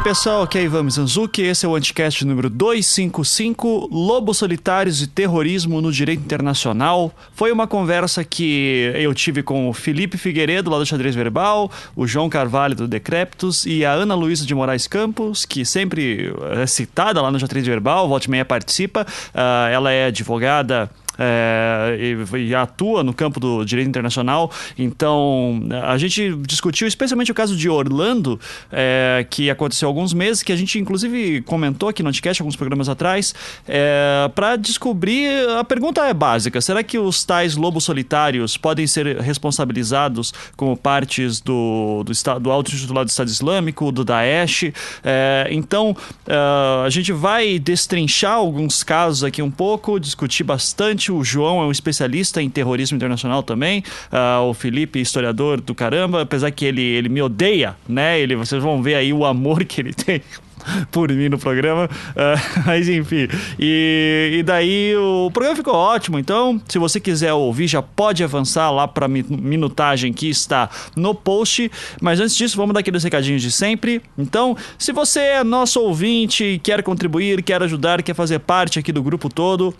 Aí pessoal, aqui é Ivan Mizanzuki, esse é o Anticast número 255, Lobos Solitários e Terrorismo no Direito Internacional. Foi uma conversa que eu tive com o Felipe Figueiredo, lá do Xadrez Verbal, o João Carvalho, do Decreptus, e a Ana Luísa de Moraes Campos, que sempre é citada lá no Xadrez Verbal, volta e meia participa. Uh, ela é advogada é, e, e, atua no campo do direito internacional. Então, a gente discutiu especialmente o caso de Orlando, é, que aconteceu há alguns meses, que a gente inclusive comentou aqui no Anticast alguns programas atrás, é, para descobrir. A pergunta é básica: será que os tais lobos solitários podem ser responsabilizados como partes do, do, do Alto Titular do Estado Islâmico, do Daesh? É, então, é, a gente vai destrinchar alguns casos aqui um pouco, discutir bastante o João é um especialista em terrorismo internacional também. Uh, o Felipe, historiador do caramba, apesar que ele, ele me odeia, né? Ele, vocês vão ver aí o amor que ele tem por mim no programa. Uh, mas enfim. E, e, daí o programa ficou ótimo. Então, se você quiser ouvir, já pode avançar lá para minutagem que está no post. Mas antes disso, vamos dar aqueles recadinhos de sempre. Então, se você é nosso ouvinte, quer contribuir, quer ajudar, quer fazer parte aqui do grupo todo,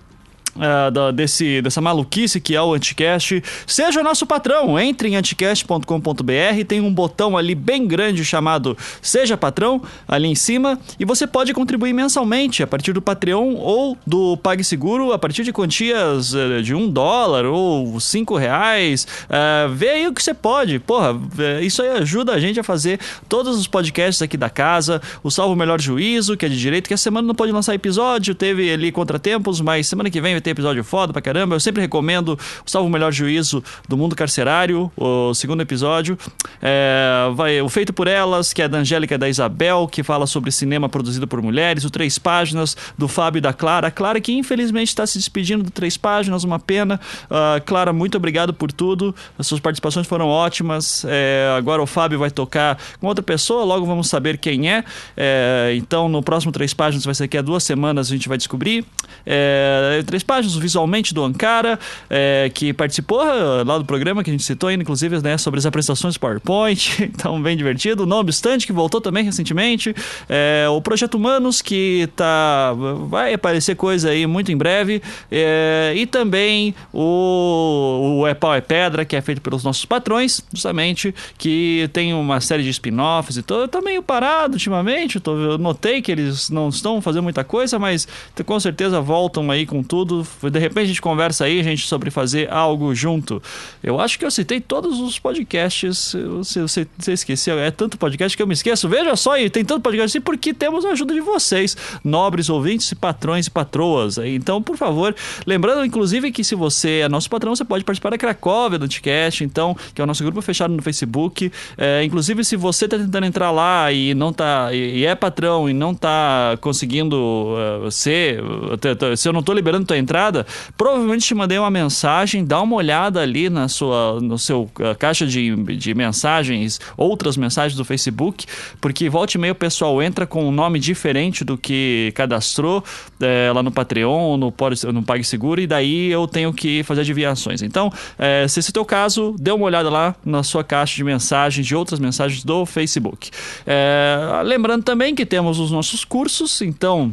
Uh, da, desse, dessa maluquice que é o Anticast, seja nosso patrão. Entre em anticast.com.br, tem um botão ali bem grande chamado Seja Patrão, ali em cima, e você pode contribuir mensalmente a partir do Patreon ou do PagSeguro, a partir de quantias uh, de um dólar ou cinco reais. Uh, vê aí o que você pode. Porra, isso aí ajuda a gente a fazer todos os podcasts aqui da casa, o Salvo Melhor Juízo, que é de direito, que a semana não pode lançar episódio, teve ali contratempos, mas semana que vem vai ter episódio foda pra caramba. Eu sempre recomendo o Salvo Melhor Juízo do Mundo Carcerário, o segundo episódio. É, vai, o Feito por Elas, que é da Angélica e da Isabel, que fala sobre cinema produzido por mulheres. O Três Páginas, do Fábio e da Clara. A Clara que infelizmente está se despedindo do Três Páginas, uma pena. Uh, Clara, muito obrigado por tudo. As suas participações foram ótimas. É, agora o Fábio vai tocar com outra pessoa, logo vamos saber quem é. é então, no próximo Três Páginas, vai ser daqui a duas semanas, a gente vai descobrir. É, três páginas visualmente do Ankara, é, que participou eh, lá do programa que a gente citou ainda, inclusive, né, sobre as apresentações PowerPoint, então bem divertido. Não Obstante, que voltou também recentemente. É, o Projeto Humanos, que tá, vai aparecer coisa aí muito em breve. É, e também o, o É Pau é Pedra, que é feito pelos nossos patrões, justamente, que tem uma série de spin-offs e tudo. Tá meio parado ultimamente, eu, tô, eu notei que eles não estão fazendo muita coisa, mas com certeza voltam aí com tudo de repente a gente conversa aí, gente, sobre fazer algo junto. Eu acho que eu citei todos os podcasts. Você, você, você esqueceu? É tanto podcast que eu me esqueço. Veja só, e tem tanto podcast assim porque temos a ajuda de vocês, nobres ouvintes, patrões e patroas. Então, por favor, lembrando, inclusive, que se você é nosso patrão, você pode participar da Cracóvia do Anticast, então, que é o nosso grupo fechado no Facebook. É, inclusive, se você está tentando entrar lá e não tá. e é patrão e não está conseguindo uh, ser. Se eu não estou liberando tua entrada, provavelmente te mandei uma mensagem, dá uma olhada ali na sua no seu uh, caixa de, de mensagens, outras mensagens do Facebook, porque volta e meia o pessoal entra com um nome diferente do que cadastrou é, lá no Patreon, no, no PagSeguro, e daí eu tenho que fazer adivinhações. Então, é, se esse é o teu caso, dê uma olhada lá na sua caixa de mensagens, de outras mensagens do Facebook. É, lembrando também que temos os nossos cursos, então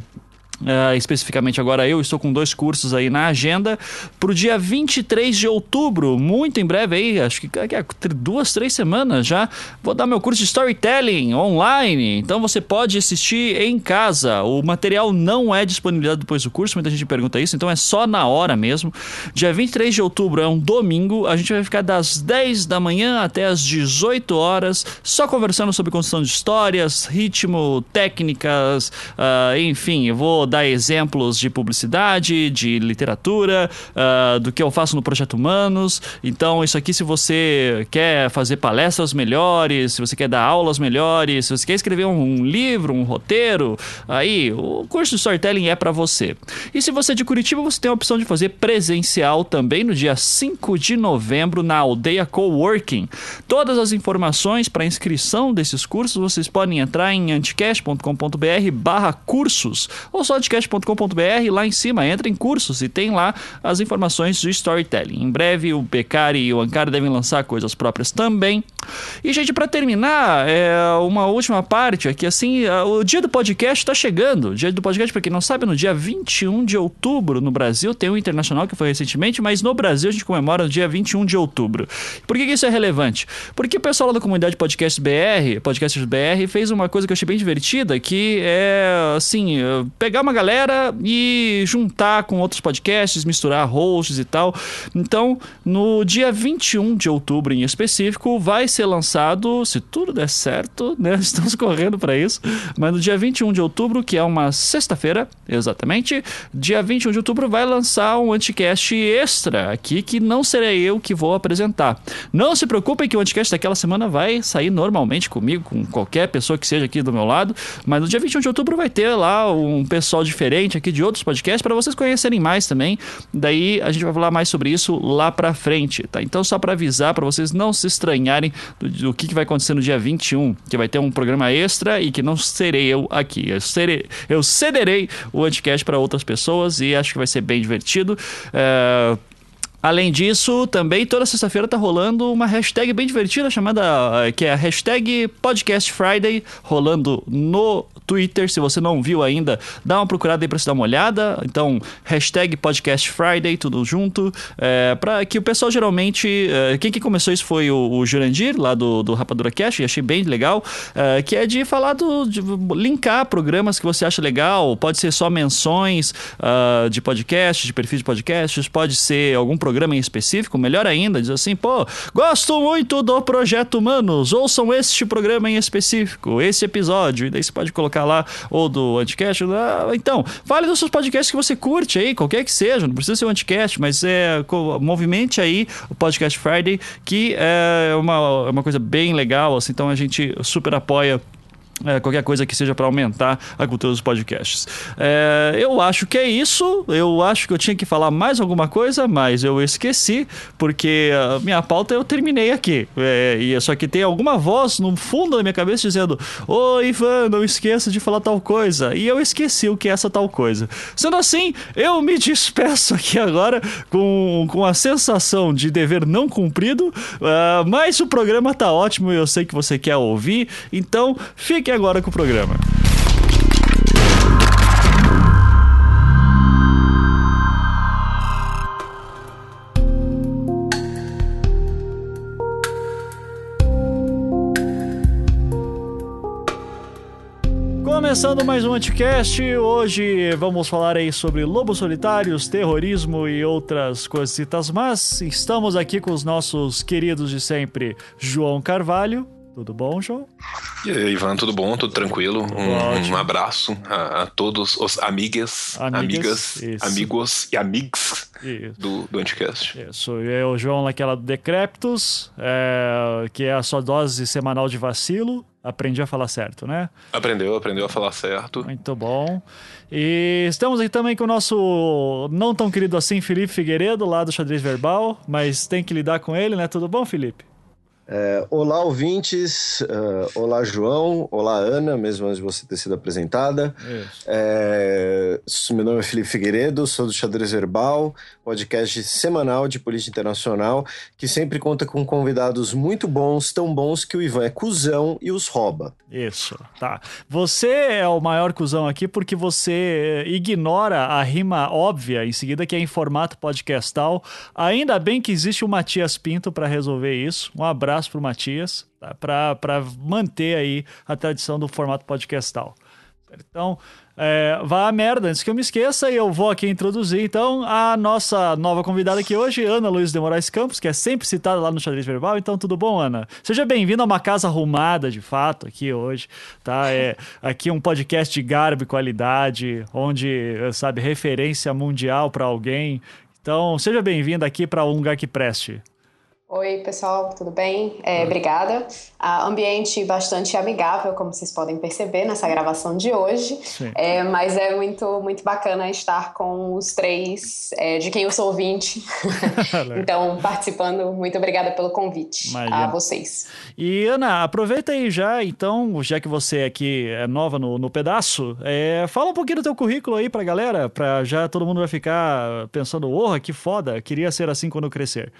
Uh, especificamente agora eu estou com dois cursos aí na agenda. Para o dia 23 de outubro, muito em breve aí, acho que é duas, três semanas já, vou dar meu curso de storytelling online, então você pode assistir em casa, o material não é disponibilizado depois do curso, muita gente pergunta isso, então é só na hora mesmo, dia 23 de outubro é um domingo, a gente vai ficar das 10 da manhã até as 18 horas, só conversando sobre construção de histórias, ritmo, técnicas, uh, enfim, eu vou dar exemplos de publicidade, de literatura, uh, do que eu faço no Projeto Humanos. Então, isso aqui, se você quer fazer palestras melhores, se você quer dar aulas melhores, se você quer escrever um livro, um roteiro, aí o curso de storytelling é para você. E se você é de Curitiba, você tem a opção de fazer presencial também no dia 5 de novembro na Aldeia Coworking. Todas as informações para inscrição desses cursos vocês podem entrar em anticast.com.br barra cursos ou só podcast.com.br, lá em cima, entra em cursos e tem lá as informações do storytelling. Em breve o Becari e o Ankara devem lançar coisas próprias também. E, gente, para terminar, é uma última parte aqui, assim, o dia do podcast está chegando. O dia do podcast, para quem não sabe, no dia 21 de outubro no Brasil, tem o Internacional que foi recentemente, mas no Brasil a gente comemora no dia 21 de outubro. Por que, que isso é relevante? Porque o pessoal da comunidade Podcast BR, Podcasters BR, fez uma coisa que eu achei bem divertida, que é, assim, pegar uma galera e juntar com outros podcasts, misturar hosts e tal. Então, no dia 21 de outubro em específico, vai ser lançado, se tudo der certo, né? Estamos correndo para isso, mas no dia 21 de outubro, que é uma sexta-feira, exatamente, dia 21 de outubro vai lançar um anticast extra aqui que não serei eu que vou apresentar. Não se preocupem que o anticast daquela semana vai sair normalmente comigo, com qualquer pessoa que seja aqui do meu lado, mas no dia 21 de outubro vai ter lá um pessoal diferente aqui de outros podcasts para vocês conhecerem mais também. Daí a gente vai falar mais sobre isso lá para frente, tá? Então só para avisar para vocês não se estranharem do, do que, que vai acontecer no dia 21, que vai ter um programa extra e que não serei eu aqui. Eu, serei, eu cederei o anticast para outras pessoas e acho que vai ser bem divertido. É... Além disso, também toda sexta-feira tá rolando uma hashtag bem divertida chamada que é a hashtag Podcast Friday, rolando no Twitter. Se você não viu ainda, dá uma procurada aí pra você dar uma olhada. Então, hashtag Podcast Friday, tudo junto. É, para que o pessoal geralmente. É, quem que começou isso foi o, o Jurandir, lá do, do Rapadura Cash, e achei bem legal. É, que é de falar do. De linkar programas que você acha legal. Pode ser só menções uh, de podcasts, de perfis de podcasts, pode ser algum programa em específico, melhor ainda, diz assim, pô, gosto muito do Projeto Humanos, ouçam este programa em específico, esse episódio, e daí você pode colocar lá, ou do Anticast. Então, fale dos seus podcasts que você curte aí, qualquer que seja, não precisa ser o Anticast, mas é, movimente aí o Podcast Friday, que é uma, é uma coisa bem legal, assim, então a gente super apoia é, qualquer coisa que seja para aumentar a cultura dos podcasts. É, eu acho que é isso. Eu acho que eu tinha que falar mais alguma coisa, mas eu esqueci, porque a minha pauta eu terminei aqui. É, e só que tem alguma voz no fundo da minha cabeça dizendo: Ô Ivan, não esqueça de falar tal coisa. E eu esqueci o que é essa tal coisa. Sendo assim, eu me despeço aqui agora com, com a sensação de dever não cumprido, uh, mas o programa tá ótimo e eu sei que você quer ouvir, então fique Fique agora com o programa. Começando mais um Anticast, hoje vamos falar aí sobre lobos solitários, terrorismo e outras coisitas, mas estamos aqui com os nossos queridos de sempre, João Carvalho. Tudo bom, João? E aí, Ivan, tudo bom? Tudo tranquilo? Um, um abraço a, a, todos os amigas, amigas, amigas amigos e amigos do, do Anticast. Isso, eu, o João, naquela do Decreptus, é, que é a sua dose semanal de vacilo. Aprendi a falar certo, né? Aprendeu, aprendeu a falar certo. Muito bom. E estamos aqui também com o nosso não tão querido assim, Felipe Figueiredo, lá do Xadrez Verbal, mas tem que lidar com ele, né? Tudo bom, Felipe? É, olá, ouvintes. Uh, olá, João. Olá, Ana, mesmo antes de você ter sido apresentada. É, meu nome é Felipe Figueiredo, sou do Xadrez Verbal, podcast semanal de política internacional, que sempre conta com convidados muito bons, tão bons que o Ivan é cuzão e os rouba. Isso, tá. Você é o maior cuzão aqui porque você ignora a rima óbvia em seguida, que é em formato podcastal. Ainda bem que existe o Matias Pinto para resolver isso. Um abraço abraço pro Matias, tá? para manter aí a tradição do formato podcastal. Então, é, vá a merda, antes que eu me esqueça, e eu vou aqui introduzir então a nossa nova convidada aqui hoje, Ana Luiz de Moraes Campos, que é sempre citada lá no Xadrez Verbal. Então, tudo bom, Ana? Seja bem-vinda a uma casa arrumada, de fato, aqui hoje, tá? É aqui um podcast de garbo e qualidade, onde, sabe, referência mundial para alguém. Então, seja bem-vinda aqui para um lugar que preste. Oi, pessoal, tudo bem? É, obrigada. Ah, ambiente bastante amigável, como vocês podem perceber nessa gravação de hoje. É, mas é muito, muito bacana estar com os três, é, de quem eu sou ouvinte. então, participando, muito obrigada pelo convite Imagina. a vocês. E, Ana, aproveita aí já, então, já que você aqui é nova no, no pedaço, é, fala um pouquinho do teu currículo aí pra galera, pra já todo mundo vai ficar pensando, porra, que foda, queria ser assim quando crescer.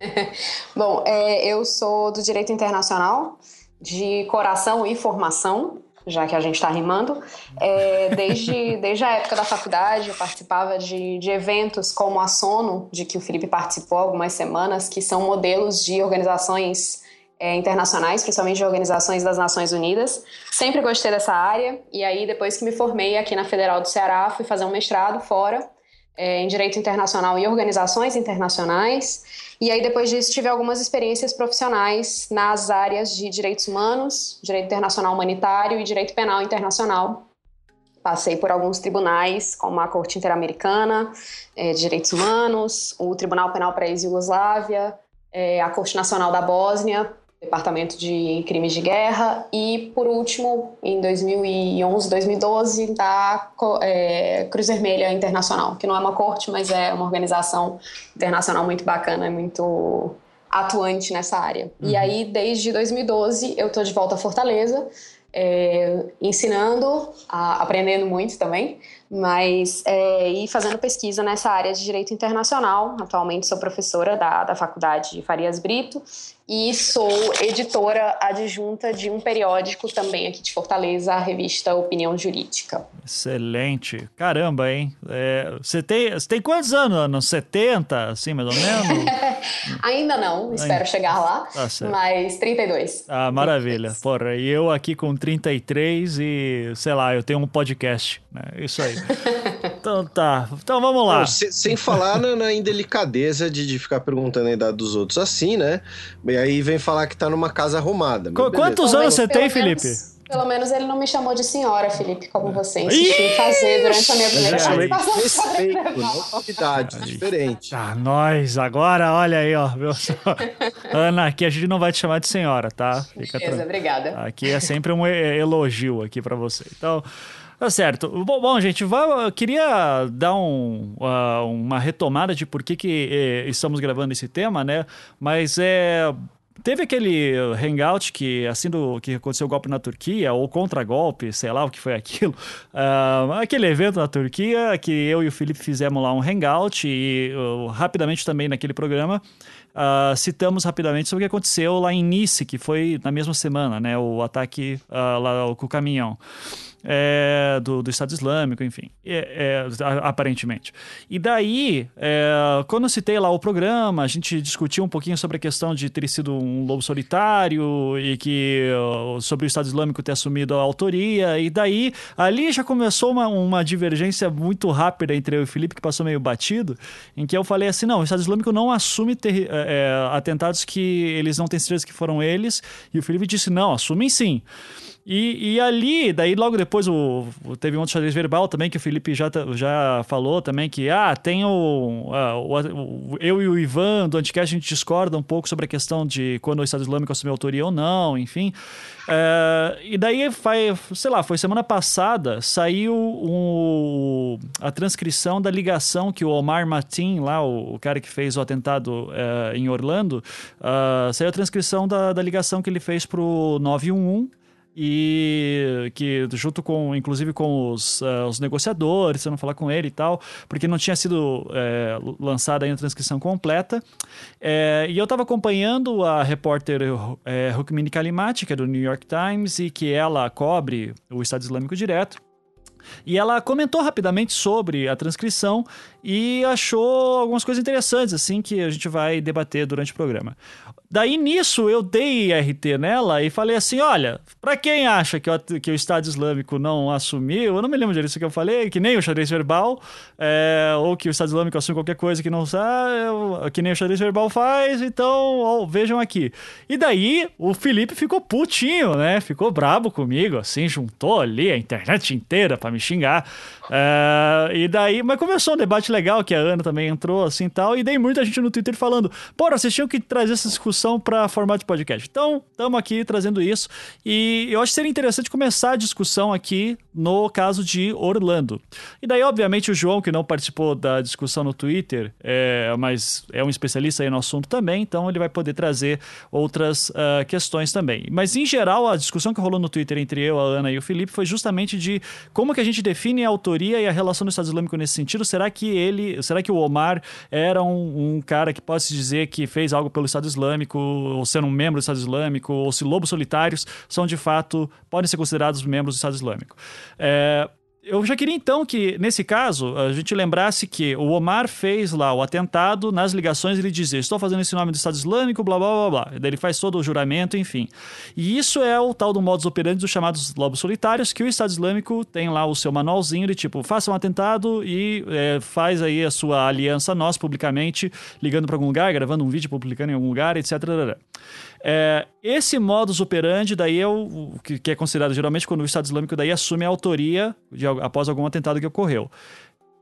Bom, é, eu sou do Direito Internacional, de coração e formação, já que a gente está rimando. É, desde, desde a época da faculdade, eu participava de, de eventos como a Sono, de que o Felipe participou algumas semanas, que são modelos de organizações é, internacionais, principalmente de organizações das Nações Unidas. Sempre gostei dessa área, e aí, depois que me formei aqui na Federal do Ceará, fui fazer um mestrado fora, é, em Direito Internacional e Organizações Internacionais. E aí, depois disso, tive algumas experiências profissionais nas áreas de direitos humanos, direito internacional humanitário e direito penal internacional. Passei por alguns tribunais, como a Corte Interamericana é, de Direitos Humanos, o Tribunal Penal para a Ex-Yugoslávia, é, a Corte Nacional da Bósnia, Departamento de Crimes de Guerra e, por último, em 2011, 2012, da é, Cruz Vermelha Internacional, que não é uma corte, mas é uma organização internacional muito bacana, muito atuante nessa área. Uhum. E aí, desde 2012, eu estou de volta a Fortaleza, é, ensinando, a, aprendendo muito também, mas é, e fazendo pesquisa nessa área de direito internacional. Atualmente sou professora da, da Faculdade Farias Brito e sou editora adjunta de um periódico também aqui de Fortaleza, a revista Opinião Jurídica. Excelente. Caramba, hein? É, você, tem, você tem quantos anos? Anos 70, assim, mais ou menos? Ainda não, espero Ainda. chegar lá, tá mas 32. Ah, maravilha. 32. Porra, e eu aqui com 33 e, sei lá, eu tenho um podcast, né? Isso aí. então tá, então vamos lá. Não, sem, sem falar na, na, indelicadeza de, de ficar perguntando a idade dos outros assim, né? E aí vem falar que tá numa casa arrumada. Qu quantos anos você tem, Felipe? Pelo menos ele não me chamou de senhora, Felipe, como você insistiu em fazer durante a minha primeira participação. Respeito, não idade, diferente. Ah, nós, agora, olha aí, ó. Meu... Ana, aqui a gente não vai te chamar de senhora, tá? Fica Beleza, obrigada. Aqui é sempre um elogio aqui para você. Então, Tá certo. Bom, bom gente, eu queria dar um, uh, uma retomada de por que, que eh, estamos gravando esse tema, né? Mas é. Teve aquele hangout que, assim do que aconteceu o golpe na Turquia, ou contra-golpe, sei lá o que foi aquilo. Uh, aquele evento na Turquia que eu e o Felipe fizemos lá um hangout e uh, rapidamente também naquele programa uh, citamos rapidamente sobre o que aconteceu lá em Nice, que foi na mesma semana, né? O ataque lá com o caminhão é, do, do, Estado Islâmico, enfim, é, é, aparentemente. E daí, é, quando eu citei lá o programa, a gente discutiu um pouquinho sobre a questão de ter sido um lobo solitário e que sobre o Estado Islâmico ter assumido a autoria, e daí ali já começou uma, uma divergência muito rápida entre eu e o Felipe, que passou meio batido, em que eu falei assim: não, o Estado Islâmico não assume ter, é, é, atentados que eles não têm certeza que foram eles, e o Felipe disse: não, assumem sim. E, e ali, daí logo depois o, teve um outro xadrez verbal também que o Felipe já, já falou também que ah, tem o, o, o, eu e o Ivan do Anticast a gente discorda um pouco sobre a questão de quando o Estado Islâmico assumiu autoria ou não, enfim. É, e daí foi, sei lá, foi semana passada, saiu um, a transcrição da ligação que o Omar Matin, lá, o, o cara que fez o atentado é, em Orlando, uh, saiu a transcrição da, da ligação que ele fez pro 911 e que junto com, inclusive com os, uh, os negociadores, não falar com ele e tal, porque não tinha sido é, lançada ainda a transcrição completa. É, e eu estava acompanhando a repórter é, Rukmini Kalimati, que é do New York Times, e que ela cobre o Estado Islâmico direto. E ela comentou rapidamente sobre a transcrição e achou algumas coisas interessantes, assim, que a gente vai debater durante o programa. Daí nisso eu dei RT nela e falei assim: olha, para quem acha que o, que o Estado Islâmico não assumiu, eu não me lembro disso que eu falei, que nem o xadrez verbal, é, ou que o Estado Islâmico assume qualquer coisa que não sabe, que nem o xadrez verbal faz, então ó, vejam aqui. E daí o Felipe ficou putinho, né? Ficou brabo comigo, assim, juntou ali a internet inteira para me xingar. É, e daí, mas começou um debate legal que a Ana também entrou assim tal, e dei muita gente no Twitter falando: pô, vocês tinham que trazer essa discussão para formato de podcast. Então, estamos aqui trazendo isso, e eu acho que seria interessante começar a discussão aqui no caso de Orlando. E daí, obviamente, o João, que não participou da discussão no Twitter, é, mas é um especialista aí no assunto também, então ele vai poder trazer outras uh, questões também. Mas, em geral, a discussão que rolou no Twitter entre eu, a Ana e o Felipe foi justamente de como que a gente define a autoria e a relação do Estado Islâmico nesse sentido. Será que ele, será que o Omar era um, um cara que pode se dizer que fez algo pelo Estado Islâmico, ou sendo um membro do Estado Islâmico, ou se lobos solitários são de fato, podem ser considerados membros do Estado Islâmico? É, eu já queria então que, nesse caso, a gente lembrasse que o Omar fez lá o atentado, nas ligações ele dizia: Estou fazendo esse nome do Estado Islâmico, blá blá blá blá. daí ele faz todo o juramento, enfim. E isso é o tal do modus operandi dos chamados lobos solitários, que o Estado Islâmico tem lá o seu manualzinho de tipo: faça um atentado e é, faz aí a sua aliança nós publicamente, ligando para algum lugar, gravando um vídeo, publicando em algum lugar, etc. É, esse modus operandi, daí é o que, que, é considerado geralmente quando o Estado Islâmico daí assume a autoria de, após algum atentado que ocorreu.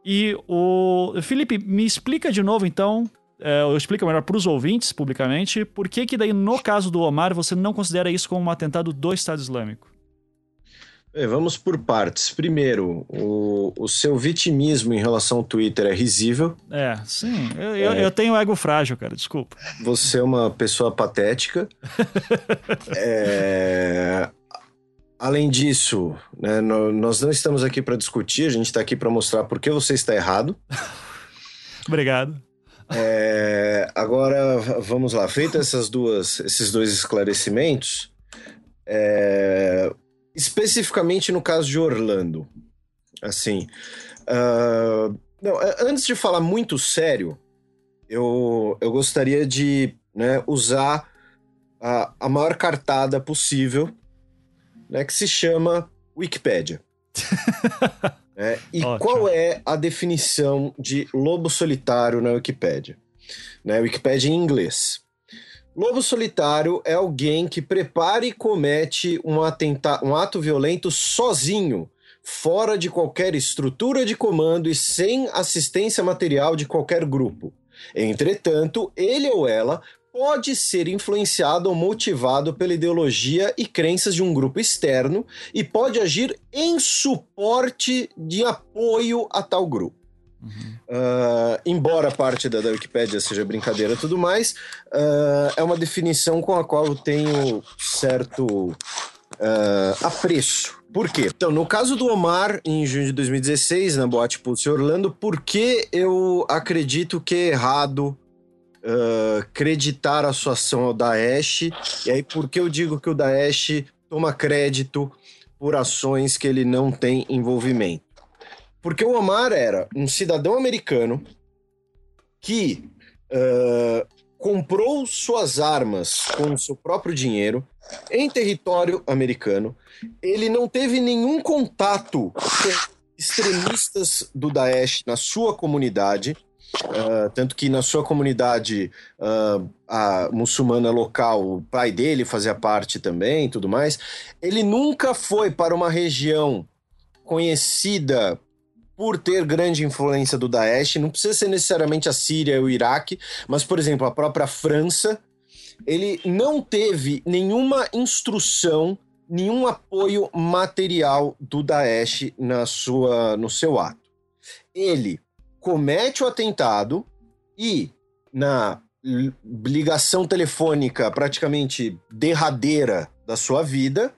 E o Felipe, me explica de novo então, é, eu explico melhor para os ouvintes publicamente, por que que daí no caso do Omar você não considera isso como um atentado do Estado Islâmico? É, vamos por partes. Primeiro, o, o seu vitimismo em relação ao Twitter é risível. É, sim. Eu, é, eu, eu tenho ego frágil, cara, desculpa. Você é uma pessoa patética. é, além disso, né, nós não estamos aqui para discutir, a gente está aqui para mostrar por que você está errado. Obrigado. É, agora, vamos lá. Feito essas duas, esses dois esclarecimentos, é, especificamente no caso de Orlando, assim, uh, não, antes de falar muito sério, eu, eu gostaria de né, usar a, a maior cartada possível, né, que se chama Wikipedia. é, e Ótimo. qual é a definição de lobo solitário na Wikipedia? Né, Wikipedia em inglês. Lobo solitário é alguém que prepara e comete um, atenta um ato violento sozinho, fora de qualquer estrutura de comando e sem assistência material de qualquer grupo. Entretanto, ele ou ela pode ser influenciado ou motivado pela ideologia e crenças de um grupo externo e pode agir em suporte de apoio a tal grupo. Uh, embora parte da, da Wikipédia seja brincadeira e tudo mais, uh, é uma definição com a qual eu tenho certo uh, apreço. Por quê? Então, no caso do Omar, em junho de 2016, na Boate Pulse Orlando, por que eu acredito que é errado acreditar a sua ação ao Daesh? E aí, por que eu digo que o Daesh toma crédito por ações que ele não tem envolvimento? Porque o Omar era um cidadão americano que uh, comprou suas armas com seu próprio dinheiro em território americano. Ele não teve nenhum contato com extremistas do Daesh na sua comunidade. Uh, tanto que na sua comunidade uh, a muçulmana local, o pai dele fazia parte também, tudo mais. Ele nunca foi para uma região conhecida por ter grande influência do Daesh, não precisa ser necessariamente a Síria ou o Iraque, mas, por exemplo, a própria França, ele não teve nenhuma instrução, nenhum apoio material do Daesh na sua, no seu ato. Ele comete o atentado e, na ligação telefônica praticamente derradeira da sua vida,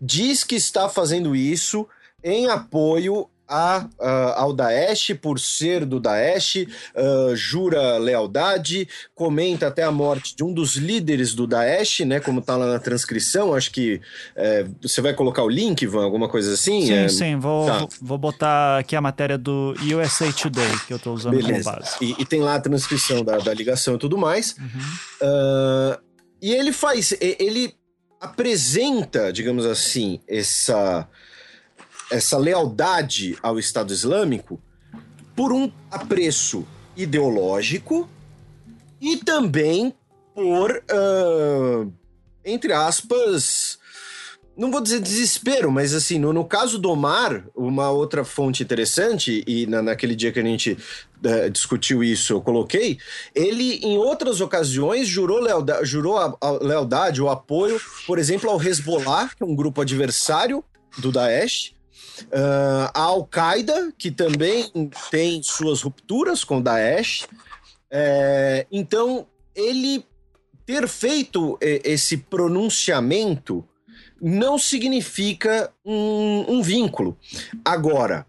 diz que está fazendo isso em apoio a, uh, ao Daesh por ser do Daesh, uh, jura lealdade, comenta até a morte de um dos líderes do Daesh, né? Como tá lá na transcrição, acho que é, você vai colocar o link, Ivan, alguma coisa assim? Sim, é, sim, vou, tá. vou botar aqui a matéria do USA Today, que eu tô usando Beleza. como base. E, e, tem lá a transcrição da, da ligação e tudo mais. Uhum. Uh, e ele faz, ele apresenta, digamos assim, essa essa lealdade ao Estado Islâmico por um apreço ideológico e também por, uh, entre aspas, não vou dizer desespero, mas assim, no, no caso do Omar, uma outra fonte interessante, e na, naquele dia que a gente é, discutiu isso, eu coloquei, ele em outras ocasiões jurou lealdade, jurou a, a lealdade ou apoio, por exemplo, ao Hezbollah, que é um grupo adversário do Daesh, uh, a Al-Qaeda, que também tem suas rupturas com o Daesh. É, então, ele ter feito esse pronunciamento não significa um, um vínculo. Agora,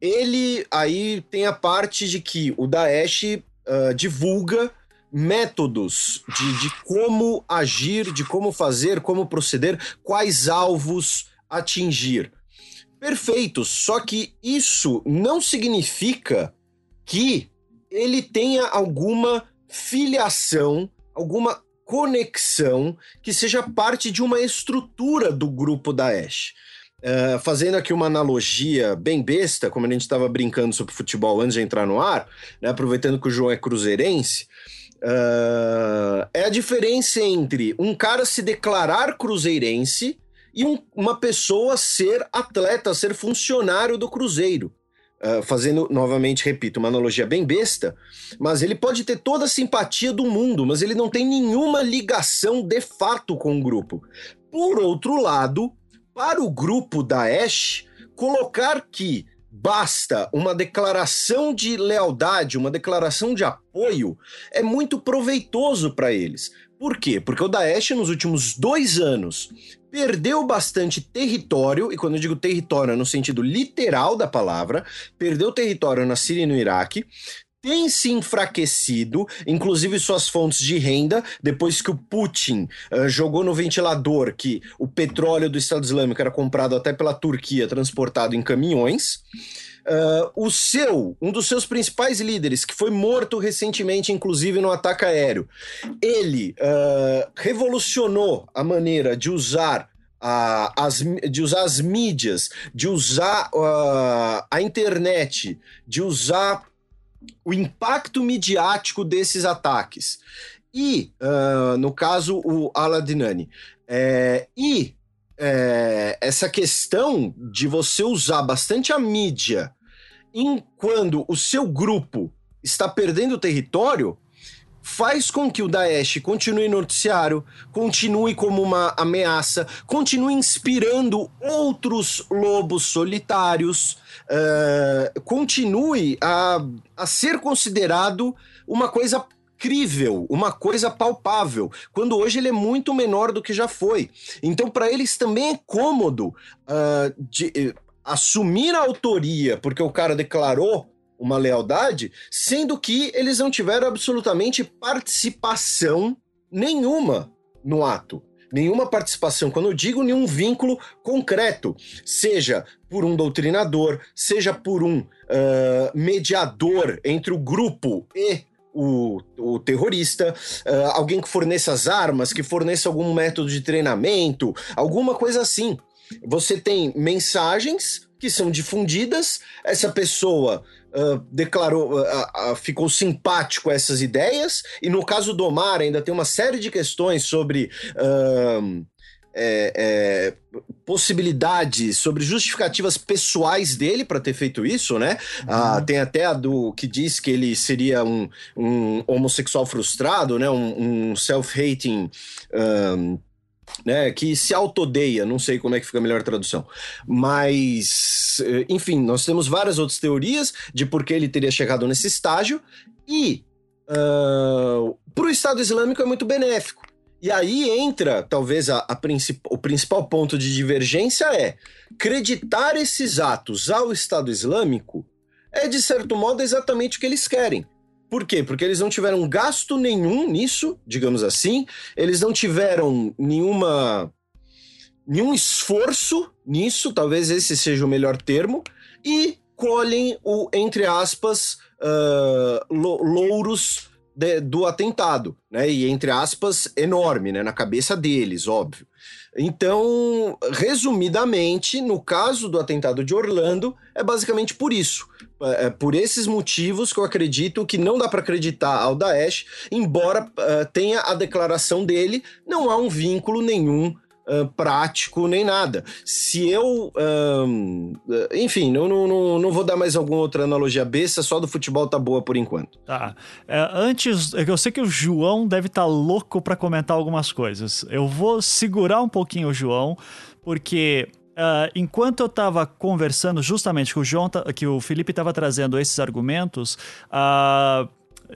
ele aí tem a parte de que o Daesh uh, divulga métodos de, de como agir, de como fazer, como proceder, quais alvos atingir. Perfeito, só que isso não significa que ele tenha alguma filiação, alguma conexão que seja parte de uma estrutura do grupo Daesh. Uh, fazendo aqui uma analogia bem besta, como a gente estava brincando sobre futebol antes de entrar no ar, né, aproveitando que o João é cruzeirense, uh, é a diferença entre um cara se declarar cruzeirense e um, uma pessoa ser atleta, ser funcionário do Cruzeiro. Uh, fazendo, novamente, repito, uma analogia bem besta, mas ele pode ter toda a simpatia do mundo, mas ele não tem nenhuma ligação de fato com o grupo. Por outro lado, para o grupo da Ash, colocar que basta uma declaração de lealdade, uma declaração de apoio, é muito proveitoso para eles. Por quê? Porque o Daesh, nos últimos dois anos, perdeu bastante território, e quando eu digo território é no sentido literal da palavra, perdeu território na Síria e no Iraque, tem se enfraquecido, inclusive suas fontes de renda, depois que o Putin uh, jogou no ventilador que o petróleo do Estado Islâmico era comprado até pela Turquia, transportado em caminhões. Uh, o seu, um dos seus principais líderes, que foi morto recentemente, inclusive no ataque aéreo, ele uh, revolucionou a maneira de usar uh, as, de usar as mídias, de usar a internet, de usar o impacto midiático desses ataques. E, no caso, o Aladinani. É, e é, essa questão de você usar bastante a mídia em quando o seu grupo está perdendo território faz com que o Daesh continue no noticiário, continue como uma ameaça, continue inspirando outros lobos solitários, uh, continue a, a ser considerado uma coisa crível, uma coisa palpável, quando hoje ele é muito menor do que já foi. Então, para eles também é cômodo uh, de, uh, assumir a autoria, porque o cara declarou uma lealdade, sendo que eles não tiveram absolutamente participação nenhuma no ato nenhuma participação, quando eu digo nenhum vínculo concreto, seja por um doutrinador, seja por um uh, mediador entre o grupo e o, o terrorista, uh, alguém que forneça as armas, que forneça algum método de treinamento, alguma coisa assim. Você tem mensagens que são difundidas, essa pessoa uh, declarou, uh, ficou simpático a essas ideias, e no caso do Omar ainda tem uma série de questões sobre é, é, possibilidades, sobre justificativas pessoais dele para ter feito isso, né? Uhum. Ah, tem até a do que diz que ele seria um, um homossexual frustrado, né? Um, um self-hating. Um, né, que se autodeia, não sei como é que fica a melhor tradução. Mas, eh, enfim, nós temos várias outras teorias de por que ele teria chegado nesse estágio e uh, para o Estado Islâmico é muito benéfico, e aí entra, talvez, a, a o principal ponto de divergência é acreditar esses atos ao Estado Islâmico é, de certo modo, exatamente o que eles querem. Por quê? Porque eles não tiveram gasto nenhum nisso, digamos assim, eles não tiveram nenhuma nenhum esforço nisso, talvez esse seja o melhor termo, e colhem o, entre aspas, uh, louros de, do atentado, né? E entre aspas, enorme, né? Na cabeça deles, óbvio. Então, resumidamente, no caso do atentado de Orlando, é basicamente por isso. É, é por esses motivos que eu acredito que não dá para acreditar ao Daesh, embora uh, tenha a declaração dele, não há um vínculo nenhum uh, prático nem nada. Se eu. Uh, enfim, não, não, não vou dar mais alguma outra analogia besta, só do futebol tá boa por enquanto. Tá. É, antes, é eu sei que o João deve estar tá louco para comentar algumas coisas. Eu vou segurar um pouquinho o João, porque Uh, enquanto eu estava conversando justamente com o João, que o Felipe estava trazendo esses argumentos, uh,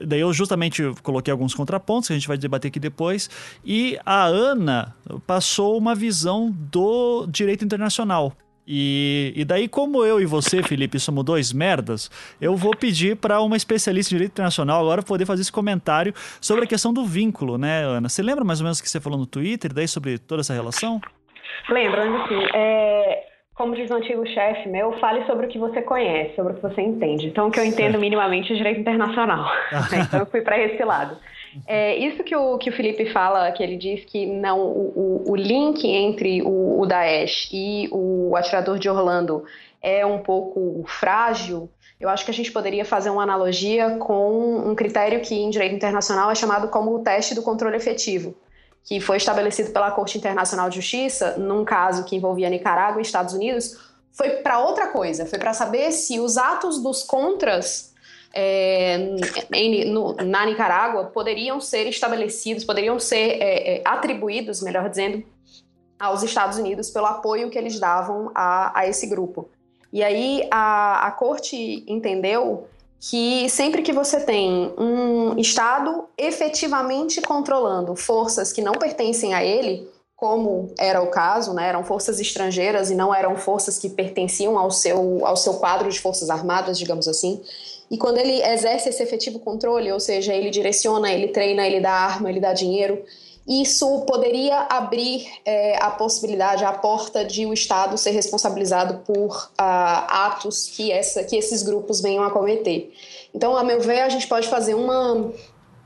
daí eu justamente coloquei alguns contrapontos que a gente vai debater aqui depois, e a Ana passou uma visão do direito internacional. E, e daí, como eu e você, Felipe, somos dois merdas, eu vou pedir para uma especialista em direito internacional agora poder fazer esse comentário sobre a questão do vínculo, né, Ana? Você lembra mais ou menos o que você falou no Twitter, daí sobre toda essa relação? Lembro, assim, é, como diz o antigo chefe meu, fale sobre o que você conhece, sobre o que você entende. Então, o que eu entendo minimamente é direito internacional. então, eu fui para esse lado. É, isso que o, que o Felipe fala, que ele diz que não o, o, o link entre o, o Daesh e o atirador de Orlando é um pouco frágil, eu acho que a gente poderia fazer uma analogia com um critério que em direito internacional é chamado como o teste do controle efetivo que foi estabelecido pela Corte Internacional de Justiça, num caso que envolvia Nicarágua e Estados Unidos, foi para outra coisa, foi para saber se os atos dos contras é, em, no, na Nicarágua poderiam ser estabelecidos, poderiam ser é, é, atribuídos, melhor dizendo, aos Estados Unidos pelo apoio que eles davam a, a esse grupo. E aí a, a corte entendeu que sempre que você tem um Estado efetivamente controlando forças que não pertencem a ele, como era o caso, né, eram forças estrangeiras e não eram forças que pertenciam ao seu, ao seu quadro de forças armadas, digamos assim. E quando ele exerce esse efetivo controle, ou seja, ele direciona, ele treina, ele dá arma, ele dá dinheiro, isso poderia abrir é, a possibilidade, a porta de o Estado ser responsabilizado por uh, atos que, essa, que esses grupos venham a cometer. Então, a meu ver, a gente pode fazer uma,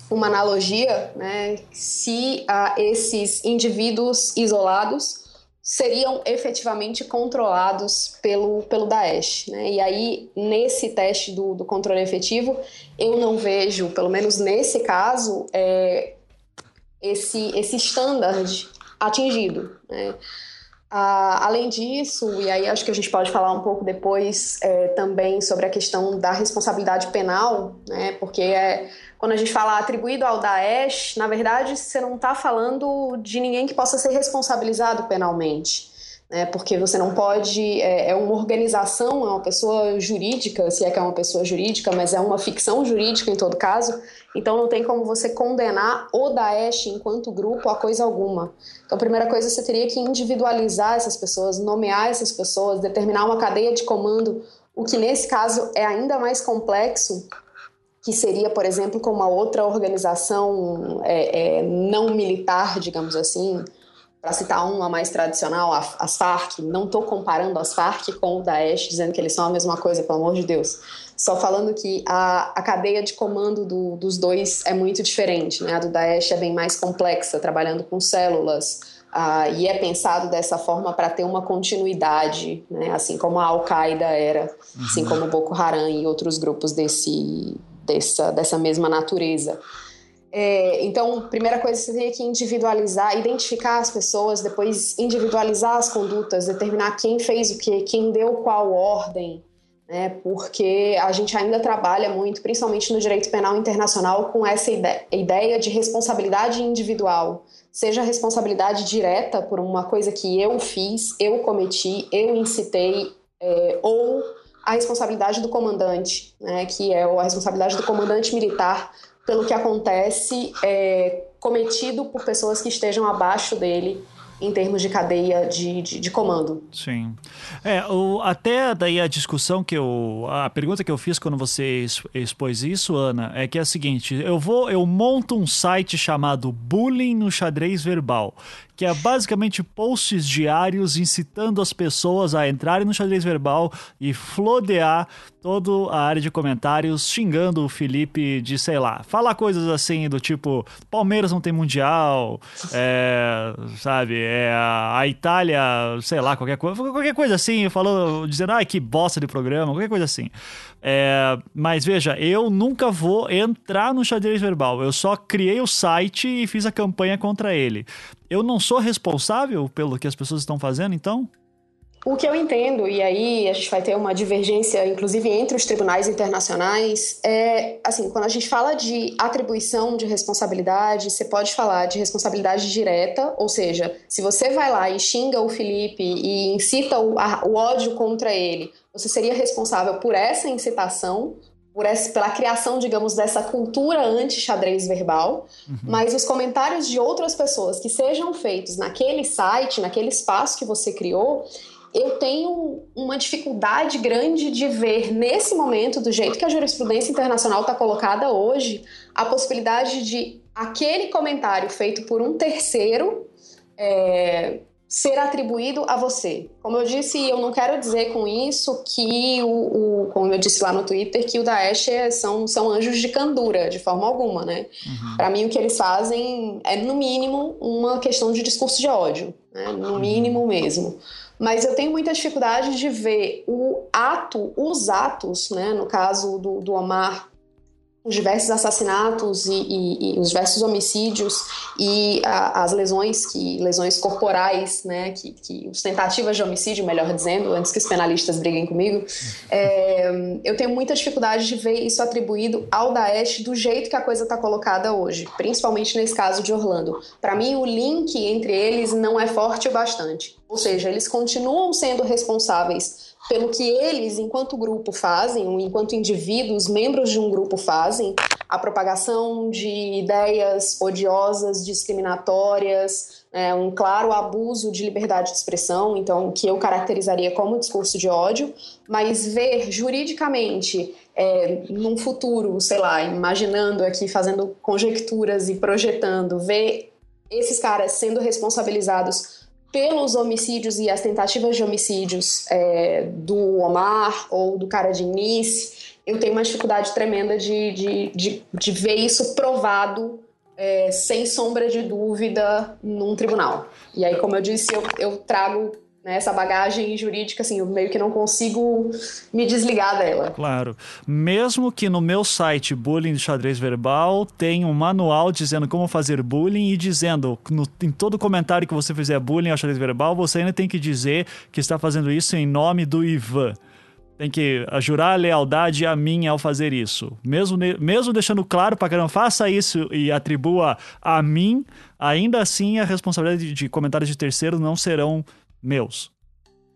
uma analogia né, se uh, esses indivíduos isolados seriam efetivamente controlados pelo, pelo Daesh. Né? E aí, nesse teste do, do controle efetivo, eu não vejo, pelo menos nesse caso, é, esse, esse standard atingido. Né? Ah, além disso, e aí acho que a gente pode falar um pouco depois é, também sobre a questão da responsabilidade penal, né? porque é, quando a gente fala atribuído ao Daesh, na verdade você não está falando de ninguém que possa ser responsabilizado penalmente né? Porque você não pode. É, é, uma organização, é uma pessoa jurídica, se é que é uma pessoa jurídica, mas é uma ficção jurídica em todo caso. Então não tem como você condenar o Daesh enquanto grupo a coisa alguma. Então, a primeira coisa você teria que individualizar essas pessoas, nomear essas pessoas, determinar uma cadeia de comando, o que nesse caso é ainda mais complexo que seria, por exemplo, com uma outra organização é, é, não militar, digamos assim, para citar uma mais tradicional, as Farc, não estou comparando as Farc com o Daesh, dizendo que eles são a mesma coisa, pelo amor de Deus. Só falando que a, a cadeia de comando do, dos dois é muito diferente. Né? A do Daesh é bem mais complexa, trabalhando com células, uh, e é pensado dessa forma para ter uma continuidade, né? assim como a Al-Qaeda era, uhum. assim como o Boko Haram e outros grupos desse, dessa, dessa mesma natureza. É, então, primeira coisa, você teria que individualizar, identificar as pessoas, depois individualizar as condutas, determinar quem fez o quê, quem deu qual ordem, né? Porque a gente ainda trabalha muito, principalmente no direito penal internacional, com essa ideia de responsabilidade individual, seja responsabilidade direta por uma coisa que eu fiz, eu cometi, eu incitei, é, ou a responsabilidade do comandante, né? Que é a responsabilidade do comandante militar pelo que acontece é, cometido por pessoas que estejam abaixo dele em termos de cadeia de, de, de comando. Sim. É, o, até daí a discussão que eu. A pergunta que eu fiz quando você expôs isso, Ana, é que é a seguinte: eu vou, eu monto um site chamado Bullying no Xadrez Verbal que é basicamente posts diários incitando as pessoas a entrarem no xadrez verbal e flodear toda a área de comentários xingando o Felipe de, sei lá, falar coisas assim do tipo, Palmeiras não tem mundial, é, sabe, é, a Itália, sei lá, qualquer coisa, qualquer coisa assim, falando, dizendo, ai, que bosta de programa, qualquer coisa assim. É, mas veja, eu nunca vou entrar no xadrez verbal, eu só criei o site e fiz a campanha contra ele. Eu não sou responsável pelo que as pessoas estão fazendo, então? O que eu entendo, e aí a gente vai ter uma divergência, inclusive entre os tribunais internacionais, é assim, quando a gente fala de atribuição de responsabilidade, você pode falar de responsabilidade direta, ou seja, se você vai lá e xinga o Felipe e incita o, a, o ódio contra ele, você seria responsável por essa incitação, por essa, pela criação, digamos, dessa cultura anti-xadrez verbal, uhum. mas os comentários de outras pessoas que sejam feitos naquele site, naquele espaço que você criou, eu tenho uma dificuldade grande de ver nesse momento, do jeito que a jurisprudência internacional está colocada hoje, a possibilidade de aquele comentário feito por um terceiro é, ser atribuído a você. Como eu disse, eu não quero dizer com isso que o, o como eu disse lá no Twitter, que o Daesh é, são, são anjos de candura, de forma alguma, né? Uhum. Para mim, o que eles fazem é, no mínimo, uma questão de discurso de ódio, né? no mínimo mesmo mas eu tenho muita dificuldade de ver o ato, os atos, né, no caso do, do Omar, os diversos assassinatos e, e, e, os diversos homicídios e a, as lesões que lesões corporais, né, que, que os tentativas de homicídio, melhor dizendo, antes que os penalistas briguem comigo, é, eu tenho muita dificuldade de ver isso atribuído ao Daesh do jeito que a coisa está colocada hoje, principalmente nesse caso de Orlando. Para mim, o link entre eles não é forte o bastante. Ou seja, eles continuam sendo responsáveis pelo que eles, enquanto grupo, fazem, enquanto indivíduos, membros de um grupo fazem, a propagação de ideias odiosas, discriminatórias, é, um claro abuso de liberdade de expressão, então, que eu caracterizaria como discurso de ódio, mas ver juridicamente, é, num futuro, sei lá, imaginando aqui, fazendo conjecturas e projetando, ver esses caras sendo responsabilizados pelos homicídios e as tentativas de homicídios é, do Omar ou do cara de Nice, eu tenho uma dificuldade tremenda de, de, de, de ver isso provado é, sem sombra de dúvida num tribunal. E aí, como eu disse, eu, eu trago né, essa bagagem jurídica, assim, eu meio que não consigo me desligar dela. Claro. Mesmo que no meu site Bullying de Xadrez Verbal tenha um manual dizendo como fazer bullying e dizendo no, em todo comentário que você fizer bullying ao xadrez verbal, você ainda tem que dizer que está fazendo isso em nome do Ivan. Tem que jurar lealdade a mim ao fazer isso. Mesmo, mesmo deixando claro para que não faça isso e atribua a mim, ainda assim a responsabilidade de, de comentários de terceiros não serão meus.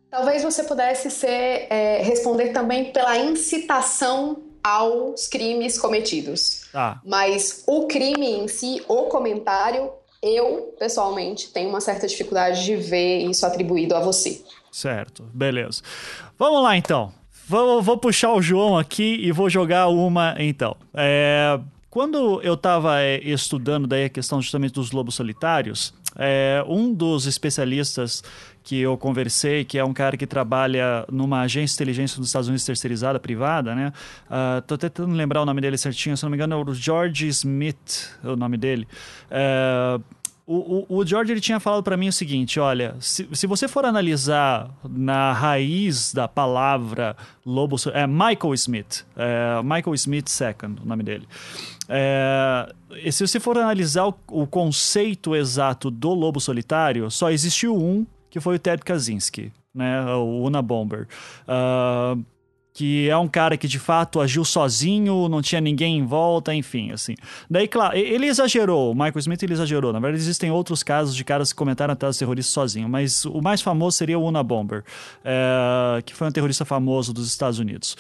Talvez você pudesse ser, é, responder também pela incitação aos crimes cometidos. Ah. Mas o crime em si, o comentário, eu, pessoalmente, tenho uma certa dificuldade de ver isso atribuído a você. Certo, beleza. Vamos lá então. Vou, vou puxar o João aqui e vou jogar uma então. É, quando eu estava é, estudando daí a questão justamente dos lobos solitários, é, um dos especialistas que eu conversei, que é um cara que trabalha numa agência de inteligência dos Estados Unidos terceirizada, privada, né? Uh, tô tentando lembrar o nome dele certinho, se não me engano é o George Smith, é o nome dele. Uh, o, o, o, George ele tinha falado para mim o seguinte: olha, se, se você for analisar na raiz da palavra lobo, é Michael Smith, é, Michael Smith II, o nome dele. É, se você for analisar o, o conceito exato do lobo solitário, só existiu um que foi o Ted Kaczynski, né? O Una Bomber. Uh, que é um cara que de fato agiu sozinho, não tinha ninguém em volta, enfim, assim. Daí, claro, ele exagerou, o Michael Smith ele exagerou. Na verdade, existem outros casos de caras que comentaram ataques terroristas sozinho, mas o mais famoso seria o Una Bomber, é, que foi um terrorista famoso dos Estados Unidos.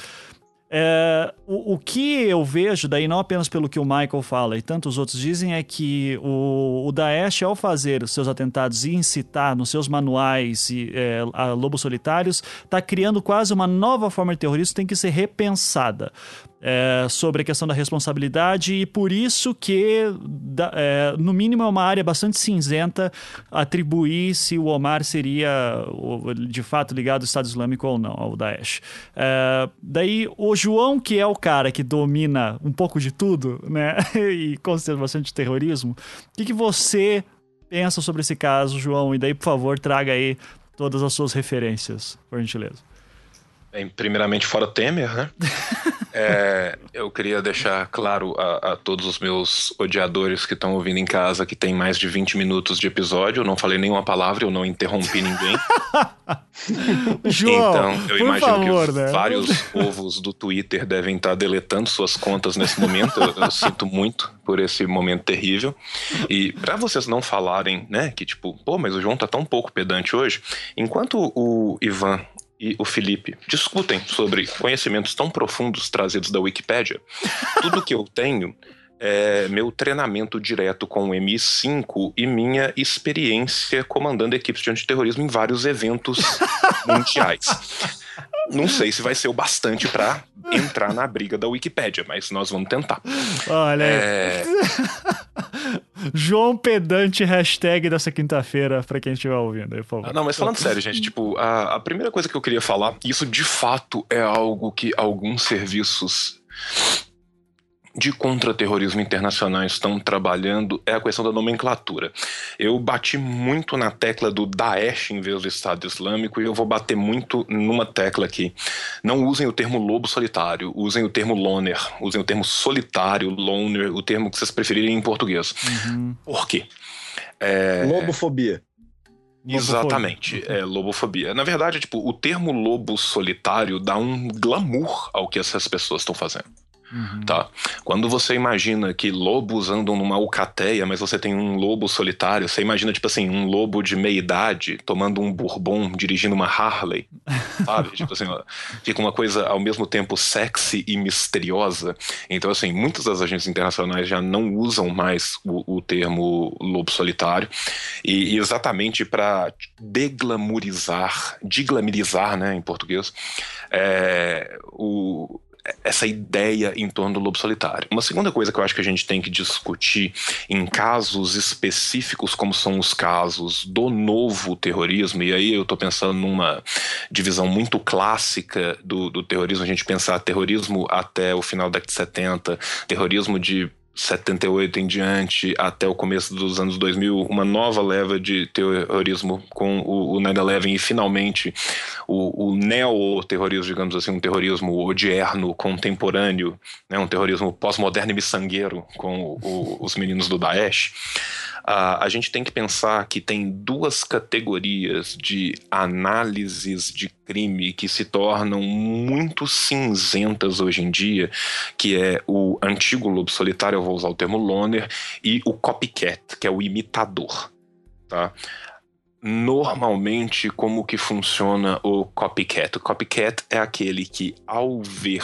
É, o, o, que eu vejo, daí não apenas pelo que o Michael fala e tantos outros dizem, é que o, o Daesh, ao fazer os seus atentados e incitar nos seus manuais e, é, a lobos solitários, está criando quase uma nova forma de terrorismo que tem que ser repensada é, sobre a questão da responsabilidade e por isso que, é, no mínimo, é uma área bastante cinzenta atribuir se o Omar seria de fato ligado ao Estado Islâmico ou não, ao Daesh. É, daí, o João, que é o cara que domina um pouco de tudo, né, e considera bastante terrorismo, o que, que você pensa sobre esse caso, João? E daí, por favor, traga aí todas as suas referências, por gentileza. Bem, primeiramente, fora Temer, né? É, eu queria deixar claro a, a, todos os meus odiadores que estão ouvindo em casa que tem mais de 20 minutos de episódio. Eu não falei nenhuma palavra, eu não interrompi ninguém. João, então, eu imagino favor, que né? vários povos do Twitter devem estar deletando suas contas nesse momento. Eu, eu sinto muito por esse momento terrível. E para vocês não falarem, né, que tipo, pô, mas o João tá tão pouco pedante hoje, enquanto o Ivan e o Felipe discutem sobre conhecimentos tão profundos trazidos da Wikipédia, tudo que eu tenho é meu treinamento direto com o MI5 e minha experiência comandando equipes de antiterrorismo em vários eventos mundiais. Não sei se vai ser o bastante para entrar na briga da Wikipédia, mas nós vamos tentar. Olha. É... João Pedante, hashtag dessa quinta-feira, para quem estiver ouvindo aí, por favor. Não, mas falando sério, gente, tipo, a, a primeira coisa que eu queria falar, isso de fato é algo que alguns serviços de contra-terrorismo internacional estão trabalhando é a questão da nomenclatura. Eu bati muito na tecla do Daesh em vez do Estado Islâmico e eu vou bater muito numa tecla aqui. Não usem o termo lobo solitário, usem o termo loner, usem o termo solitário, loner, o termo que vocês preferirem em português. Uhum. Por quê? É... Lobofobia. Exatamente, é lobofobia. Na verdade, tipo, o termo lobo solitário dá um glamour ao que essas pessoas estão fazendo. Uhum. Tá? Quando você imagina que lobos andam numa alcateia, mas você tem um lobo solitário, você imagina, tipo assim, um lobo de meia idade tomando um bourbon, dirigindo uma Harley, sabe? tipo assim, fica uma coisa ao mesmo tempo sexy e misteriosa. Então, assim, muitas das agências internacionais já não usam mais o, o termo lobo solitário, e, e exatamente para deglamorizar, diglamorizar, né, em português, é, o, essa ideia em torno do lobo solitário. Uma segunda coisa que eu acho que a gente tem que discutir em casos específicos, como são os casos do novo terrorismo, e aí eu estou pensando numa divisão muito clássica do, do terrorismo, a gente pensar terrorismo até o final da década de 70, terrorismo de 78 em diante até o começo dos anos 2000, uma nova leva de terrorismo com o, o 9-11 e finalmente o, o neo-terrorismo, digamos assim, um terrorismo odierno, contemporâneo, né, um terrorismo pós-moderno e miçangueiro com o, os meninos do Daesh. Uh, a gente tem que pensar que tem duas categorias de análises de crime que se tornam muito cinzentas hoje em dia, que é o antigo lobo solitário, eu vou usar o termo loner, e o copycat, que é o imitador. Tá? Normalmente, como que funciona o copycat? O copycat é aquele que, ao ver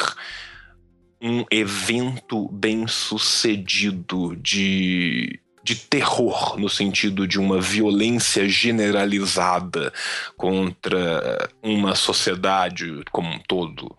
um evento bem sucedido de de terror, no sentido de uma violência generalizada contra uma sociedade como um todo.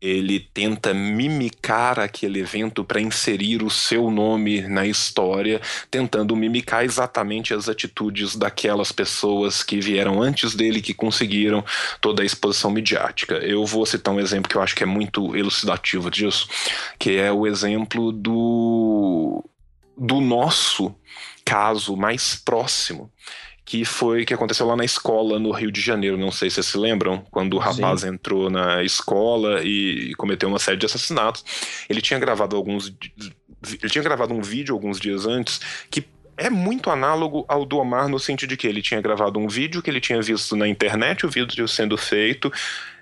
Ele tenta mimicar aquele evento para inserir o seu nome na história, tentando mimicar exatamente as atitudes daquelas pessoas que vieram antes dele, que conseguiram toda a exposição midiática. Eu vou citar um exemplo que eu acho que é muito elucidativo disso, que é o exemplo do do nosso caso mais próximo, que foi que aconteceu lá na escola no Rio de Janeiro. Não sei se vocês se lembram, quando o rapaz Sim. entrou na escola e cometeu uma série de assassinatos. Ele tinha gravado alguns. Ele tinha gravado um vídeo alguns dias antes que é muito análogo ao do Omar no sentido de que ele tinha gravado um vídeo que ele tinha visto na internet, o vídeo sendo feito,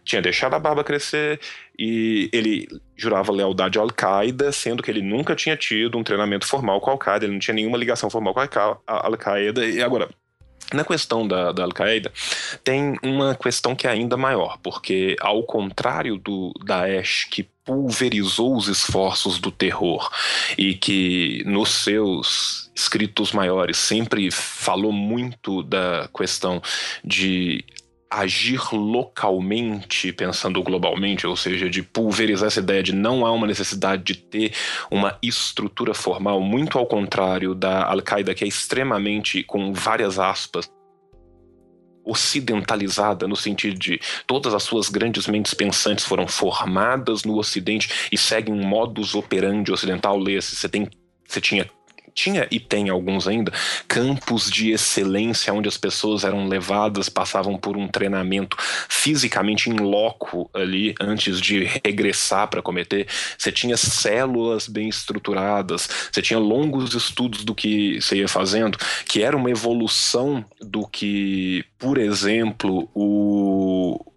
tinha deixado a barba crescer e ele jurava lealdade à Al-Qaeda, sendo que ele nunca tinha tido um treinamento formal com a Al-Qaeda, ele não tinha nenhuma ligação formal com a Al-Qaeda. E agora, na questão da, da Al-Qaeda, tem uma questão que é ainda maior, porque ao contrário do Daesh, que pulverizou os esforços do terror e que nos seus escritos maiores sempre falou muito da questão de agir localmente, pensando globalmente, ou seja, de pulverizar essa ideia de não há uma necessidade de ter uma estrutura formal, muito ao contrário da Al-Qaeda, que é extremamente, com várias aspas, ocidentalizada no sentido de todas as suas grandes mentes pensantes foram formadas no Ocidente e seguem um modus operandi ocidental. Leia-se, você tem você tinha tinha e tem alguns ainda campos de excelência onde as pessoas eram levadas, passavam por um treinamento fisicamente em loco ali antes de regressar para cometer. Você tinha células bem estruturadas, você tinha longos estudos do que você ia fazendo, que era uma evolução do que, por exemplo, o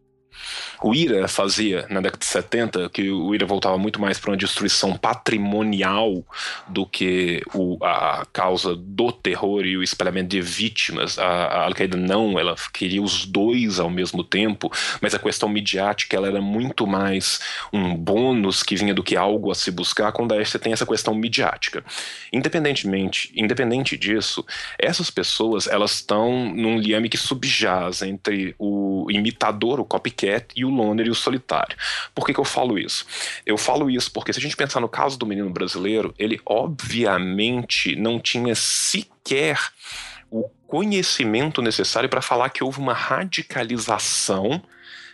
o IRA fazia na década de 70, que o IRA voltava muito mais para uma destruição patrimonial do que o, a causa do terror e o espalhamento de vítimas. A, a Al-Qaeda não, ela queria os dois ao mesmo tempo, mas a questão midiática ela era muito mais um bônus que vinha do que algo a se buscar. Com Daesh você tem essa questão midiática. Independentemente, independente disso, essas pessoas elas estão num liame que subjaz entre o imitador, o copycat, e o loner e o solitário. Por que, que eu falo isso? Eu falo isso porque se a gente pensar no caso do menino brasileiro, ele obviamente não tinha sequer o conhecimento necessário para falar que houve uma radicalização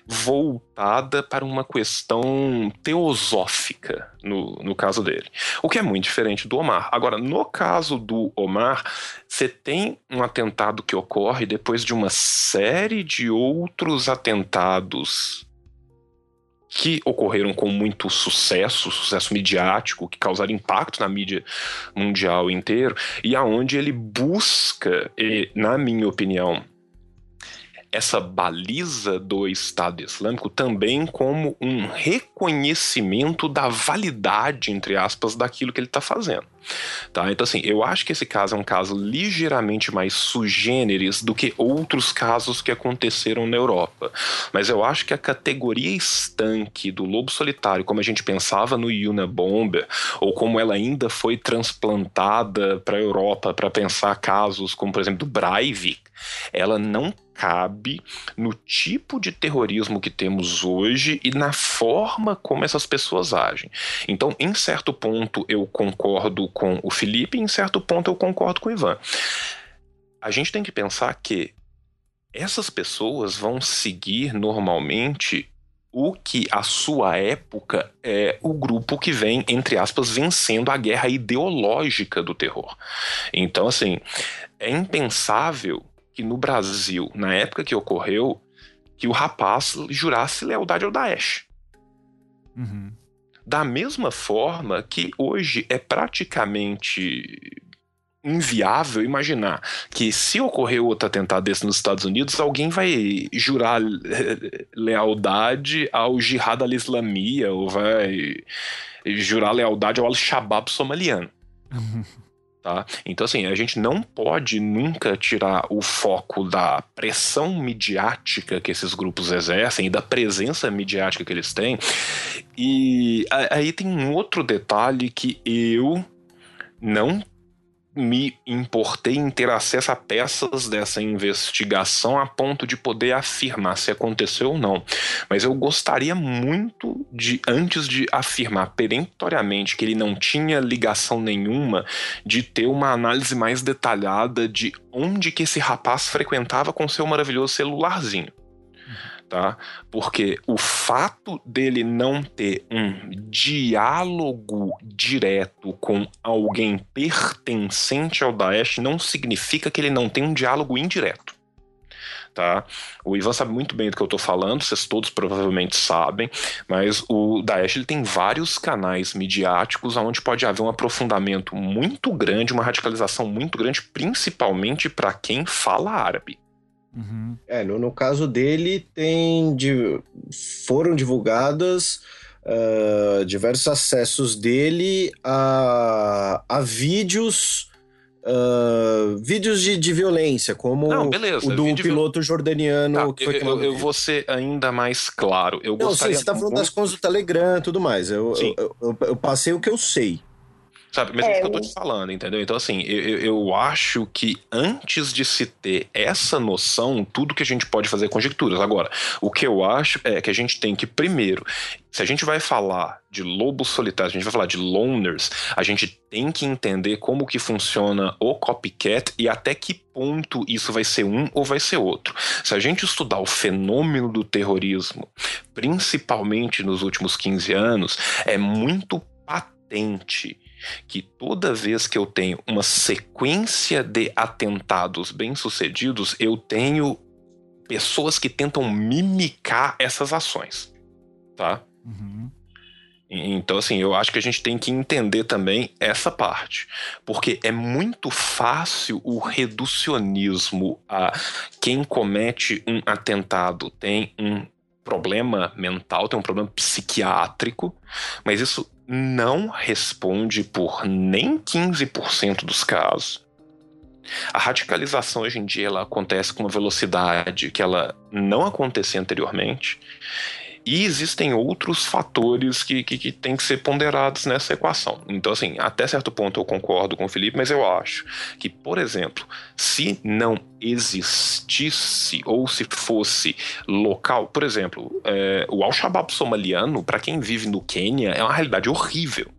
voltada para uma questão teosófica, no, no caso dele. O que é muito diferente do Omar. Agora, no caso do Omar, você tem um atentado que ocorre depois de uma série de outros atentados que ocorreram com muito sucesso, sucesso midiático, que causaram impacto na mídia mundial inteiro, e aonde ele busca, na minha opinião, essa baliza do Estado Islâmico também como um reconhecimento da validade, entre aspas, daquilo que ele está fazendo. Tá? Então, assim, eu acho que esse caso é um caso ligeiramente mais sugêneres do que outros casos que aconteceram na Europa. Mas eu acho que a categoria estanque do lobo solitário, como a gente pensava no Yuna Bomber, ou como ela ainda foi transplantada para a Europa para pensar casos como, por exemplo, do Breivik, ela não cabe no tipo de terrorismo que temos hoje e na forma como essas pessoas agem. Então, em certo ponto, eu concordo com o Felipe, em certo ponto, eu concordo com o Ivan. A gente tem que pensar que essas pessoas vão seguir normalmente o que a sua época é o grupo que vem, entre aspas, vencendo a guerra ideológica do terror. Então, assim, é impensável que no Brasil, na época que ocorreu, que o rapaz jurasse lealdade ao Daesh. Uhum. Da mesma forma que hoje é praticamente inviável imaginar que se ocorrer outro atentado desse nos Estados Unidos, alguém vai jurar lealdade ao Jihad al-Islamia ou vai jurar lealdade ao Al-Shabaab somaliano. Tá? Então, assim, a gente não pode nunca tirar o foco da pressão midiática que esses grupos exercem e da presença midiática que eles têm. E aí tem um outro detalhe que eu não me importei em ter acesso a peças dessa investigação a ponto de poder afirmar se aconteceu ou não. Mas eu gostaria muito de, antes de afirmar peremptoriamente que ele não tinha ligação nenhuma, de ter uma análise mais detalhada de onde que esse rapaz frequentava com seu maravilhoso celularzinho tá? Porque o fato dele não ter um diálogo direto com alguém pertencente ao Daesh não significa que ele não tem um diálogo indireto. Tá? O Ivan sabe muito bem do que eu estou falando, vocês todos provavelmente sabem, mas o Daesh ele tem vários canais midiáticos onde pode haver um aprofundamento muito grande, uma radicalização muito grande, principalmente para quem fala árabe. Uhum. É, no, no, caso dele, tem de, foram divulgadas uh, diversos acessos dele a, a vídeos. Uh, vídeos de, de violência, como Não, beleza, o do piloto jordaniano. Tá, que foi eu, eu, eu vou ser ainda mais claro. Eu Não, gostaria... você tá falando das contas do Telegram e tudo mais. Eu, eu, eu, eu, passei o que eu sei. Sabe? Mas é, é isso que eu tô te falando, entendeu? Então, assim, eu, eu acho que antes de se ter essa noção, tudo que a gente pode fazer é conjecturas. Agora, o que eu acho é que a gente tem que, primeiro, se a gente vai falar de lobos solitários, a gente vai falar de loners, a gente tem que entender como que funciona o copycat e até que ponto isso vai ser um ou vai ser outro. Se a gente estudar o fenômeno do terrorismo, principalmente nos últimos 15 anos, é muito patente que toda vez que eu tenho uma sequência de atentados bem-sucedidos, eu tenho pessoas que tentam mimicar essas ações, tá? Uhum. Então, assim, eu acho que a gente tem que entender também essa parte. Porque é muito fácil o reducionismo a quem comete um atentado tem um problema mental, tem um problema psiquiátrico, mas isso não responde por nem 15% dos casos. A radicalização hoje em dia ela acontece com uma velocidade que ela não acontecia anteriormente e existem outros fatores que, que, que têm que ser ponderados nessa equação. Então, assim, até certo ponto eu concordo com o Felipe, mas eu acho que, por exemplo, se não existisse ou se fosse local, por exemplo, é, o Al-Shabaab somaliano, para quem vive no Quênia, é uma realidade horrível.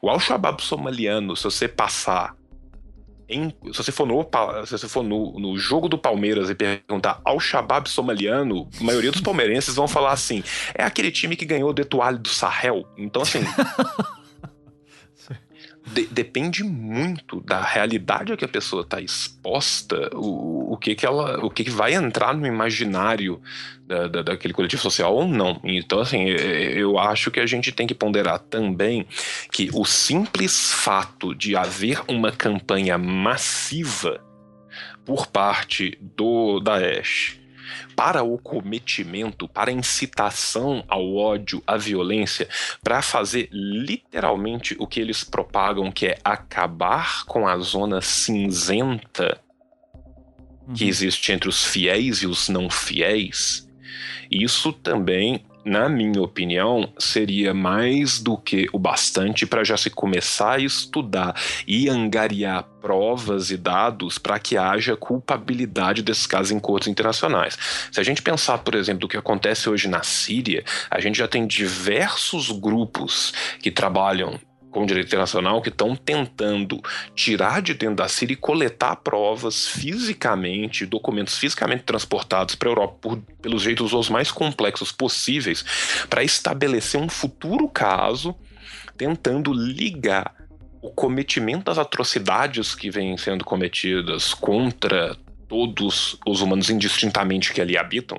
O Al-Shabaab somaliano, se você passar em, se você for, no, se você for no, no jogo do Palmeiras e perguntar ao Shabab somaliano, a maioria dos palmeirenses vão falar assim: é aquele time que ganhou de toalha do Sahel. Então, assim. de, depende muito da realidade a que a pessoa está exposta, o, o, que, que ela, o que, que vai entrar no imaginário da, da, daquele coletivo social ou não. Então, assim, eu acho que a gente tem que ponderar também que o simples fato de haver uma campanha massiva por parte do Daesh para o cometimento, para a incitação ao ódio, à violência, para fazer literalmente o que eles propagam, que é acabar com a zona cinzenta que uhum. existe entre os fiéis e os não fiéis. Isso também na minha opinião, seria mais do que o bastante para já se começar a estudar e angariar provas e dados para que haja culpabilidade desses casos em cortes internacionais. Se a gente pensar, por exemplo, do que acontece hoje na Síria, a gente já tem diversos grupos que trabalham com o direito internacional que estão tentando tirar de dentro da Síria e coletar provas fisicamente, documentos fisicamente transportados para a Europa por, pelos jeitos os mais complexos possíveis, para estabelecer um futuro caso, tentando ligar o cometimento das atrocidades que vêm sendo cometidas contra todos os humanos indistintamente que ali habitam,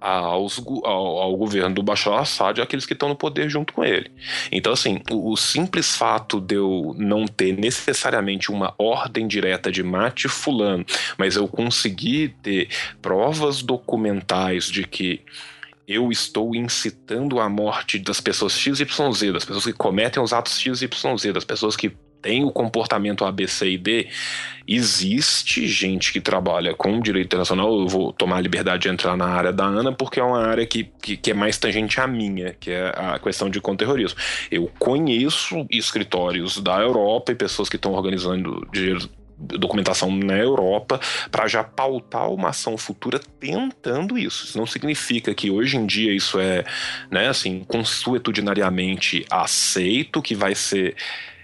aos, ao, ao, governo do Bashar al-Assad e aqueles que estão no poder junto com ele. Então, assim, o, o, simples fato de eu não ter necessariamente uma ordem direta de mate fulano, mas eu conseguir ter provas documentais de que eu estou incitando a morte das pessoas XYZ, das pessoas que cometem os atos XYZ, das pessoas que tem o comportamento A, B, C e D, existe gente que trabalha com direito internacional. Eu vou tomar a liberdade de entrar na área da Ana, porque é uma área que, que, que é mais tangente à minha, que é a questão de conterrorismo. Eu conheço escritórios da Europa e pessoas que estão organizando documentação na Europa para já pautar uma ação futura tentando isso. Isso não significa que hoje em dia isso é, né, assim, consuetudinariamente aceito, que vai ser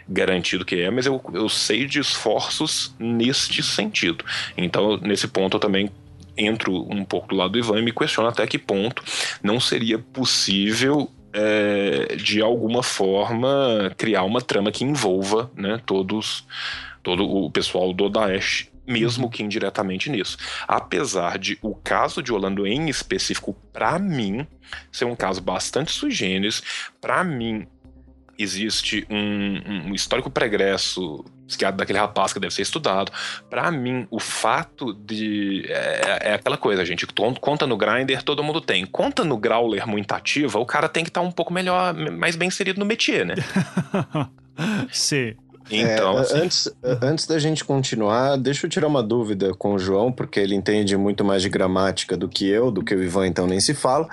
garantido que é, mas eu, eu sei de esforços neste sentido. Então, nesse ponto, eu também entro um pouco do lado do Ivan e me questiono até que ponto não seria possível é, de alguma forma criar uma trama que envolva né, todos todo o pessoal do Daesh mesmo que indiretamente nisso. Apesar de o caso de Orlando em específico, para mim, ser um caso bastante sui generis, para mim existe um, um histórico pregresso daquele rapaz que deve ser estudado. Para mim, o fato de. É, é, aquela coisa, gente. Conta no Grindr, todo mundo tem. Conta no Growler muito ativa, o cara tem que estar tá um pouco melhor, mais bem inserido no métier, né? Sim. Então, é, assim... antes, antes da gente continuar, deixa eu tirar uma dúvida com o João, porque ele entende muito mais de gramática do que eu, do que o Ivan, então nem se fala.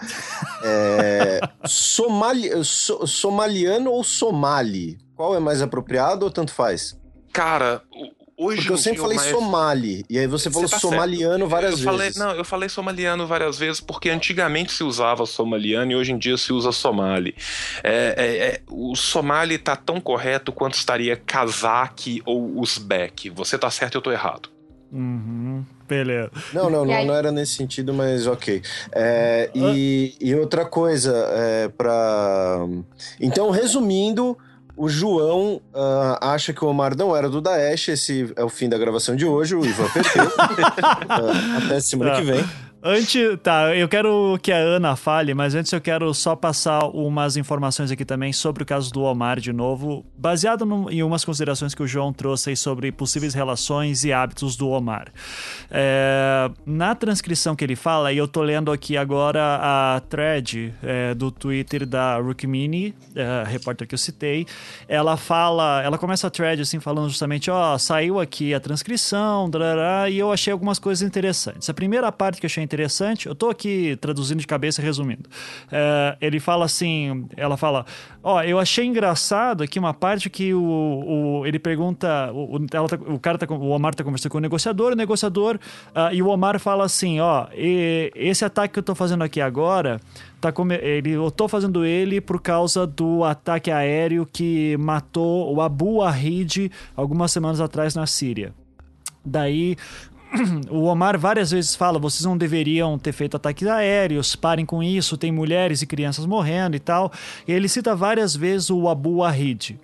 É, somali, so, somaliano ou somali? Qual é mais apropriado ou tanto faz? Cara, Hoje Porque eu sempre falei mais... somali, e aí você, você falou tá somaliano certo. várias eu vezes. Falei, não, eu falei somaliano várias vezes porque antigamente se usava somaliano e hoje em dia se usa somali. É, é, é, o somali tá tão correto quanto estaria kazakh ou uzbek. Você tá certo, eu tô errado. Uhum, beleza. Não, não, não, não, era nesse sentido, mas ok. É, e, e, outra coisa, é, para Então, resumindo, O João uh, acha que o Omar não era do Daesh. Esse é o fim da gravação de hoje. O Ivan perdeu. uh, até semana que vem. Antes, tá, eu quero que a Ana fale, mas antes eu quero só passar umas informações aqui também sobre o caso do Omar de novo, baseado no, em umas considerações que o João trouxe aí sobre possíveis relações e hábitos do Omar. É, na transcrição que ele fala, e eu tô lendo aqui agora a thread é, do Twitter da Rukmini, é, repórter que eu citei, ela fala, ela começa a thread assim falando justamente, ó, saiu aqui a transcrição, e eu achei algumas coisas interessantes. A primeira parte que eu achei interessante. Eu tô aqui traduzindo de cabeça e resumindo. É, ele fala assim, ela fala, ó, oh, eu achei engraçado aqui uma parte que o, o ele pergunta, o, ela tá, o cara tá, o Omar tá conversando com o negociador, o negociador uh, e o Omar fala assim, ó, oh, esse ataque que eu tô fazendo aqui agora tá ele, eu tô fazendo ele por causa do ataque aéreo que matou o Abu Ahid algumas semanas atrás na Síria. Daí o Omar várias vezes fala: vocês não deveriam ter feito ataques aéreos, parem com isso, tem mulheres e crianças morrendo e tal. E ele cita várias vezes o Abu Wahid.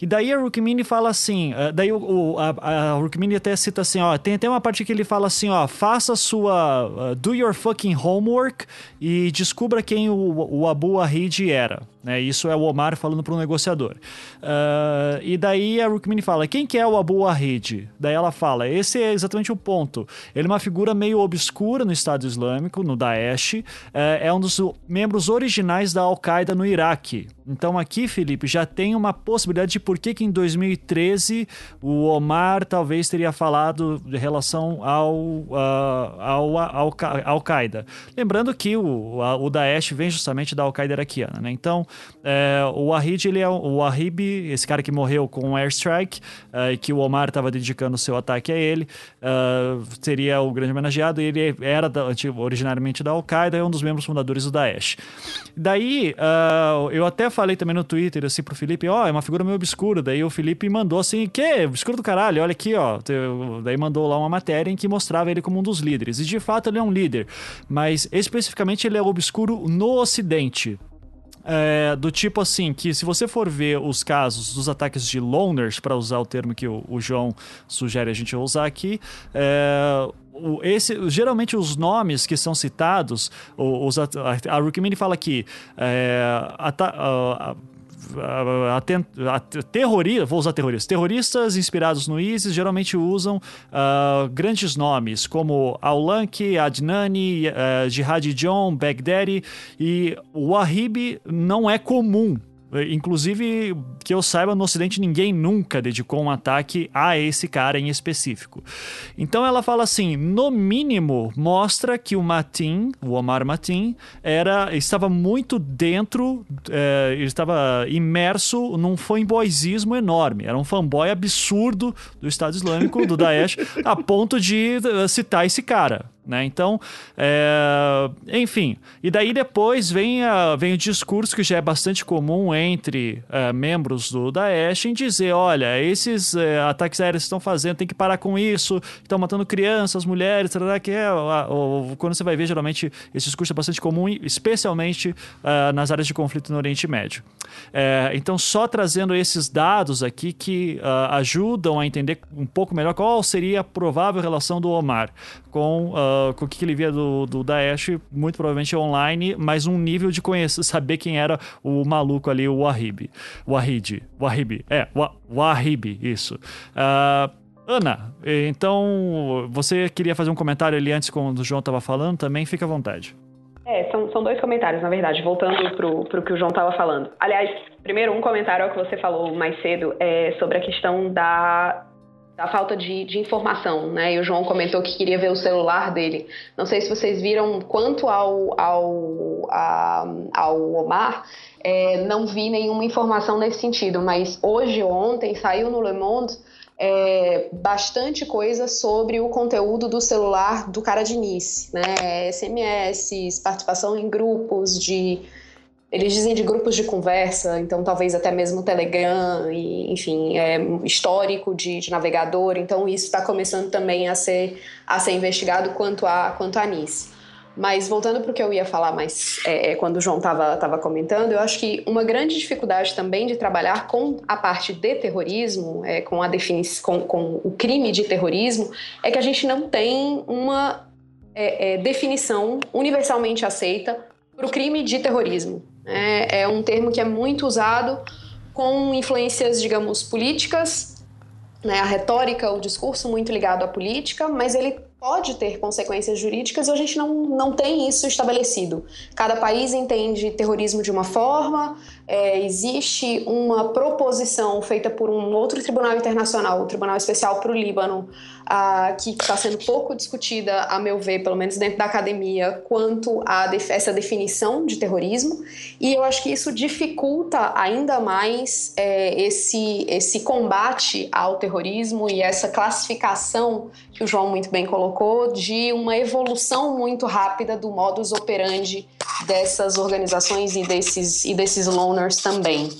E daí a Rukmini fala assim, uh, daí o, o, a, a Rukmini até cita assim, ó, tem até uma parte que ele fala assim, ó, faça sua, uh, do your fucking homework e descubra quem o, o Abu Ahid era. Né? Isso é o Omar falando para um negociador. Uh, e daí a Rukmini fala, quem que é o Abu Ahid? Daí ela fala, esse é exatamente o ponto. Ele é uma figura meio obscura no Estado Islâmico, no Daesh, uh, é um dos membros originais da Al-Qaeda no Iraque. Então aqui, Felipe, já tem uma possibilidade de por que, que em 2013 o Omar talvez teria falado em relação ao, uh, ao, Al-Qaeda. Lembrando que o, o Daesh vem justamente da Al-Qaeda iraquiana, né? Então, é, o Wahid, ele é o Wahib, esse cara que morreu com um airstrike, uh, que o Omar estava dedicando seu ataque a ele, uh, seria o grande homenageado, ele era da, originariamente da Al-Qaeda, é um dos membros fundadores do Daesh. Daí, eu até falei também no Twitter, assim, pro Felipe, ó, oh, é uma figura meio obscura. Daí o Felipe mandou assim, que? Obscuro do caralho, olha aqui, ó. Daí mandou lá uma matéria em que mostrava ele como um dos líderes. E de fato ele é um líder. Mas especificamente ele é obscuro no Ocidente. É, do tipo assim, que se você for ver os casos dos ataques de loners, para usar o termo que o, o, João sugere a gente usar aqui, é, esse, geralmente os nomes que são citados, os, a, a Rukmini fala que é, a, a, a terrorista, vou usar terroristas, terroristas inspirados no ISIS geralmente usam uh, grandes nomes como Aulanki, Adnani, uh, Jihad John, Baghdadi. E Wahib não é comum Inclusive, que eu saiba, no Ocidente ninguém nunca dedicou um ataque a esse cara em específico. Então ela fala assim: no mínimo, mostra que o Matin, o Omar Matin, era, estava muito dentro, é, ele estava imerso num fanboyzismo enorme. Era um fanboy absurdo do Estado Islâmico, do Daesh, a ponto de eh, citar esse cara. Né? Então, é... enfim. E daí depois vem, a, vem o discurso que já é bastante comum entre é, membros do Daesh em dizer: olha, esses é, ataques aéreos que estão fazendo, tem que parar com isso, estão matando crianças, mulheres, que é, quando você vai ver, geralmente esse discurso é bastante comum, especialmente é, nas áreas de conflito no Oriente Médio. Então, só trazendo esses dados aqui que uh, ajudam a entender um pouco melhor qual seria a provável relação do Omar com. Uh, com o que ele via do, do Daesh, muito provavelmente online, mas um nível de conhecer, saber quem era o maluco ali, o Wahib. Wahid. Wahib. É, Wahib, isso. Uh, Ana, então você queria fazer um comentário ali antes, quando o João estava falando, também fica à vontade. É, são, são dois comentários, na verdade, voltando pro, pro que o João estava falando. Aliás, primeiro, um comentário ao que você falou mais cedo é sobre a questão da da falta de, de, informação, né? E o João comentou que queria ver o celular dele. Não sei se vocês viram quanto ao, ao, a, ao Omar, é, não vi nenhuma informação nesse sentido, mas hoje ontem saiu no Le Monde é, bastante coisa sobre o conteúdo do celular do cara de Nice, né? SMS, participação em grupos de eles dizem de grupos de conversa, então talvez até mesmo Telegram, e, enfim, é, histórico de, de navegador, então isso está começando também a ser, a ser investigado quanto a, quanto a NIS. Mas voltando para o que eu ia falar mais é, é quando o João estava comentando, eu acho que uma grande dificuldade também de trabalhar com a parte de terrorismo, é, com, a definição, com, com o crime de terrorismo, é que a gente não tem uma é, é, definição universalmente aceita para o crime de terrorismo. É, é um termo que é muito usado com influências, digamos, políticas, né, a retórica, o discurso muito ligado à política, mas ele pode ter consequências jurídicas e a gente não, não tem isso estabelecido. Cada país entende terrorismo de uma forma, é, existe uma proposição feita por um outro tribunal internacional, o Tribunal Especial para o Líbano, que está sendo pouco discutida, a meu ver, pelo menos dentro da academia, quanto a def essa definição de terrorismo. E eu acho que isso dificulta ainda mais é, esse, esse combate ao terrorismo e essa classificação que o João muito bem colocou de uma evolução muito rápida do modus operandi dessas organizações e desses, e desses também.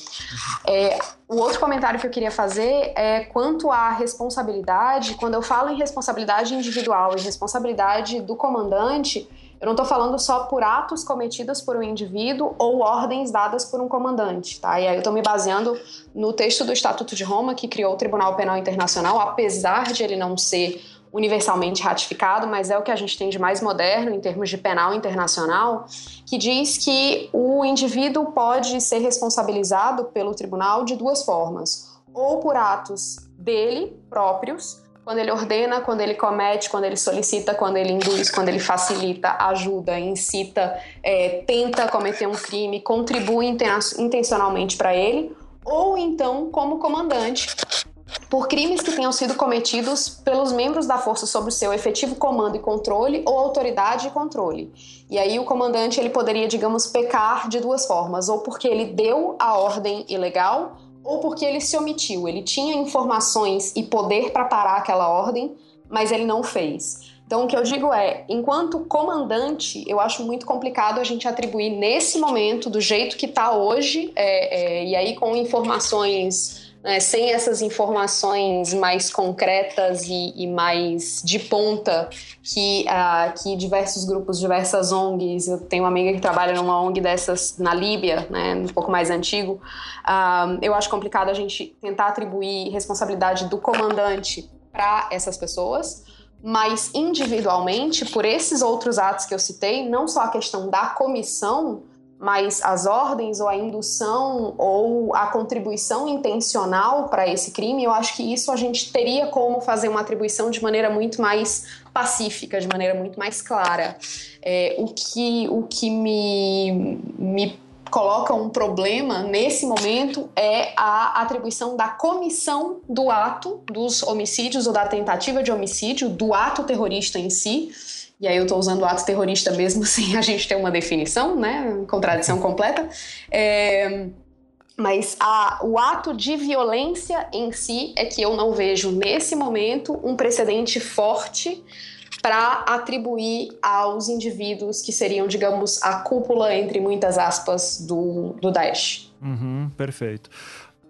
É, o outro comentário que eu queria fazer é quanto à responsabilidade. Quando eu falo em responsabilidade individual e responsabilidade do comandante, eu não estou falando só por atos cometidos por um indivíduo ou ordens dadas por um comandante, tá? E aí eu estou me baseando no texto do Estatuto de Roma, que criou o Tribunal Penal Internacional, apesar de ele não ser universalmente ratificado, mas é o que a gente tem de mais moderno em termos de penal internacional, que diz que o indivíduo pode ser responsabilizado pelo tribunal de duas formas: ou por atos dele próprios, quando ele ordena, quando ele comete, quando ele solicita, quando ele induz, quando ele facilita, ajuda, incita, é, tenta cometer um crime, contribui intencionalmente para ele, ou então como comandante por crimes que tenham sido cometidos pelos membros da força sobre o seu efetivo comando e controle ou autoridade e controle. E aí o comandante ele poderia, digamos, pecar de duas formas, ou porque ele deu a ordem ilegal, ou porque ele se omitiu. Ele tinha informações e poder para parar aquela ordem, mas ele não fez. Então, o que eu digo é, enquanto comandante, eu acho muito complicado a gente atribuir nesse momento, do jeito que está hoje, é, é, e aí com informações né, sem essas informações mais concretas e, e mais de ponta que, uh, que diversos grupos, diversas ONGs, eu tenho uma amiga que trabalha numa ONG dessas na Líbia, né, um pouco mais antigo, uh, eu acho complicado a gente tentar atribuir responsabilidade do comandante para essas pessoas, mas individualmente, por esses outros atos que eu citei, não só a questão da comissão, mas as ordens ou a indução ou a contribuição intencional para esse crime, eu acho que isso a gente teria como fazer uma atribuição de maneira muito mais pacífica, de maneira muito mais clara. É, o que, o que me, me coloca um problema nesse momento é a atribuição da comissão do ato dos homicídios ou da tentativa de homicídio, do ato terrorista em si e aí eu estou usando o ato terrorista mesmo sem a gente ter uma definição, né? Contradição completa. É, mas a, o ato de violência em si é que eu não vejo nesse momento um precedente forte para atribuir aos indivíduos que seriam, digamos, a cúpula, entre muitas aspas, do, do Daesh. Uhum, perfeito.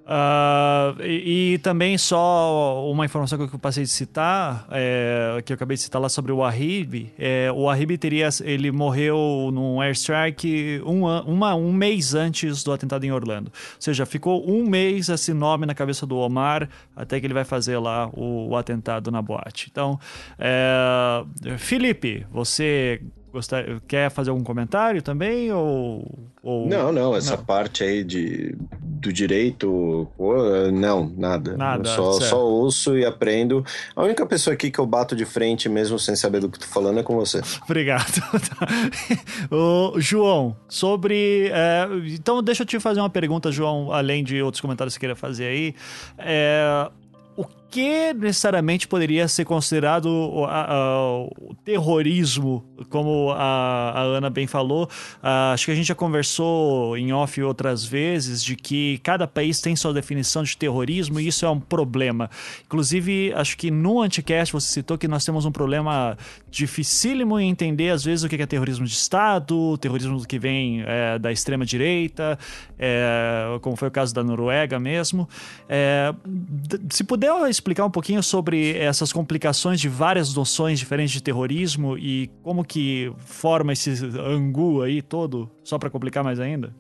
Uh, e, e, também só uma informação que eu passei de citar, é, que eu acabei de citar lá sobre o Ahib. É, o Ahib teria, ele morreu num airstrike um, uma, um mês antes do atentado em Orlando. Ou seja, ficou um mês esse nome na cabeça do Omar até que ele vai fazer lá o, o atentado na boate. Então, é, Felipe, você Gostar, quer fazer algum comentário também? Ou, ou... Não, não, essa não. parte aí de, do direito, não, nada. Nada. Só, só ouço e aprendo. A única pessoa aqui que eu bato de frente mesmo sem saber do que tô falando é com você. Obrigado. o João, sobre. É, então, deixa eu te fazer uma pergunta, João, além de outros comentários que você queira fazer aí. É, que necessariamente poderia ser considerado o, o terrorismo, como a, a, Ana bem falou. Uh, acho que a gente já conversou em off outras vezes de que cada país tem sua definição de terrorismo e isso é um problema. Inclusive, acho que no Anticast você citou que nós temos um problema dificílimo em entender, às vezes, o que é terrorismo de Estado, terrorismo que vem é, da extrema-direita, é, como foi o caso da Noruega mesmo. É, se puder explicar um pouquinho sobre essas complicações de várias noções diferentes de terrorismo e como que forma esse angu aí todo, só para complicar mais ainda?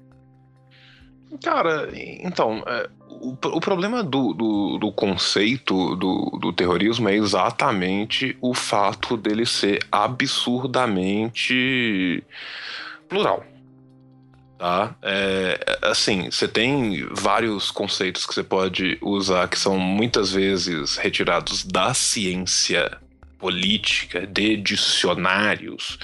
Cara, então, é, o, o, problema do, do, do conceito do, do, terrorismo é exatamente o fato dele ser absurdamente plural. Tá? É, assim, você tem vários conceitos que você pode usar que são muitas vezes retirados da ciência política, de dicionários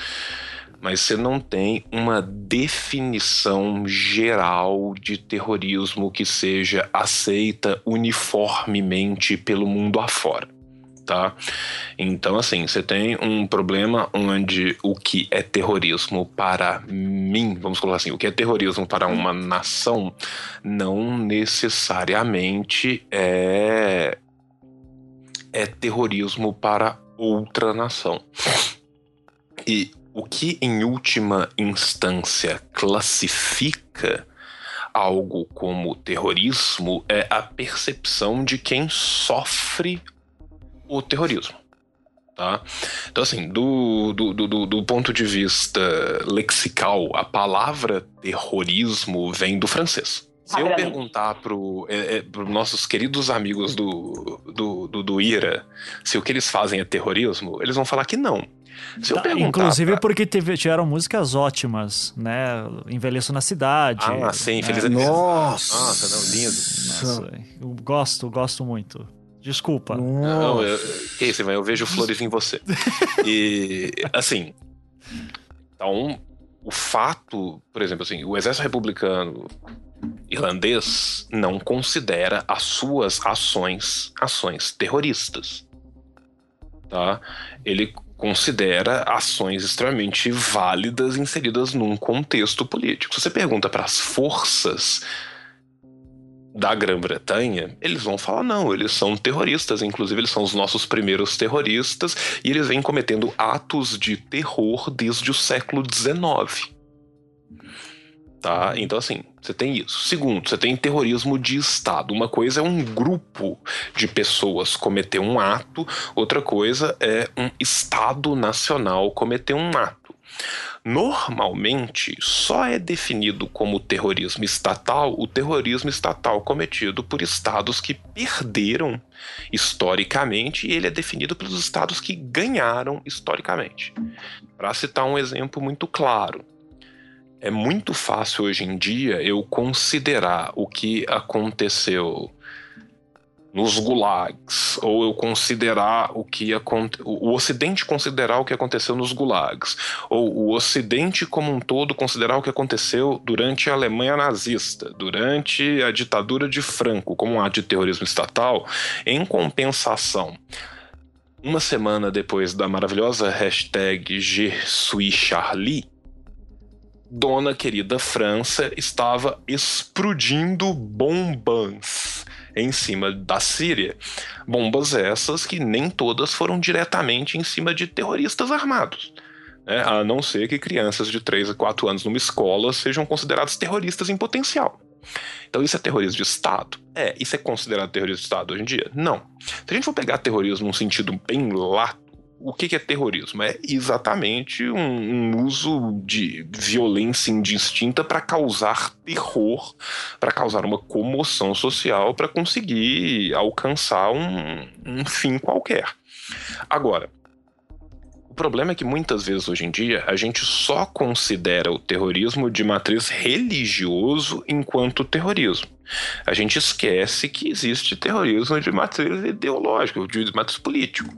mas você não tem uma definição geral de terrorismo que seja aceita uniformemente pelo mundo afora. Tá? Então, assim, você tem um problema onde o que é terrorismo para mim, vamos colocar assim, o que é terrorismo para uma nação não necessariamente é, é terrorismo para outra nação. E o que, em última instância, classifica algo como terrorismo é a percepção de quem sofre o terrorismo. Tá? Então, assim, do, do, do, do, ponto de vista lexical, a palavra terrorismo vem do francês. Se eu perguntar para é, é, nossos queridos amigos do, do, do, do IRA se o que eles fazem é terrorismo, eles vão falar que não. Se eu tá, Inclusive pra... porque teve, tiveram músicas ótimas, né? Envelheço na cidade. Ah, sim, feliz né? Nossa! Nossa, não, lindo. Nossa, eu gosto, gosto muito. Desculpa. Não, eu, que isso, eu vejo flores em você. e, assim, então, o fato, por exemplo, assim, o exército republicano irlandês não considera as suas ações ações terroristas. Tá? Ele considera ações extremamente válidas inseridas num contexto político. Se você pergunta para as forças da Grã-Bretanha, eles vão falar não, eles são terroristas, inclusive eles são os nossos primeiros terroristas e eles vêm cometendo atos de terror desde o século XIX. Tá? Então, assim, você tem isso. Segundo, você tem terrorismo de Estado. Uma coisa é um grupo de pessoas cometer um ato, outra coisa é um Estado nacional cometer um ato. Normalmente, só é definido como terrorismo estatal o terrorismo estatal cometido por estados que perderam historicamente, e ele é definido pelos estados que ganharam historicamente. Para citar um exemplo muito claro, é muito fácil hoje em dia eu considerar o que aconteceu nos gulags, ou eu considerar o que o Ocidente considerar o que aconteceu nos gulags, ou o Ocidente como um todo considerar o que aconteceu durante a Alemanha nazista, durante a ditadura de Franco, como um ato de terrorismo estatal, em compensação. Uma semana depois da maravilhosa hashtag Je Charlie, dona querida França estava explodindo bombas em cima da Síria. Bombas essas que nem todas foram diretamente em cima de terroristas armados. Né? A não ser que crianças de 3 a 4 anos numa escola sejam consideradas terroristas em potencial. Então isso é terrorismo de Estado? É. Isso é considerado terrorismo de Estado hoje em dia? Não. Se a gente for pegar terrorismo num sentido bem lato, o que, é terrorismo? É exatamente um, um uso de violência indistinta para causar terror, para causar uma comoção social, para conseguir alcançar um, um fim qualquer. Agora, o problema é que muitas vezes hoje em dia a gente só considera o terrorismo de matriz religioso enquanto terrorismo. A gente esquece que existe terrorismo de matriz ideológica, de matriz político.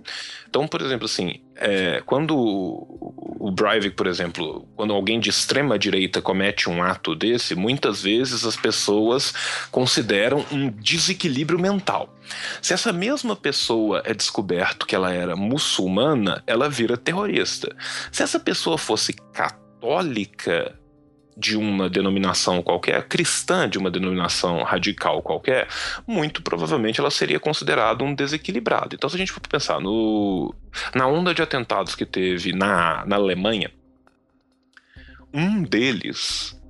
Então, por exemplo, assim, é, quando o Breivik, por exemplo, quando alguém de extrema direita comete um ato desse, muitas vezes as pessoas consideram um desequilíbrio mental. Se essa mesma pessoa é descoberto que ela era muçulmana, ela vira terrorista. Se essa pessoa fosse católica, de uma denominação qualquer, cristã de uma denominação radical qualquer, muito provavelmente ela seria considerada um desequilibrado. Então, se a gente for pensar no, na onda de atentados que teve na, na Alemanha, um deles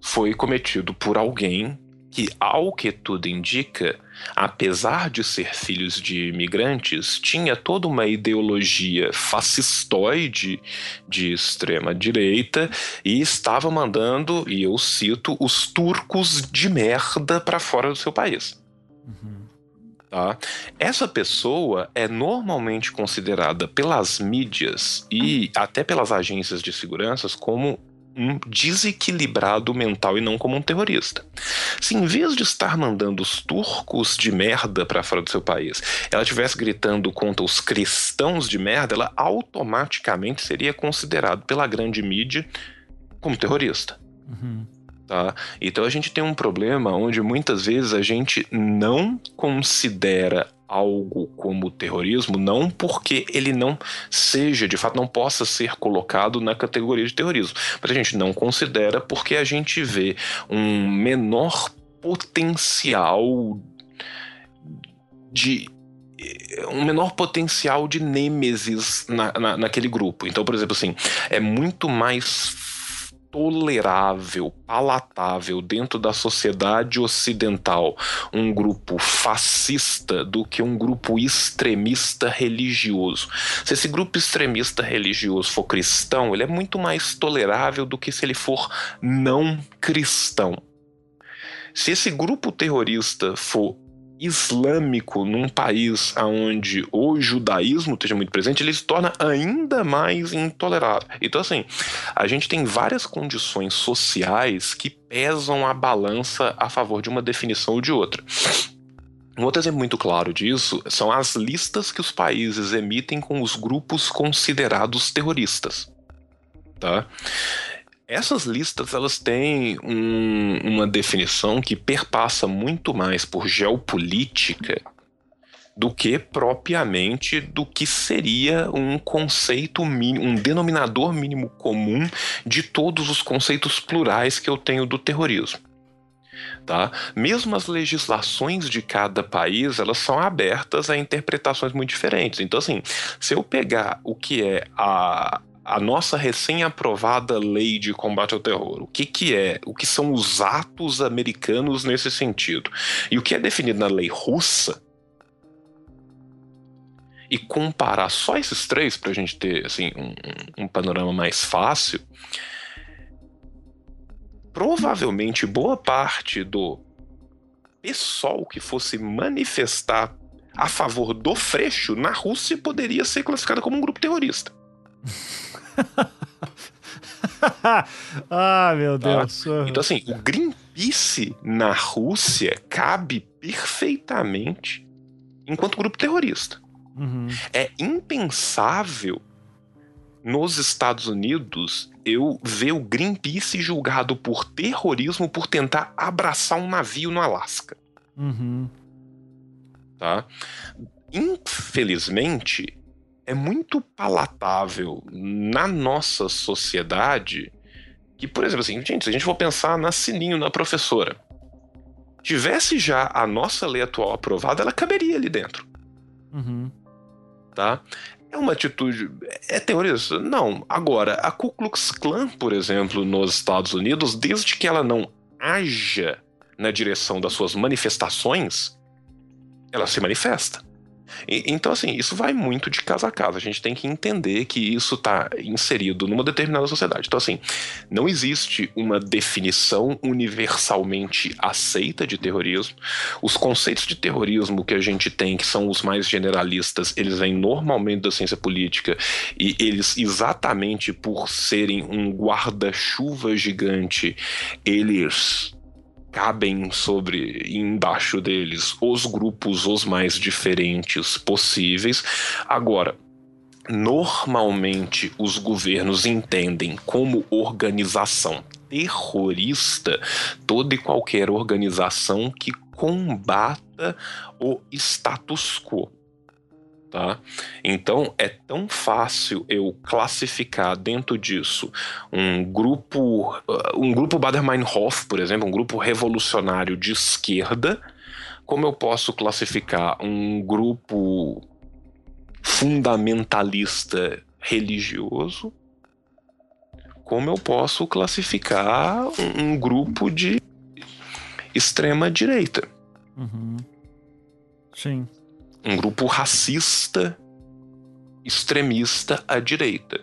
foi cometido por alguém que, ao que tudo indica, apesar de ser filhos de imigrantes, tinha toda uma ideologia fascistoide de extrema direita e estava mandando, e eu cito, os turcos de merda para fora do seu país. Uhum. Tá? Essa pessoa é normalmente considerada pelas mídias e até pelas agências de segurança como desequilibrado mental e não como um terrorista. Se em vez de estar mandando os turcos de merda para fora do seu país, ela estivesse gritando contra os cristãos de merda, ela automaticamente seria considerado pela grande mídia como terrorista. Uhum. Tá? Então a gente tem um problema onde muitas vezes a gente não considera algo como terrorismo, não porque ele não seja, de fato, não possa ser colocado na categoria de terrorismo, mas a gente não considera porque a gente vê um menor potencial de um menor potencial de nêmesis na, na, naquele grupo. Então, por exemplo, assim, é muito mais tolerável, palatável dentro da sociedade ocidental um grupo fascista do que um grupo extremista religioso. Se esse grupo extremista religioso for cristão, ele é muito mais tolerável do que se ele for não cristão. Se esse grupo terrorista for islâmico num país onde o judaísmo esteja muito presente, ele se torna ainda mais intolerável. Então, assim, a gente tem várias condições sociais que pesam a balança a favor de uma definição ou de outra. Um outro exemplo muito claro disso são as listas que os países emitem com os grupos considerados terroristas. Tá? Essas listas elas têm um, uma definição que perpassa muito mais por geopolítica do que propriamente do que seria um conceito mínimo, um denominador mínimo comum de todos os conceitos plurais que eu tenho do terrorismo. Tá? Mesmo as legislações de cada país, elas são abertas a interpretações muito diferentes. Então, assim, se eu pegar o que é a, a nossa recém-aprovada lei de combate ao terror. O que, que é? O que são os atos americanos nesse sentido? E o que é definido na lei russa? E comparar só esses três para a gente ter assim, um, um panorama mais fácil. Provavelmente boa parte do pessoal que fosse manifestar a favor do Freixo na Rússia poderia ser classificada como um grupo terrorista. ah, meu tá? Deus. Então, assim, o Greenpeace na Rússia cabe perfeitamente enquanto grupo terrorista. Uhum. É impensável nos Estados Unidos eu ver o Greenpeace julgado por terrorismo por tentar abraçar um navio no Alasca. Uhum. Tá? Infelizmente, é muito palatável na nossa sociedade que, por exemplo, assim, gente, se a gente for pensar na Sininho, na professora, tivesse já a nossa lei atual aprovada, ela caberia ali dentro. Uhum. Tá? É uma atitude. É terrorista? Não. Agora, a Ku Klux Klan, por exemplo, nos Estados Unidos, desde que ela não haja na direção das suas manifestações, ela se manifesta. E, então, assim, isso vai muito de casa a casa. A gente tem que entender que isso está inserido numa determinada sociedade. Então, assim, não existe uma definição universalmente aceita de terrorismo. Os conceitos de terrorismo que a gente tem, que são os mais generalistas, eles vêm normalmente da ciência política e eles, exatamente por serem um guarda-chuva gigante, eles cabem sobre embaixo deles os grupos os mais diferentes possíveis. Agora, normalmente os governos entendem como organização terrorista toda e qualquer organização que combata o status quo. Tá? Então é tão fácil eu classificar dentro disso um grupo, uh, um grupo Bader-Meinhof, por exemplo, um grupo revolucionário de esquerda, como eu posso classificar um grupo fundamentalista religioso, como eu posso classificar um, um grupo de extrema-direita. Uhum. Sim. Um grupo racista, extremista à direita.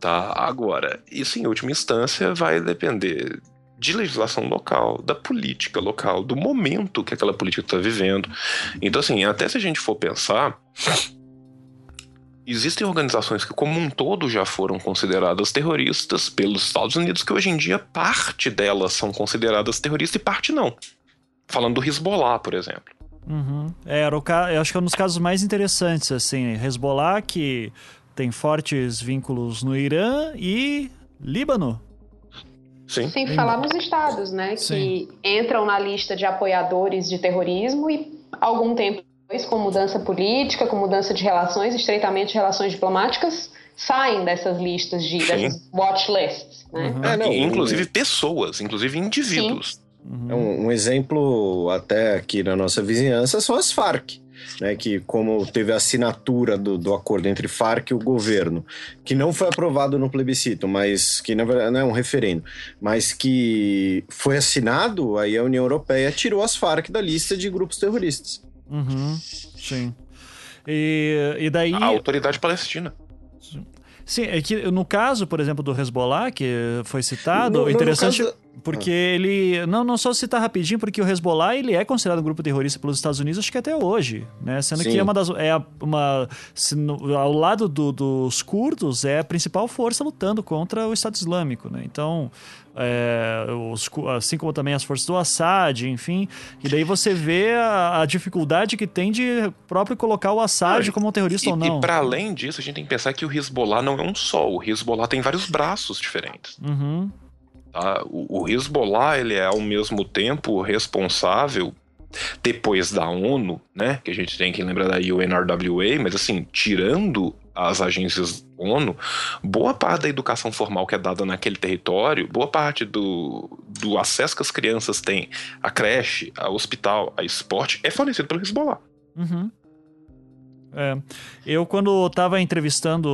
Tá? Agora, isso em última instância vai depender de legislação local, da política local, do momento que aquela política está vivendo. Então, assim, até se a gente for pensar, existem organizações que, como um todo, já foram consideradas terroristas pelos Estados Unidos, que hoje em dia parte delas são consideradas terroristas e parte não. Falando do Hezbollah, por exemplo. Uhum. É, era o ca... eu acho que é um dos casos mais interessantes, assim, Hezbollah, que tem fortes vínculos no Irã e Líbano. Sim. Sem falar nos estados, né? Sim. Que entram na lista de apoiadores de terrorismo e algum tempo depois, com mudança política, com mudança de relações, estreitamente relações diplomáticas, saem dessas listas de dessas watch lists. Né? Uhum. É, não, inclusive pessoas, inclusive indivíduos. Uhum. Um, um, exemplo até aqui na nossa vizinhança são as Farc né, que como teve a assinatura do, do acordo entre Farc e o governo, que não foi aprovado no plebiscito, mas que na verdade não é um referendo, mas que foi assinado, aí a União Europeia tirou as Farc da lista de grupos terroristas. Uhum, sim. E, e daí... A autoridade palestina. Sim, é que no caso, por exemplo, do Hezbollah, que foi citado, no, interessante... No caso porque ah. ele. Não, não só citar rapidinho, porque o Hezbollah ele é considerado um grupo terrorista pelos Estados Unidos, acho que até hoje, né? Sendo Sim. que é uma das. É uma, no, ao lado do, dos curdos, é a principal força lutando contra o Estado Islâmico, né? Então. É, os, assim como também as forças do Assad, enfim. E daí você vê a, a dificuldade que tem de próprio colocar o Assad como um terrorista e, ou não. E para além disso, a gente tem que pensar que o Hezbollah não é um só. O Hezbollah tem vários braços diferentes. Uhum. O, o Hezbollah ele é ao mesmo tempo responsável depois da ONU, né, que a gente tem que lembrar da UNRWA, mas assim, tirando as agências ONU, boa parte da educação formal que é dada naquele território, boa parte do, do acesso que as crianças têm à creche, ao hospital, a esporte, é fornecido pelo Hezbollah. Uhum. É. Eu, quando estava entrevistando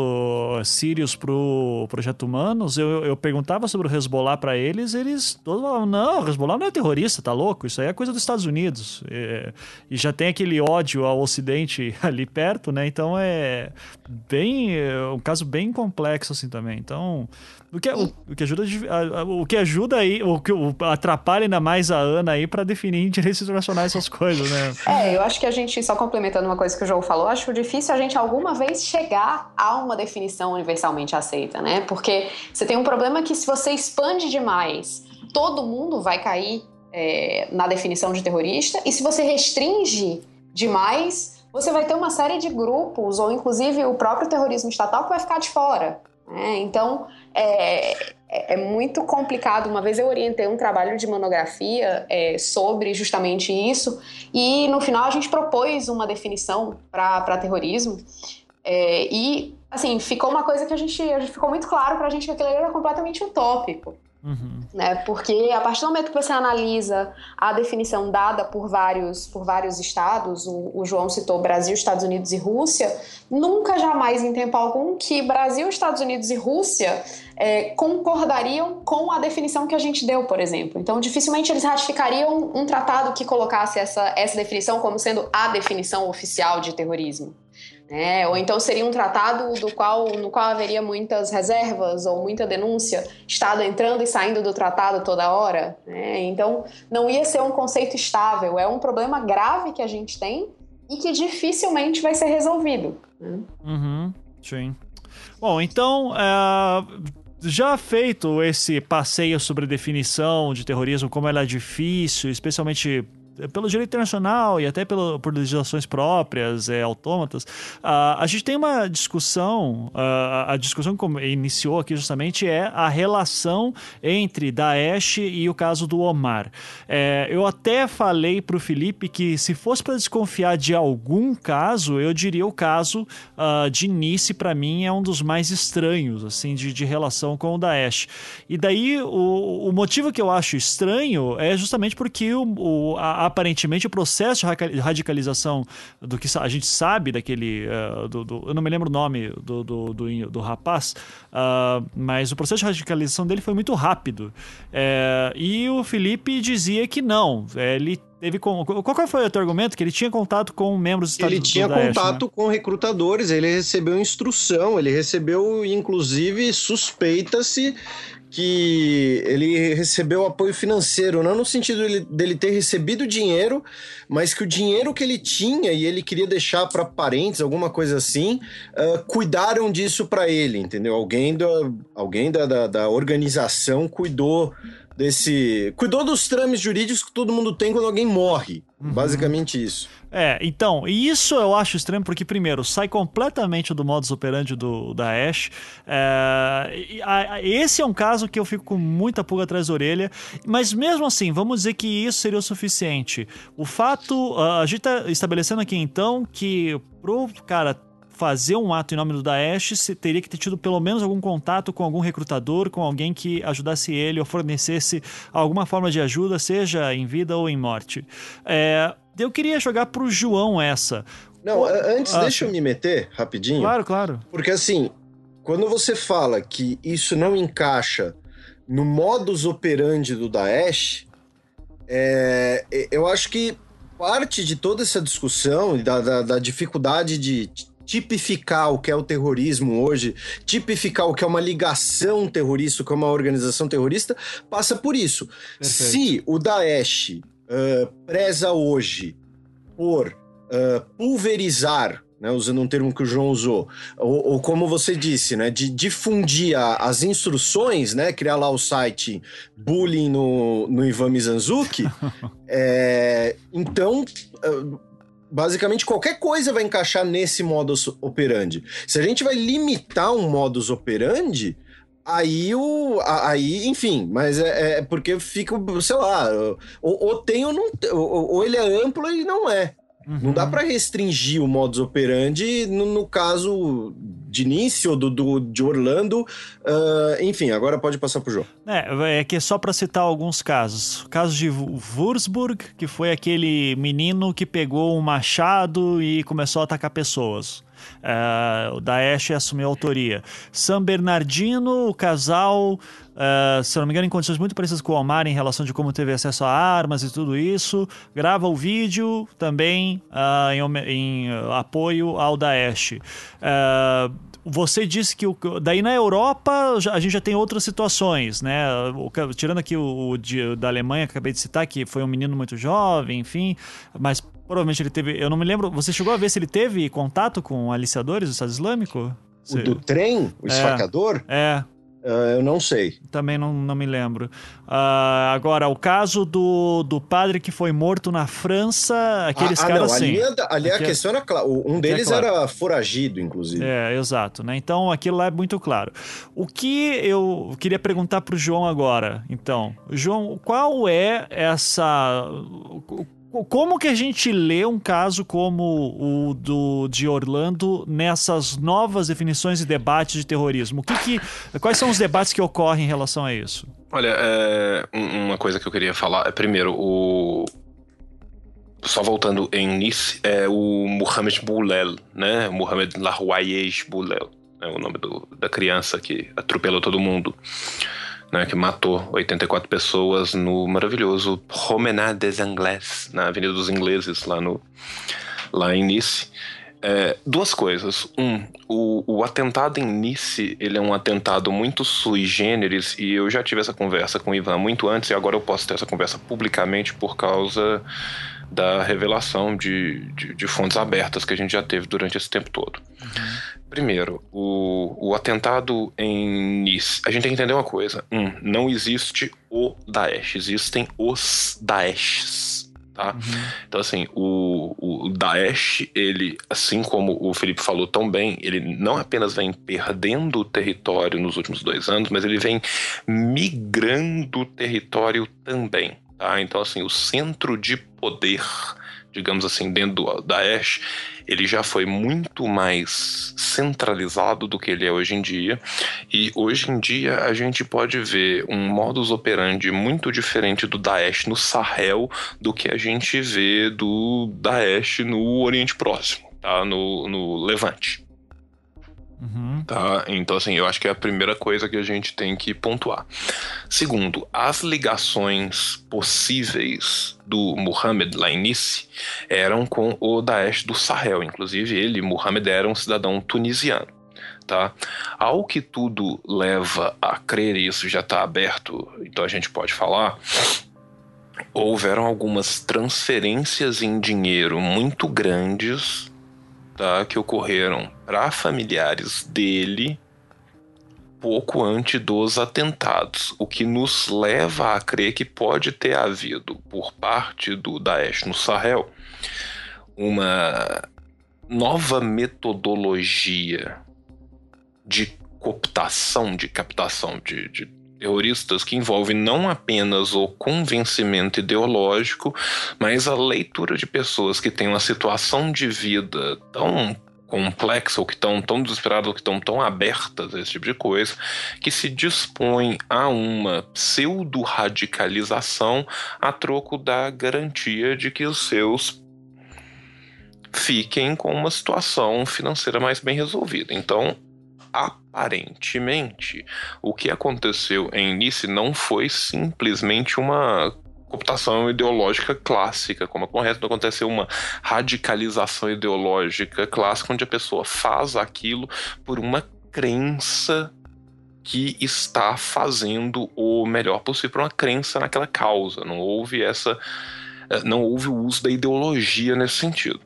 Sirius pro Projeto Humanos, eu, eu perguntava sobre o Hezbollah para eles, eles todos falavam, não, o Hezbollah não é terrorista, tá louco? Isso aí é coisa dos Estados Unidos. É, e já tem aquele ódio ao Ocidente ali perto, né? Então é bem... É um caso bem complexo, assim, também. Então, o que, o, o, que ajuda o que ajuda aí, o que atrapalha ainda mais a Ana aí para definir em direitos internacionais essas coisas, né? É, eu acho que a gente, só complementando uma coisa que o João falou, acho difícil a gente alguma vez chegar a uma definição universalmente aceita, né? Porque você tem um problema que se você expande demais, todo mundo vai cair é, na definição de terrorista, e se você restringe demais, você vai ter uma série de grupos, ou inclusive o próprio terrorismo estatal, que vai ficar de fora. Né? Então, é, é, é, muito complicado. Uma vez eu orientei um trabalho de monografia é, sobre justamente isso, e no final a gente propôs uma definição para terrorismo. É, e, assim, ficou uma coisa que a gente, a gente ficou muito claro para a gente que aquilo era completamente utópico. Uhum. Né? Porque a partir do momento que você analisa a definição dada por vários, por vários estados, o, o, João citou Brasil, Estados Unidos e Rússia, nunca jamais em tempo algum que Brasil, Estados Unidos e Rússia é, concordariam com a definição que a gente deu, por exemplo. Então, dificilmente eles ratificariam um tratado que colocasse essa, essa definição como sendo a definição oficial de terrorismo. Né? Ou então seria um tratado do qual, no qual haveria muitas reservas ou muita denúncia, Estado entrando e saindo do tratado toda hora. Né? Então, não ia ser um conceito estável. É um problema grave que a gente tem e que dificilmente vai ser resolvido. Né? Uhum, sim. Bom, então, uh, já feito esse passeio sobre definição de terrorismo, como ela é difícil, especialmente pelo direito internacional e até pelo, por legislações próprias, é, autômatas, uh, a gente tem uma discussão, uh, a discussão que iniciou aqui justamente é a relação entre Daesh e o caso do Omar. É, eu até falei para o Felipe que se fosse para desconfiar de algum caso, eu diria o caso uh, de Nice, para mim, é um dos mais estranhos, assim, de, de relação com o Daesh. E daí, o, o motivo que eu acho estranho é justamente porque o, o a, aparentemente o processo de radicalização do que a gente sabe daquele. Uh, do, do, eu não me lembro o nome do, do, do, do rapaz, uh, mas o processo de radicalização dele foi muito rápido. É, e o Felipe dizia que não. Ele teve com, qual foi o teu argumento? Que ele tinha contato com membros do Estado Ele tinha Daesh, contato né? com recrutadores, ele recebeu instrução, ele recebeu, inclusive, suspeita-se que ele recebeu apoio financeiro, não no sentido dele ter recebido dinheiro, mas que o dinheiro que ele tinha e ele queria deixar para parentes, alguma coisa assim, uh, cuidaram disso para ele, entendeu? Alguém, do, alguém da, da, da organização cuidou desse. Cuidou dos trâmites jurídicos que todo mundo tem quando alguém morre. Uhum. Basicamente isso. É, então, e isso eu acho estranho porque, primeiro, sai completamente do modus operandi do, da Ash. É, a, a, esse é um caso que eu fico com muita pulga atrás da orelha, mas mesmo assim, vamos dizer que isso seria o suficiente. O fato, a gente está estabelecendo aqui então que pro cara fazer um ato em nome do Daesh, você teria que ter tido pelo menos algum contato com algum recrutador, com alguém que ajudasse ele ou fornecesse alguma forma de ajuda, seja em vida ou em morte. É, eu queria jogar pro João essa. Não, antes ah, deixa eu me meter rapidinho. Claro, claro. Porque assim, quando você fala que isso não encaixa no modus operandi do Daesh, é, eu acho que parte de toda essa discussão e da, da, da dificuldade de tipificar o que é o terrorismo hoje, tipificar o que é uma ligação terrorista, o que é uma organização terrorista, passa por isso. Perfeito. Se o Daesh uh, preza hoje por uh, pulverizar né, usando um termo que o João usou, ou, ou como você disse, né, de difundir a, as instruções, né, criar lá o site bullying no, no Ivan Mizanzuki, é, então basicamente qualquer coisa vai encaixar nesse modus operandi. Se a gente vai limitar um modus operandi, aí o. Aí, enfim, mas é, é porque fica, sei lá, ou, ou tem ou não. Ou, ou ele é amplo e não é. Uhum. Não dá para restringir o modus operandi no, no caso de início do, do, de Orlando. Uh, enfim, agora pode passar pro João. É, é que é só para citar alguns casos. O caso de Würzburg, que foi aquele menino que pegou um machado e começou a atacar pessoas. Uh, o Daesh assumiu a autoria. San Bernardino, o casal Uh, se não me engano, em condições muito parecidas com o Omar em relação de como teve acesso a armas e tudo isso. Grava o vídeo também uh, em, em apoio ao Daesh. você disse que o, daí na Europa a gente já tem outras situações, né? Tirando aqui o, o da Alemanha que acabei de citar, que foi um menino muito jovem, enfim, mas provavelmente ele teve. Eu não me lembro. Você chegou a ver se ele teve contato com aliciadores do Estado Islâmico? O do trem? O é, esfacador? É. Uh, eu não sei. Também não, não me lembro. Uh, agora, o caso do, do padre que foi morto na França, aqueles ah, ah caras assim. Ali, é ali a questão era clara. Um é deles é claro. era foragido, inclusive. É, exato. Né? Então, aquilo lá é muito claro. O que eu queria perguntar para o João agora, então. João, qual é essa como que a gente lê um caso como o do, de Orlando nessas novas definições e debates de terrorismo? O que que, quais são os debates que ocorrem em relação a isso? Olha, é, uma coisa que eu queria falar é, primeiro, o, só voltando em Nice, é o Mohamed Boulel, né? Mohamed Larouayej Boulel, é o nome do, da criança que atropelou todo mundo né, que matou 84 pessoas no maravilhoso Promenade des Anglais, na Avenida dos Ingleses, lá, no, lá em Nice. É, duas coisas. Um, o, o, atentado em Nice, ele é um atentado muito sui generis, e eu já tive essa conversa com o Ivan muito antes, e agora eu posso ter essa conversa publicamente por causa da revelação de, de, de fontes abertas que a gente já teve durante esse tempo todo. Uhum. Primeiro, o, o atentado em Nice. A gente tem que entender uma coisa. Um, não existe o Daesh, existem os Daeshs. Tá? Uhum. Então, assim, o, o Daesh, ele, assim como o Felipe falou tão bem, ele não apenas vem perdendo território nos últimos dois anos, mas ele vem migrando território também. Tá? Então, assim, o centro de poder digamos assim, dentro do Daesh, ele já foi muito mais centralizado do que ele é hoje em dia. E hoje em dia a gente pode ver um modus operandi muito diferente do Daesh no Sahel do que a gente vê do Daesh no Oriente Próximo, tá? no, no Levante. Uhum. Tá? Então, assim, eu acho que é a primeira coisa que a gente tem que pontuar. Segundo, as ligações possíveis do Muhammad lá em Nice eram com o Daesh do Sahel. Inclusive, ele, Muhammad, era um cidadão tunisiano. Tá? Ao que tudo leva a crer, e isso já está aberto, então a gente pode falar, houveram algumas transferências em dinheiro muito grandes tá, que ocorreram para familiares dele pouco antes dos atentados, o que nos leva a crer que pode ter havido, por parte do Daesh no Sahel, uma nova metodologia de cooptação, de captação de, de terroristas que envolve não apenas o convencimento ideológico, mas a leitura de pessoas que têm uma situação de vida tão complexa ou que estão tão desesperadas ou que estão tão abertas a esse tipo de coisa, que se dispõem a uma pseudo-radicalização a troco da garantia de que os seus fiquem com uma situação financeira mais bem resolvida. Então, aparentemente, o que aconteceu em Nice não foi simplesmente uma cooptação ideológica clássica, como correto aconteceu uma radicalização ideológica clássica onde a pessoa faz aquilo por uma crença que está fazendo o melhor possível para uma crença naquela causa. Não houve essa eh, não houve o uso da ideologia nesse sentido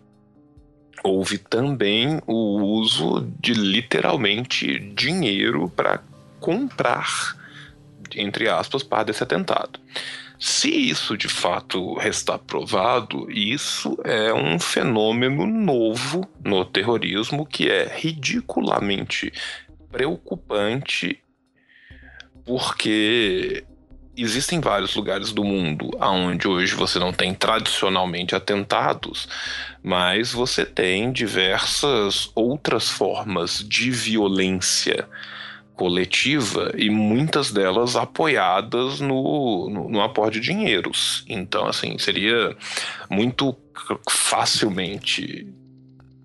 houve também o uso de literalmente dinheiro para comprar, entre aspas, para desse atentado. Se isso de fato restar provado, isso é um fenômeno novo no terrorismo que é ridiculamente preocupante, porque existem vários lugares do mundo onde hoje você não tem tradicionalmente atentados, mas você tem diversas outras formas de violência coletiva e muitas delas apoiadas no, no, no aporte de dinheiros. Então, assim, seria muito facilmente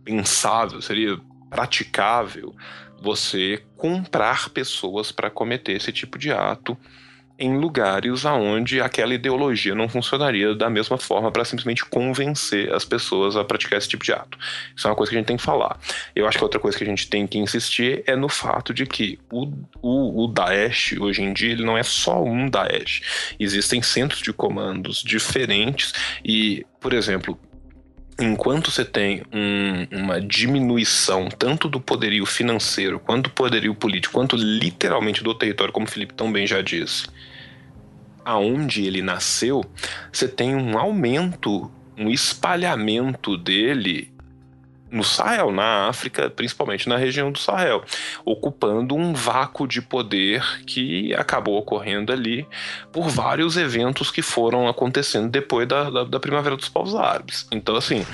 pensável, seria praticável você comprar pessoas para cometer esse tipo de ato em lugares aonde aquela ideologia não funcionaria da mesma forma para simplesmente convencer as pessoas a praticar esse tipo de ato. Isso é uma coisa que a gente tem que falar. Eu acho que outra coisa que a gente tem que insistir é no fato de que o, o, o Daesh, hoje em dia, ele não é só um Daesh. Existem centros de comandos diferentes e, por exemplo, enquanto você tem um, uma diminuição tanto do poderio financeiro, quanto do poderio político, quanto literalmente do território, como o Felipe também já disse, aonde ele nasceu, você tem um aumento, um espalhamento dele no Sahel, na África, principalmente na região do Sahel, ocupando um vácuo de poder que acabou ocorrendo ali por vários eventos que foram acontecendo depois da, da, da Primavera dos Povos Árabes. Então, assim,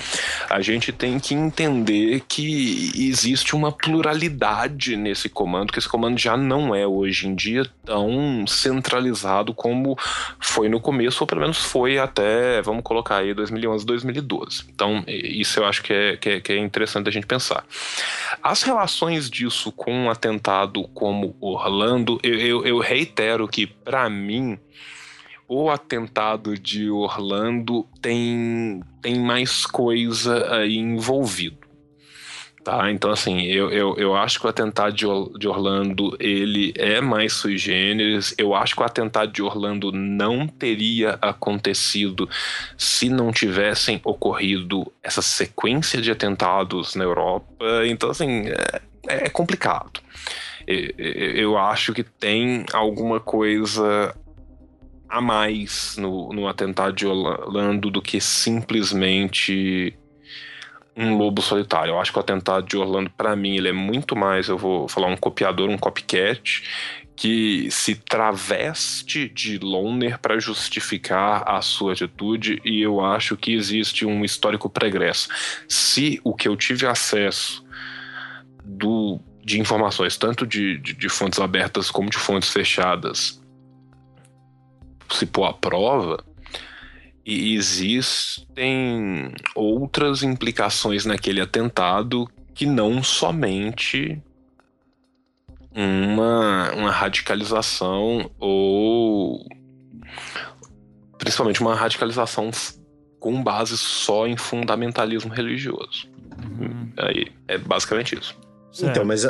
a gente tem que entender que existe uma pluralidade nesse comando, que esse comando já não é hoje em dia tão centralizado como foi no começo, ou pelo menos foi até, vamos colocar aí, 2011, 2012. Então, isso eu acho que é, que é, que é interessante a gente pensar. As relações disso com um atentado como Orlando, eu, eu, eu reitero que, para mim, o atentado de Orlando tem, tem mais coisa aí envolvido. Tá? Então, assim, eu, eu, eu acho que o atentado de, de Orlando ele é mais sui generis. Eu acho que o atentado de Orlando não teria acontecido se não tivessem ocorrido essa sequência de atentados na Europa. Então, assim, é, é complicado. Eu acho que tem alguma coisa a mais no, no atentado de Orlando do que simplesmente um lobo solitário. Eu acho que o atentado de Orlando, para mim, ele é muito mais, eu vou falar um copiador, um copycat, que se traveste de loner para justificar a sua atitude e eu acho que existe um histórico pregresso. Se o que eu tive acesso do, de informações, tanto de, de, de fontes abertas como de fontes fechadas, se pôr à prova, e existem outras implicações naquele atentado que não somente uma, uma radicalização ou principalmente uma radicalização com base só em fundamentalismo religioso. Uhum. Aí é basicamente isso. Certo. Então, mas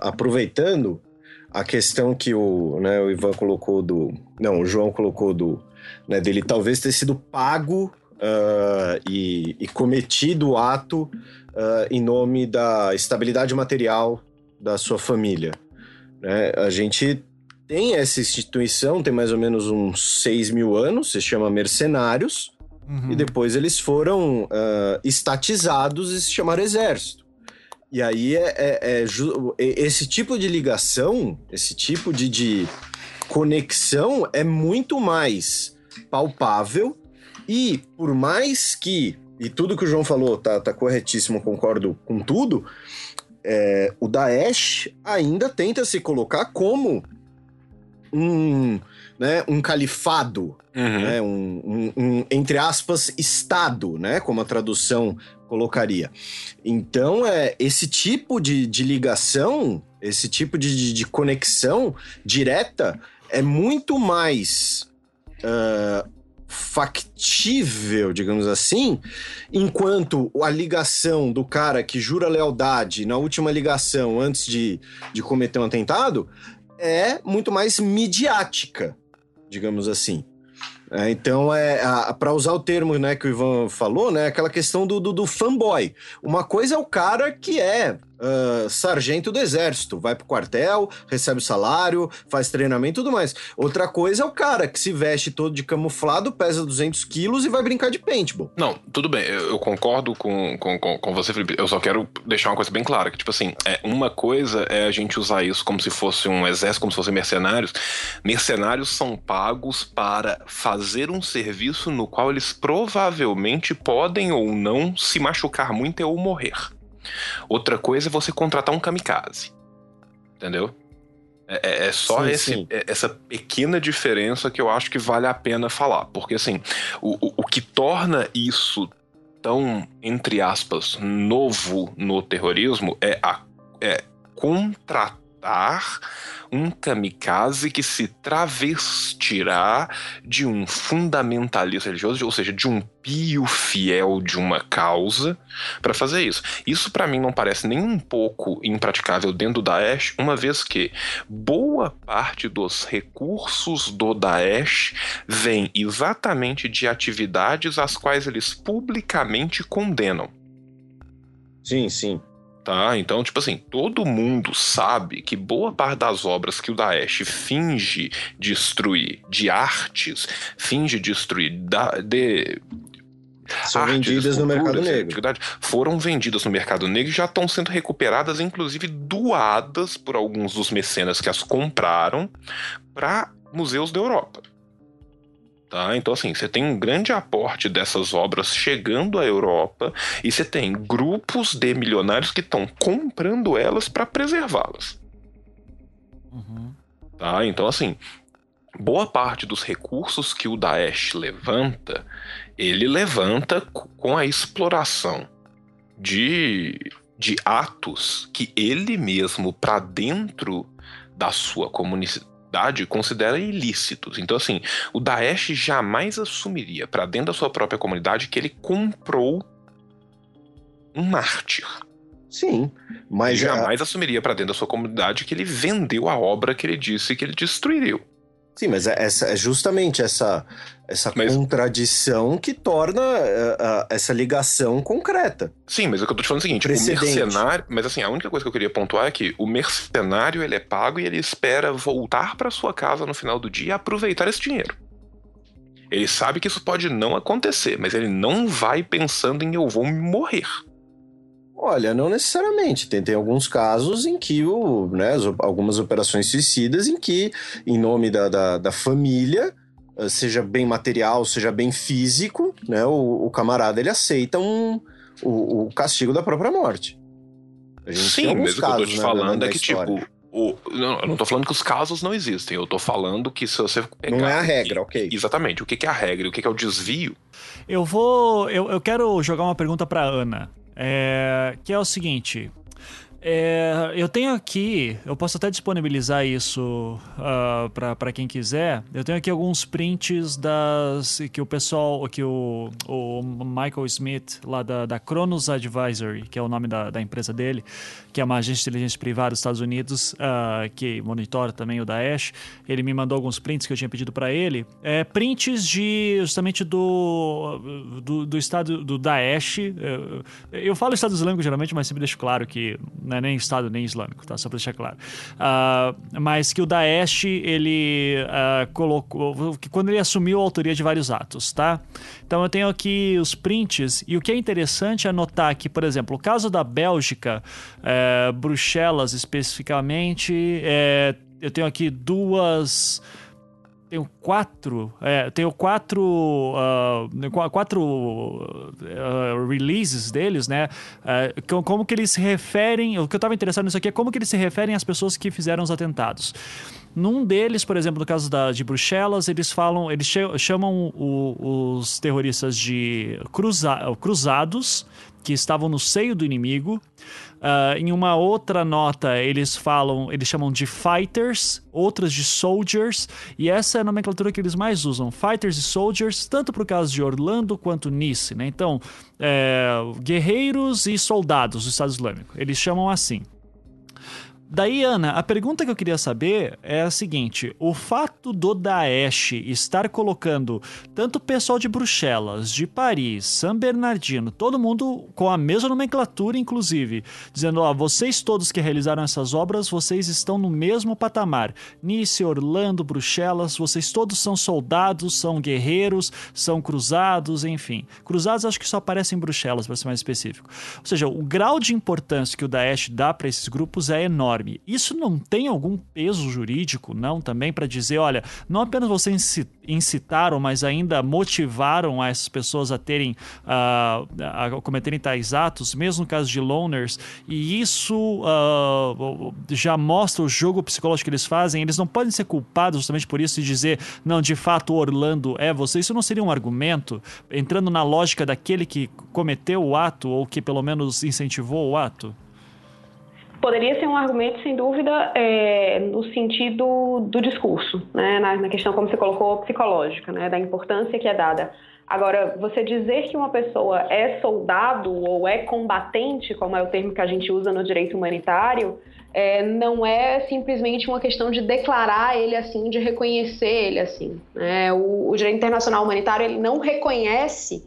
aproveitando a questão que o, né, o Ivan colocou do. Não, o João colocou do. Né, dele talvez ter sido pago uh, e, e, cometido o ato uh, em nome da estabilidade material da sua família. Né? A gente tem essa instituição, tem mais ou menos uns 6 mil anos, se chama Mercenários, uhum. e depois eles foram uh, estatizados e se chamaram Exército. E aí é, é, é, esse tipo de ligação, esse tipo de, de conexão é muito mais palpável e por mais que, e tudo que o João falou tá, tá corretíssimo, concordo com tudo, é, o Daesh ainda tenta se colocar como um, né, um califado, uhum. né, um, um, um, entre aspas, Estado, né, como a tradução colocaria. Então, é, esse tipo de, de ligação, esse tipo de, de, de conexão direta é muito mais uh, factível, digamos assim, enquanto a ligação do cara que jura lealdade na última ligação antes de, de cometer um atentado é muito mais midiática, digamos assim. É, então, é para usar o termo né, que o Ivan falou, né, aquela questão do, do, do fanboy. Uma coisa é o cara que é uh, sargento do exército, vai pro quartel, recebe o salário, faz treinamento e tudo mais. Outra coisa é o cara que se veste todo de camuflado, pesa 200 quilos e vai brincar de paintball. Não, tudo bem, eu, eu concordo com, com, com, você, Felipe. Eu só quero deixar uma coisa bem clara, que tipo assim, é, uma coisa é a gente usar isso como se fosse um exército, como se fossem mercenários. Mercenários são pagos para fazer um serviço no qual eles provavelmente podem ou não se machucar muito ou morrer. Outra coisa é você contratar um kamikaze. Entendeu? É, é, é só sim, esse, sim. É, essa pequena diferença que eu acho que vale a pena falar. Porque, assim, o, o, o que torna isso tão, entre aspas, novo no terrorismo é, a, é contratar um kamikaze que se travestirá de um fundamentalista religioso, ou seja, de um pio fiel de uma causa, para fazer isso. Isso para mim não parece nem um pouco impraticável dentro do Daesh, uma vez que boa parte dos recursos do Daesh vem exatamente de atividades às quais eles publicamente condenam. Sim, sim. Tá? Então, tipo assim, todo mundo sabe que boa parte das obras que o Daesh finge destruir de artes, finge destruir da, de, são artes, vendidas no mercado negro. Foram vendidas no mercado negro e já estão sendo recuperadas, inclusive doadas por alguns dos mecenas que as compraram para museus da Europa. Tá? Então, assim, você tem um grande aporte dessas obras chegando à Europa e você tem grupos de milionários que estão comprando elas para preservá-las. Uhum. Tá? Então, assim, boa parte dos recursos que o Daesh levanta, ele levanta com a exploração de, de atos que ele mesmo, para dentro da sua comunidade considera ilícitos. Então, assim, o Daesh jamais assumiria para dentro da sua própria comunidade que ele comprou um mártir. Sim, mas jamais a... assumiria para dentro da sua comunidade que ele vendeu a obra que ele disse que ele destruiu. Sim, mas é, essa, é justamente essa, essa mas... contradição que torna uh, uh, essa ligação concreta. Sim, mas o que eu tô te falando é o seguinte, Precedente. o mercenário... Mas assim, a única coisa que eu queria pontuar é que o mercenário, ele é pago e ele espera voltar para sua casa no final do dia e aproveitar esse dinheiro. Ele sabe que isso pode não acontecer, mas ele não vai pensando em eu vou morrer. Olha, não necessariamente. Tem, tem alguns casos em que o, né, algumas operações suicidas em que, em nome da, da, da família, seja bem material, seja bem físico, né, o, o camarada ele aceita um, o, o, castigo da própria morte. Sim, mesmo que eu tô te né, falando é que, tipo, o, não, eu não tô falando que os casos não existem, eu tô falando que se você pegar, Não é a regra, ok. Exatamente. O que, que é a regra e o que, que é o desvio? Eu vou. Eu, eu quero jogar uma pergunta pra Ana. É, que é o seguinte: é, eu tenho aqui, eu posso até disponibilizar isso uh, ah, para quem quiser. Eu tenho aqui alguns prints das que o pessoal, que o, o Michael Smith, lá da, da Kronos Advisory, que é o nome da, da empresa dele, que é uma agência de inteligência privada dos Estados Unidos, uh, que monitora também o Daesh. Ele me mandou alguns prints que eu tinha pedido para ele. É, prints de justamente do, do, do estado do Daesh. Eu, eu falo Estado Islâmico geralmente, mas sempre deixo claro que não é nem Estado nem Islâmico, tá? Só para deixar claro. Uh, mas que o Daesh, ele uh, colocou. que quando ele assumiu a autoria de vários atos, tá? Então eu tenho aqui os prints, e o que é interessante é notar que, por exemplo, o caso da Bélgica, é, Bruxelas especificamente, é, eu tenho aqui duas tenho quatro, é, tenho quatro, uh, quatro uh, releases deles, né? Uh, como que eles se referem, o que eu estava interessado nisso aqui é como que eles se referem às pessoas que fizeram os atentados. Num deles, por exemplo, no caso da, de Bruxelas, eles falam, eles chamam o, os terroristas de cruza, cruzados, que estavam no seio do inimigo. Uh, em uma outra nota, eles falam, eles chamam de fighters, outras de soldiers, e essa é a nomenclatura que eles mais usam, fighters e soldiers, tanto para o caso de Orlando quanto Nice, né? Então, é, guerreiros e soldados do Estado Islâmico, eles chamam assim. Daí, Ana, a pergunta que eu queria saber é a seguinte: o fato do Daesh estar colocando tanto o pessoal de Bruxelas, de Paris, San Bernardino, todo mundo com a mesma nomenclatura, inclusive, dizendo: ó, vocês todos que realizaram essas obras, vocês estão no mesmo patamar. Nice, Orlando, Bruxelas, vocês todos são soldados, são guerreiros, são cruzados, enfim. Cruzados acho que só aparecem em Bruxelas, para ser mais específico. Ou seja, o grau de importância que o Daesh dá para esses grupos é enorme enorme. Isso não tem algum peso jurídico, não, também para dizer, olha, não apenas vocês incitaram, mas ainda motivaram essas pessoas a terem, uh, a cometerem tais atos, mesmo no caso de loners, e isso uh, já mostra o jogo psicológico que eles fazem. Eles não podem ser culpados justamente por isso e dizer, não, de fato, Orlando é você. Isso não seria um argumento, entrando na lógica daquele que cometeu o ato ou que pelo menos incentivou o ato? Poderia ser um argumento, sem dúvida, é, no sentido do discurso, né? na, na, questão, como você colocou, psicológica, né? da importância que é dada. Agora, você dizer que uma pessoa é soldado ou é combatente, como é o termo que a gente usa no direito humanitário, é, não é simplesmente uma questão de declarar ele assim, de reconhecer ele assim. Né? O, o, direito internacional humanitário ele não reconhece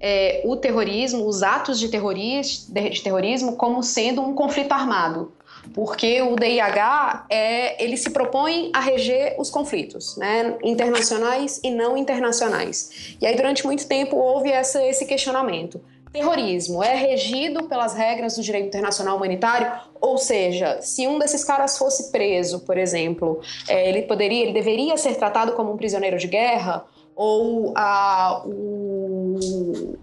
é, o terrorismo, os atos de, terroris, de terrorismo, como sendo um conflito armado porque o DIH é, ele se propõe a reger os conflitos, né, internacionais e não internacionais. E aí durante muito tempo houve essa, esse questionamento. Terrorismo é regido pelas regras do direito internacional humanitário, ou seja, se um desses caras fosse preso, por exemplo, é, ele poderia, ele deveria ser tratado como um prisioneiro de guerra, ou a, o,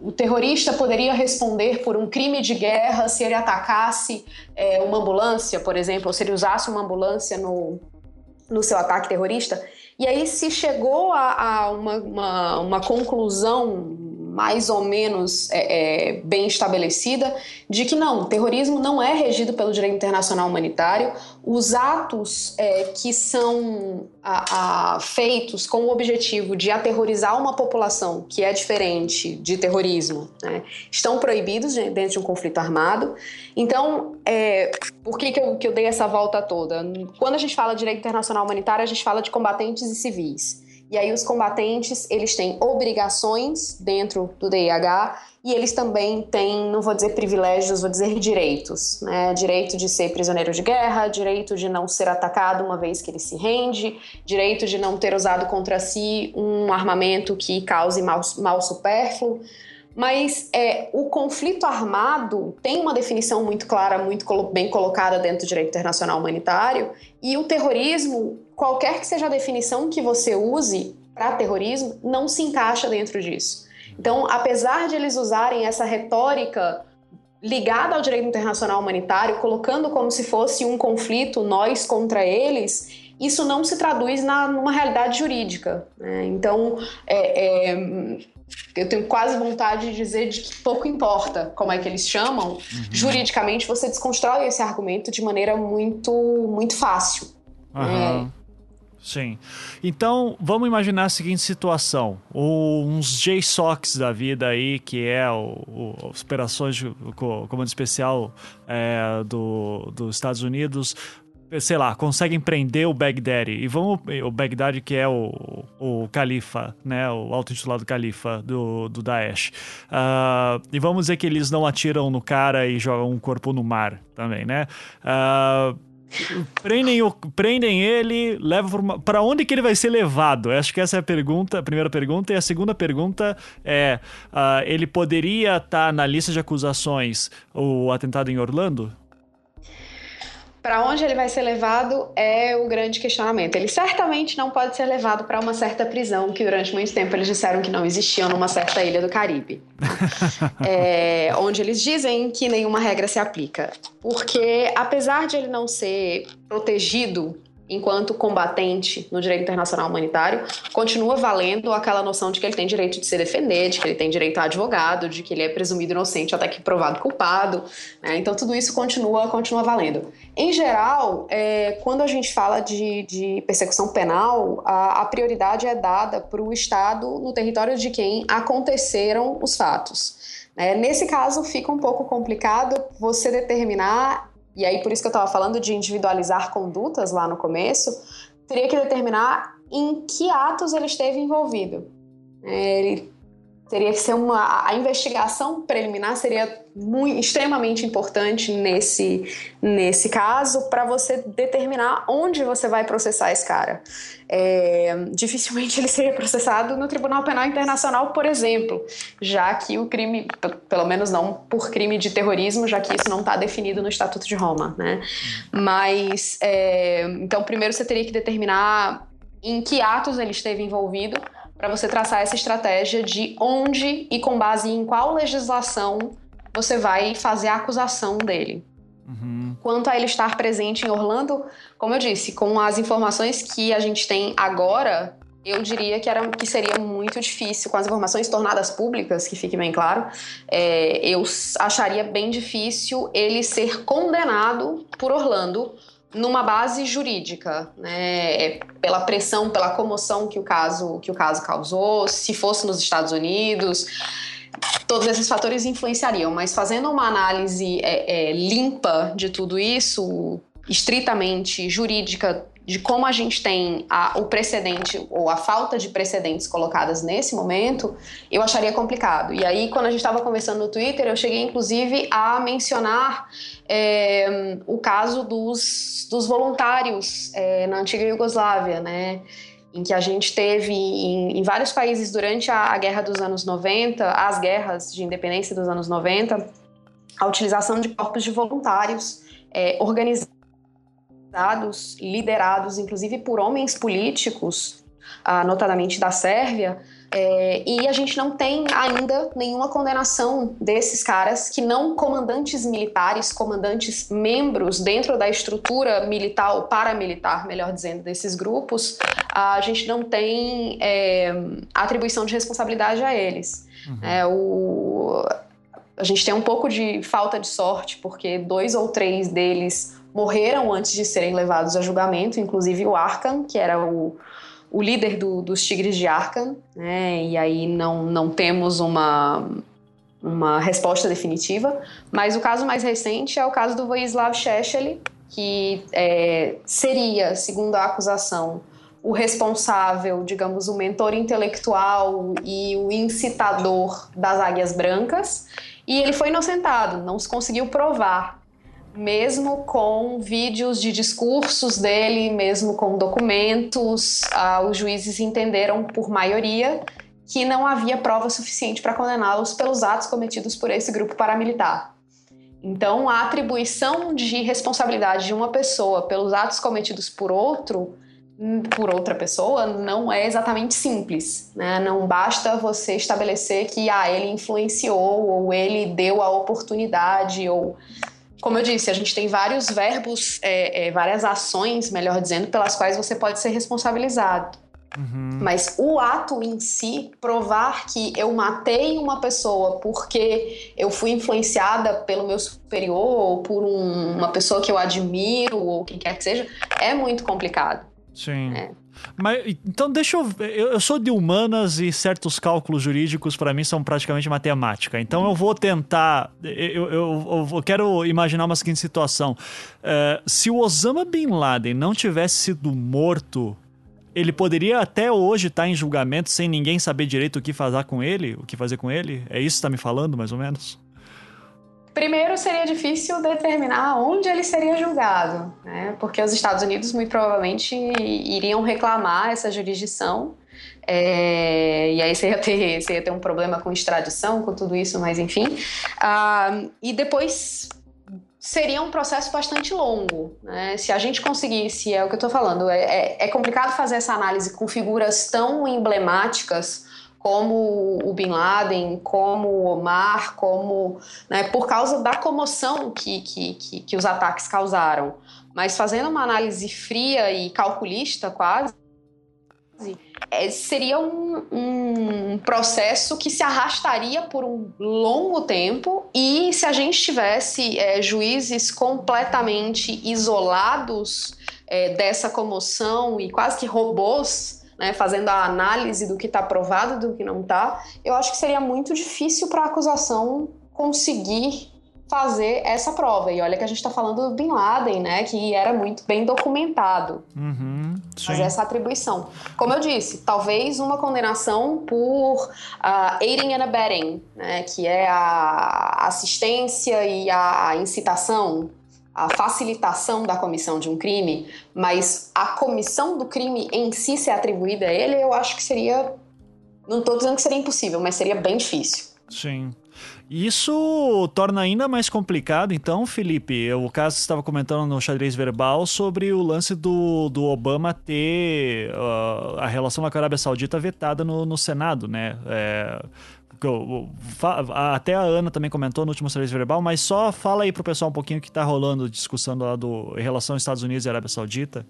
o, terrorista poderia responder por um crime de guerra se ele atacasse é, uma ambulância, por exemplo, ou se ele usasse uma ambulância no, no seu ataque terrorista. E aí se chegou a, a uma, uma, uma conclusão mais ou menos é, é, bem estabelecida de que não, o terrorismo não é regido pelo direito internacional humanitário. Os atos é, que são a, a, feitos com o objetivo de aterrorizar uma população que é diferente de terrorismo né, estão proibidos dentro de um conflito armado. Então, é, por que, que eu, que eu dei essa volta toda? Quando a gente fala de direito internacional humanitário, a gente fala de combatentes e civis. E aí os combatentes, eles têm obrigações dentro do DIH e eles também têm, não vou dizer privilégios, vou dizer direitos, né? Direito de ser prisioneiro de guerra, direito de não ser atacado uma vez que ele se rende, direito de não ter usado contra si um armamento que cause mal, mal supérfluo. Mas é, o conflito armado tem uma definição muito clara, muito bem colocada dentro do direito internacional humanitário, e o terrorismo, qualquer que seja a definição que você use para terrorismo, não se encaixa dentro disso. Então, apesar de eles usarem essa retórica ligada ao direito internacional humanitário, colocando como se fosse um conflito nós contra eles, isso não se traduz na, numa realidade jurídica. Né? Então, é, é, eu tenho quase vontade de dizer de que pouco importa como é que eles chamam, uhum. juridicamente você desconstrói esse argumento de maneira muito, muito fácil. Uhum. É. Sim. Então, vamos imaginar a seguinte situação. uns JSOCs da vida aí, que é o, o Operações de Comando Especial é, do, dos Estados Unidos, sei lá, conseguem prender o Baghdadi. E vamos. O Baghdadi, que é o, o califa, né? O auto-intitulado califa do, do Daesh. Uh, e vamos dizer que eles não atiram no cara e jogam um corpo no mar também, né? Uh, prendem, o, prendem ele, levam para onde que ele vai ser levado? Acho que essa é a pergunta, a primeira pergunta. E a segunda pergunta é: uh, ele poderia estar tá na lista de acusações o atentado em Orlando? Para onde ele vai ser levado é o grande questionamento. Ele certamente não pode ser levado para uma certa prisão, que durante muito tempo eles disseram que não existia numa certa ilha do Caribe, é, onde eles dizem que nenhuma regra se aplica. Porque, apesar de ele não ser protegido enquanto combatente no direito internacional humanitário, continua valendo aquela noção de que ele tem direito de se defender, de que ele tem direito a advogado, de que ele é presumido inocente até que provado culpado. Né? Então, tudo isso continua, continua valendo. Em geral, é, quando a gente fala de, de persecução penal, a, a prioridade é dada para o Estado no território de quem aconteceram os fatos. É, nesse caso, fica um pouco complicado você determinar e aí por isso que eu estava falando de individualizar condutas lá no começo, teria que determinar em que atos ele esteve envolvido. É, ele teria que ser uma a investigação preliminar seria muito, extremamente importante nesse nesse caso para você determinar onde você vai processar esse cara. É, dificilmente ele seria processado no Tribunal Penal Internacional, por exemplo, já que o crime, pelo menos não por crime de terrorismo, já que isso não está definido no Estatuto de Roma, né? Mas é, então primeiro você teria que determinar em que atos ele esteve envolvido para você traçar essa estratégia de onde e com base em qual legislação você vai fazer a acusação dele. Uhum. Quanto a ele estar presente em Orlando, como eu disse, com as informações que a gente tem agora, eu diria que, era, que seria muito difícil, com as informações tornadas públicas, que fique bem claro, é, eu acharia bem difícil ele ser condenado por Orlando numa base jurídica, né, pela pressão, pela comoção que o caso que o caso causou, se fosse nos Estados Unidos, todos esses fatores influenciariam. Mas fazendo uma análise é, é, limpa de tudo isso, estritamente jurídica, de como a gente tem a, o precedente ou a falta de precedentes colocadas nesse momento, eu acharia complicado. E aí, quando a gente estava conversando no Twitter, eu cheguei inclusive a mencionar é, o caso dos, dos voluntários é, na antiga Iugoslávia, né? Em que a gente teve em, em vários países durante a, a guerra dos anos 90, as guerras de independência dos anos 90, a utilização de corpos de voluntários é, organizados liderados inclusive por homens políticos, ah, notadamente da Sérvia, é, e a gente não tem ainda nenhuma condenação desses caras que não comandantes militares, comandantes membros dentro da estrutura militar ou paramilitar, melhor dizendo, desses grupos, a gente não tem é, atribuição de responsabilidade a eles. Uhum. É, o, a gente tem um pouco de falta de sorte, porque dois ou três deles morreram antes de serem levados a julgamento, inclusive o Arkham, que era o, o líder do, dos Tigres de Arkham, né? E aí não, não temos uma, uma resposta definitiva. Mas o caso mais recente é o caso do Vojislav Šešelj, que é, seria, segundo a acusação, o responsável, digamos, o mentor intelectual e o incitador das Águias Brancas. E ele foi inocentado, não se conseguiu provar mesmo com vídeos de discursos dele, mesmo com documentos, ah, os juízes entenderam por maioria que não havia prova suficiente para condená-los pelos atos cometidos por esse grupo paramilitar. Então, a atribuição de responsabilidade de uma pessoa pelos atos cometidos por outro, por outra pessoa, não é exatamente simples. Né? Não basta você estabelecer que ah, ele influenciou ou ele deu a oportunidade ou como eu disse, a gente tem vários verbos, é, é, várias ações, melhor dizendo, pelas quais você pode ser responsabilizado. Uhum. Mas o ato em si, provar que eu matei uma pessoa porque eu fui influenciada pelo meu superior ou por um, uma pessoa que eu admiro ou quem quer que seja, é muito complicado. Sim. É. Mas então deixa eu, eu. Eu sou de humanas e certos cálculos jurídicos para mim são praticamente matemática. Então eu vou tentar. Eu, eu, eu quero imaginar uma seguinte situação. Uh, se o Osama Bin Laden não tivesse sido morto ele poderia até hoje estar tá em julgamento sem ninguém saber direito o que fazer com ele, o que fazer com ele? É isso que está me falando, mais ou menos? Primeiro, seria difícil determinar onde ele seria julgado, né? porque os Estados Unidos muito provavelmente iriam reclamar essa jurisdição. É, e aí você ia, ter, você ia ter um problema com extradição, com tudo isso, mas enfim. Ah, e depois seria um processo bastante longo. Né? Se a gente conseguisse, é o que eu estou falando, é, é, é, complicado fazer essa análise com figuras tão emblemáticas como o Bin Laden, como o Omar, como né, por causa da comoção que, que, que, que os ataques causaram. Mas fazendo uma análise fria e calculista quase, é, seria um, um, processo que se arrastaria por um longo tempo e se a gente tivesse é, juízes completamente isolados é, dessa comoção e quase que robôs né, fazendo a análise do que está provado e do que não está, eu acho que seria muito difícil para a acusação conseguir fazer essa prova. E olha que a gente está falando do Bin Laden, né? Que era muito bem documentado. Uhum, fazer essa atribuição. Como eu disse, talvez uma condenação por uh, aiding and abetting, né? Que é a assistência e a incitação, a facilitação da comissão de um crime, mas a comissão do crime em si ser atribuída a ele, eu acho que seria. Não estou dizendo que seria impossível, mas seria bem difícil. Sim. Isso torna ainda mais complicado, então, Felipe, o caso estava comentando no xadrez verbal sobre o lance do, do Obama ter uh, a relação com a Arábia Saudita vetada no, no Senado, né? É, até a Ana também comentou no último xadrez verbal, mas só fala aí pro pessoal um pouquinho o que está rolando, discussão lá do em relação Estados Unidos e Arábia Saudita.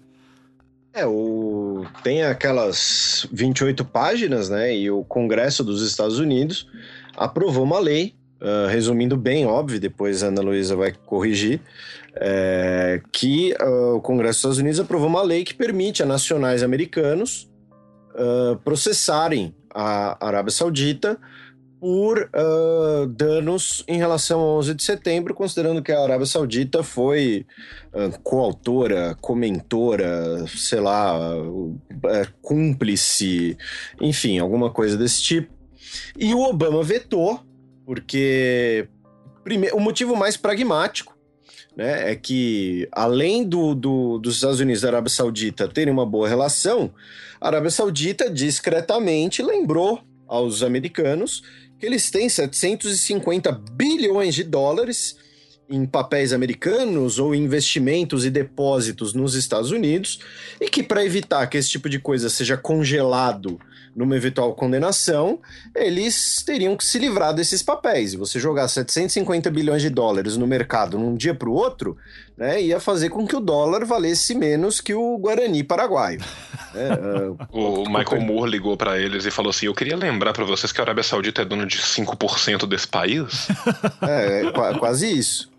É, o... tem aquelas 28 páginas, né? E o Congresso dos Estados Unidos aprovou uma lei Uh, resumindo bem, óbvio, depois a Ana Luísa vai corrigir, é, que uh, o Congresso dos Estados Unidos aprovou uma lei que permite a nacionais americanos uh, processarem a Arábia Saudita por danos em relação ao 11 de setembro, considerando que a Arábia Saudita foi coautora, comentora, sei lá, cúmplice, enfim, alguma coisa desse tipo. E o Obama vetou porque primeiro, o motivo mais pragmático né, é que, além do, do, dos Estados Unidos e da Arábia Saudita terem uma boa relação, a Arábia Saudita discretamente lembrou aos americanos que eles têm 750 bilhões de dólares em papéis americanos ou investimentos e depósitos nos Estados Unidos e que para evitar que esse tipo de coisa seja congelado numa eventual condenação, eles teriam que se livrar desses papéis. E você jogar 750 bilhões de dólares no mercado num dia para o outro, né, ia fazer com que o dólar valesse menos que o Guarani paraguaio. né? uh, o Michael Moore ligou para eles e falou assim: Eu queria lembrar para vocês que a Arábia Saudita é dona de 5% desse país. é, é quase isso.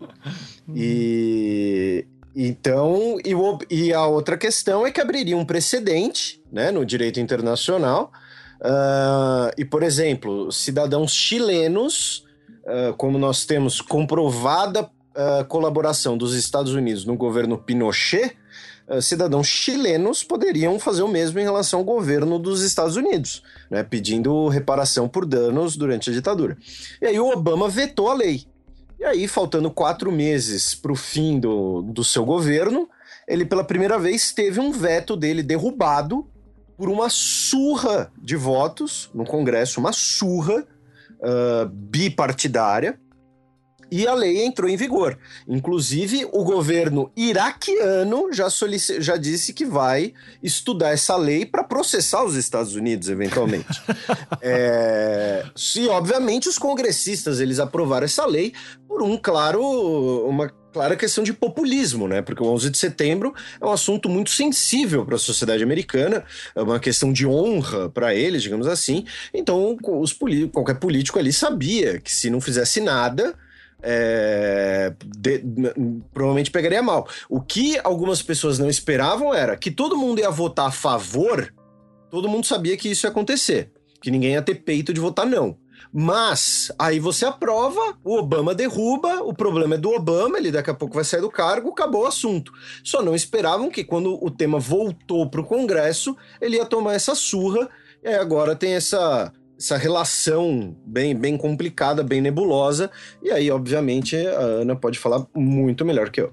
E. Então, e, o, e, a outra questão é que abriria um precedente né, no direito internacional Uh, e, por exemplo, cidadãos chilenos, uh, como nós temos comprovada uh, colaboração dos Estados Unidos no governo Pinochet, cidadãos chilenos poderiam fazer o mesmo em relação ao governo dos Estados Unidos, né, pedindo reparação por danos durante a ditadura. E aí o Obama vetou a lei. E aí, faltando quatro meses para o fim do, do seu governo, ele pela primeira vez teve um veto dele derrubado por uma surra de votos no Congresso, uma surra uh, bipartidária, e a lei entrou em vigor. Inclusive, o governo iraquiano já, já disse que vai estudar essa lei para processar os Estados Unidos, eventualmente. é... E, obviamente, os congressistas eles aprovaram essa lei por um claro, uma clara questão de populismo, né? Porque o 11 de setembro é um assunto muito sensível para a sociedade americana, é uma questão de honra para eles, digamos assim. Então, os qualquer político ali sabia que se não fizesse nada, é, de, provavelmente pegaria mal. O que algumas pessoas não esperavam era que todo mundo ia votar a favor, todo mundo sabia que isso ia acontecer, que ninguém ia ter peito de votar não. Mas aí você aprova, o Obama derruba, o problema é do Obama, ele daqui a pouco vai sair do cargo, acabou o assunto. Só não esperavam que quando o tema voltou para o Congresso, ele ia tomar essa surra, e agora tem essa essa relação bem, bem complicada, bem nebulosa. E aí, obviamente, a Ana pode falar muito melhor que eu.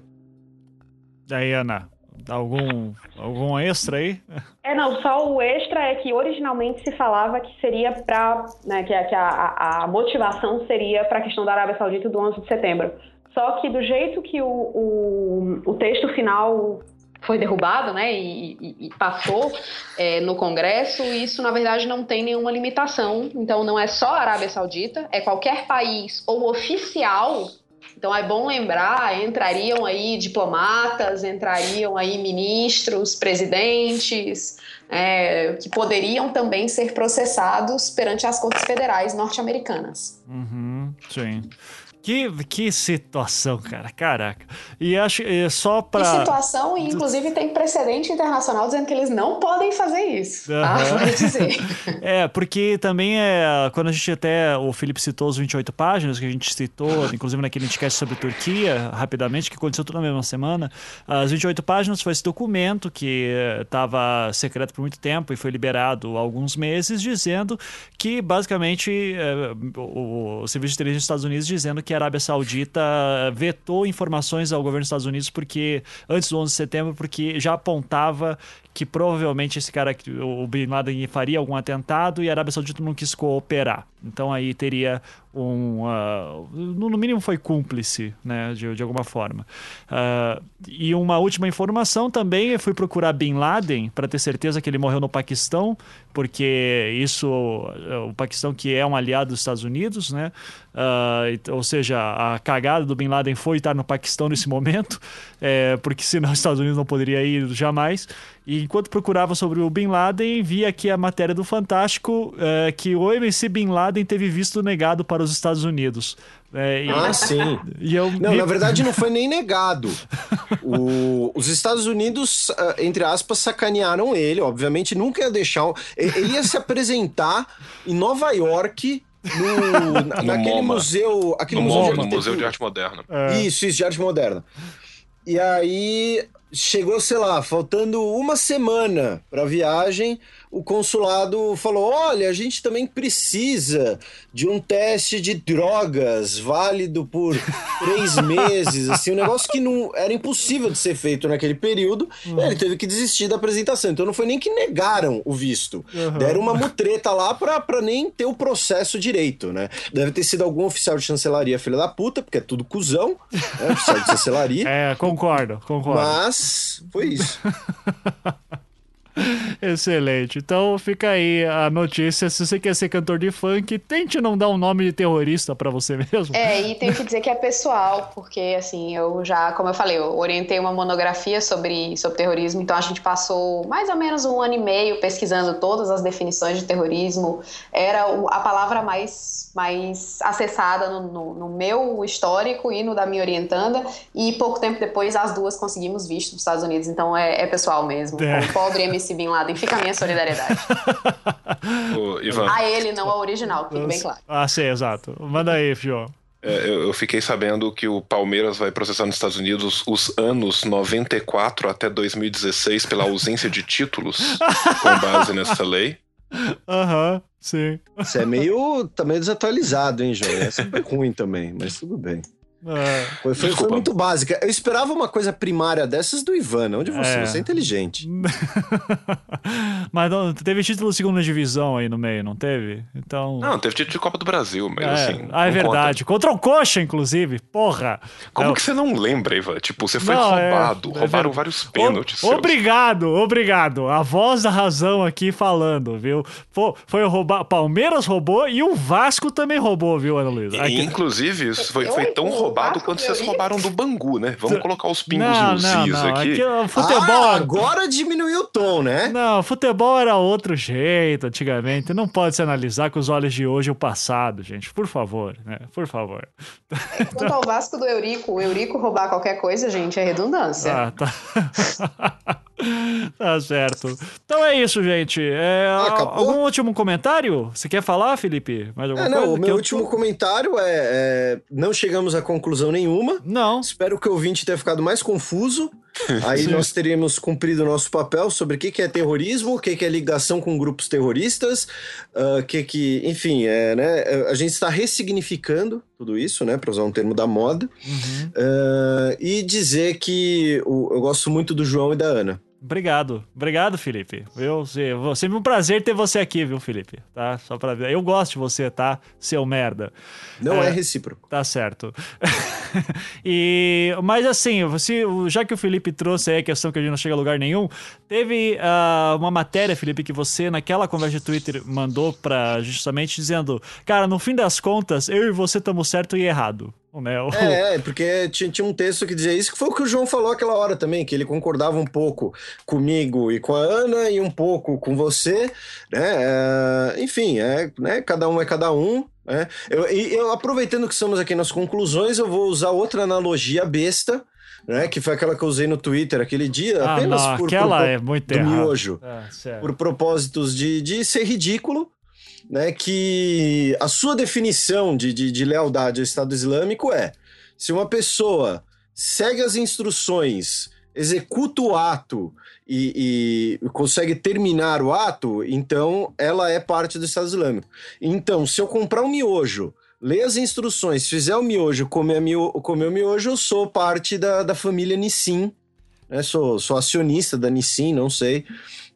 Daí, Ana, algum, algum extra aí? É, não, só o extra é que originalmente se falava que seria para. Né, que, que a, a motivação seria para a questão da Arábia Saudita do 11 de setembro. Só que do jeito que o, o, o texto final foi derrubado, né, e, e, e passou é, no Congresso, isso na verdade não tem nenhuma limitação. Então não é só a Arábia Saudita, é qualquer país ou oficial. Então é bom lembrar, entrariam aí diplomatas, entrariam aí ministros, presidentes, é, que poderiam também ser processados perante as cortes federais norte-americanas. Uhum, sim. Que, que situação, cara. Caraca. E acho é só para. Que situação, e inclusive tem precedente internacional dizendo que eles não podem fazer isso. Uhum. Tá? Dizer. é, porque também é. Quando a gente até. O Felipe citou os 28 páginas que a gente citou, inclusive naquele podcast sobre Turquia, rapidamente, que aconteceu tudo na mesma semana. As 28 páginas foi esse documento que estava secreto por muito tempo e foi liberado há alguns meses, dizendo que basicamente é, o, o Serviço de Inteligência dos Estados Unidos dizendo que Arábia Saudita vetou informações ao governo dos Estados Unidos porque antes do 11 de setembro porque já apontava que provavelmente esse cara, o Bin Laden, faria algum atentado e a Arábia Saudita não quis cooperar. Então aí teria um. Uh, no mínimo foi cúmplice, né, de, de alguma forma. Uh, e uma última informação também: eu fui procurar Bin Laden para ter certeza que ele morreu no Paquistão, porque isso, o Paquistão que é um aliado dos Estados Unidos, né? Uh, ou seja, a cagada do Bin Laden foi estar no Paquistão nesse momento, é, porque senão os Estados Unidos não poderia ir jamais. E enquanto procurava sobre o Bin Laden, vi aqui a matéria do Fantástico é, que o MC Bin Laden teve visto negado para os Estados Unidos. É, e... Ah, sim. E eu... Não, na verdade não foi nem negado. O... Os Estados Unidos, ah, entre aspas, sacanearam ele. Obviamente nunca ia deixar. Ele ia se apresentar em Nova York no, naquele MoMA. museu. Aquele no museu, MoMA, de museu de Arte Moderna. É. Isso, isso, de Arte Moderna. E aí chegou, sei lá, faltando uma semana para a viagem, o consulado falou: olha, a gente também precisa de um teste de drogas válido por três meses, assim, um negócio que não era impossível de ser feito naquele período. Uhum. Ele teve que desistir da apresentação. Então não foi nem que negaram o visto, uhum. deram uma mutreta lá para nem ter o processo direito, né? Deve ter sido algum oficial de chancelaria, filha da puta, porque é tudo cuzão, né? Oficial de chancelaria. É, concordo, concordo. Mas foi isso. Excelente. Então fica aí a notícia. Se você quer ser cantor de funk, tente não dar um nome de terrorista para você mesmo. É, e tem que dizer que é pessoal, porque assim, eu já, como eu falei, eu orientei uma monografia sobre, sobre terrorismo, então a gente passou mais ou menos um ano e meio pesquisando todas as definições de terrorismo. Era a palavra mais, mais acessada no, no, no meu histórico e no da minha orientanda, e pouco tempo depois as duas conseguimos visto nos Estados Unidos, então é, é pessoal mesmo. É. O pobre MC esse Bin Laden. Fica a minha solidariedade. Ivan. A ele, não ao original, fique bem claro. Ah, sim, exato. Manda aí, Fio. É, eu, eu, fiquei sabendo que o Palmeiras vai processar nos Estados Unidos os anos 94 até 2016 pela ausência de títulos com base nessa lei. Aham, uhum, sim. Isso é meio, tá meio desatualizado, hein, João? É sempre ruim também, mas tudo bem. É. Foi, foi, foi, muito básica. Eu esperava uma coisa primária dessas do Ivan, onde você, é. você é inteligente. mas não, teve título segunda divisão aí no meio, não teve? Então. Não, teve título de Copa do Brasil, mas é. assim. Ah, é verdade. Conta. Contra o Coxa, inclusive. Porra. Como que você não lembra, Ivan? Tipo, você foi não, é, roubado. É roubaram vários pênaltis. O, obrigado, obrigado. A voz da razão aqui falando, viu? Pô, foi roubar. Palmeiras roubou e o Vasco também roubou, viu, Ana Luísa? Inclusive, foi, foi tão roubado roubado quando vocês roubaram do Bangu, né? Vamos colocar os pingos não, nos não, não. aqui. aqui é futebol... Ah, agora diminuiu o tom, né? Não, futebol era outro jeito antigamente. Não pode se analisar com os olhos de hoje o passado, gente. Por favor, né? Por favor. Quanto ao Vasco do Eurico, o Eurico roubar qualquer coisa, gente, é redundância. Ah, tá. tá certo. Então é isso, gente. É, algum último comentário? Você quer falar, Felipe? Mais alguma é, não, coisa? O meu último comentário é, é, Não chegamos a conclusão nenhuma. Não. Espero que o ouvinte tenha ficado mais confuso. Aí nós teríamos cumprido o nosso papel sobre o que, é terrorismo, o que, é ligação com grupos terroristas, o uh, que que, enfim, é, né, a gente está ressignificando tudo isso, né, para usar um termo da moda, uhum. uh, e dizer que o, eu gosto muito do João e da Ana. Obrigado. Obrigado, Felipe. Eu, sempre um prazer ter você aqui, viu, Felipe? Tá? Só pra ver. Eu gosto de você, tá? Seu merda. Não é, é recíproco. Tá certo. e, mas assim, você, já que o Felipe trouxe aí a questão que a gente não chega a lugar nenhum, teve uh, uma matéria, Felipe, que você naquela conversa de Twitter mandou pra justamente dizendo, cara, no fim das contas, eu e você estamos certo e errado. Né? O... É, porque tinha, tinha, um texto que dizia isso, que foi o que o João falou aquela hora também, que ele concordava um pouco comigo e com a Ana e um pouco com você, né? É, enfim, é, né? cada um é cada um. Né? Eu, e eu, aproveitando que estamos aqui nas conclusões, eu vou usar outra analogia besta, né? Que foi aquela que eu usei no Twitter aquele dia, ah, apenas não, por aquela é muito do miojo. É, por propósitos de, de ser ridículo né, que a sua definição de, de, de lealdade ao Estado Islâmico é: se uma pessoa segue as instruções, executa o ato e, e, consegue terminar o ato, então ela é parte do Estado Islâmico. Então, se eu comprar um miojo, ler as instruções, fizer o miojo, comer, mio, comer o miojo, eu sou parte da, da família Nissim. Né? Sou, sou acionista da Nissim, não sei.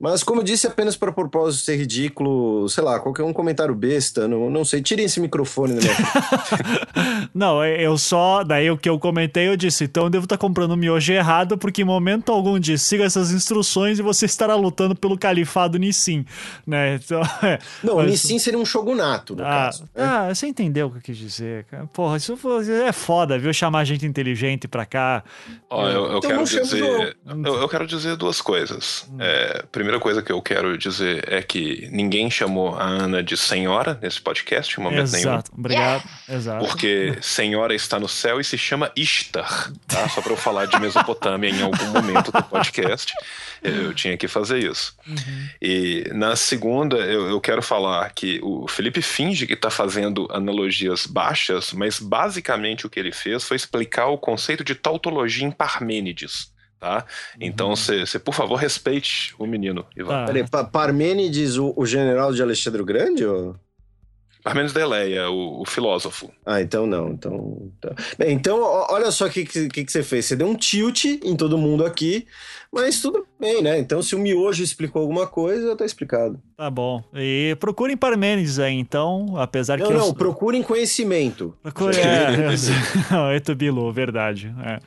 Mas, como eu disse, apenas para propósito ser ridículo, sei lá, qualquer um comentário besta, não, não sei. Tirem esse microfone da minha Não, é, eu só. Daí o que eu comentei, eu disse, então eu devo estar tá comprando o miojo errado, porque em momento algum diz, siga essas instruções e você estará lutando pelo califado Nissim, né? Então, é, não, mas... Nissim seria um shogunato, no ah, caso. Né? Ah, você entendeu o que eu quis dizer, cara. Porra, isso é foda, viu? Chamar gente inteligente pra cá. Ó, eu, eu então quero dizer. Eu, eu, quero dizer duas coisas. Hum. É, primeiro, primeira coisa que eu quero dizer é que ninguém chamou a Ana de senhora nesse podcast em momento Exato. nenhum. Exato, obrigado. Exato. Porque senhora está no céu e se chama Ishtar, tá? Só para eu falar de Mesopotâmia em algum momento do podcast. Eu tinha que fazer isso. Uhum. E na segunda, eu, eu, quero falar que o Felipe finge que está fazendo analogias baixas, mas basicamente o que ele fez foi explicar o conceito de tautologia em Parmênides tá? Então você, uhum. por favor, respeite o menino, Ivan. Peraí, Parmênides, o, o, general de Alexandre o Grande? Ou... Parmênides da Eleia, o, o, filósofo. Ah, então não. Então, então... Bem, então olha só o que, que, que você fez. Você deu um tilt em todo mundo aqui mas tudo bem, né? Então, se o miojo explicou alguma coisa, tá explicado. Tá bom. E procurem Parmênides aí, então, apesar não, que. Não, eu... procurem conhecimento. Procure... É, Etubilu, verdade. É.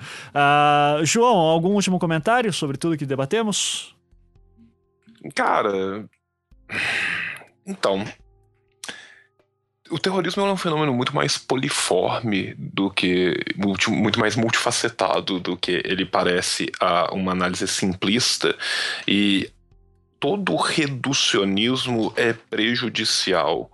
Uh, João, algum último comentário sobre tudo que debatemos? Cara. Então, o terrorismo é um fenômeno muito mais poliforme do que. muito mais multifacetado do que ele parece a uma análise simplista. E todo reducionismo é prejudicial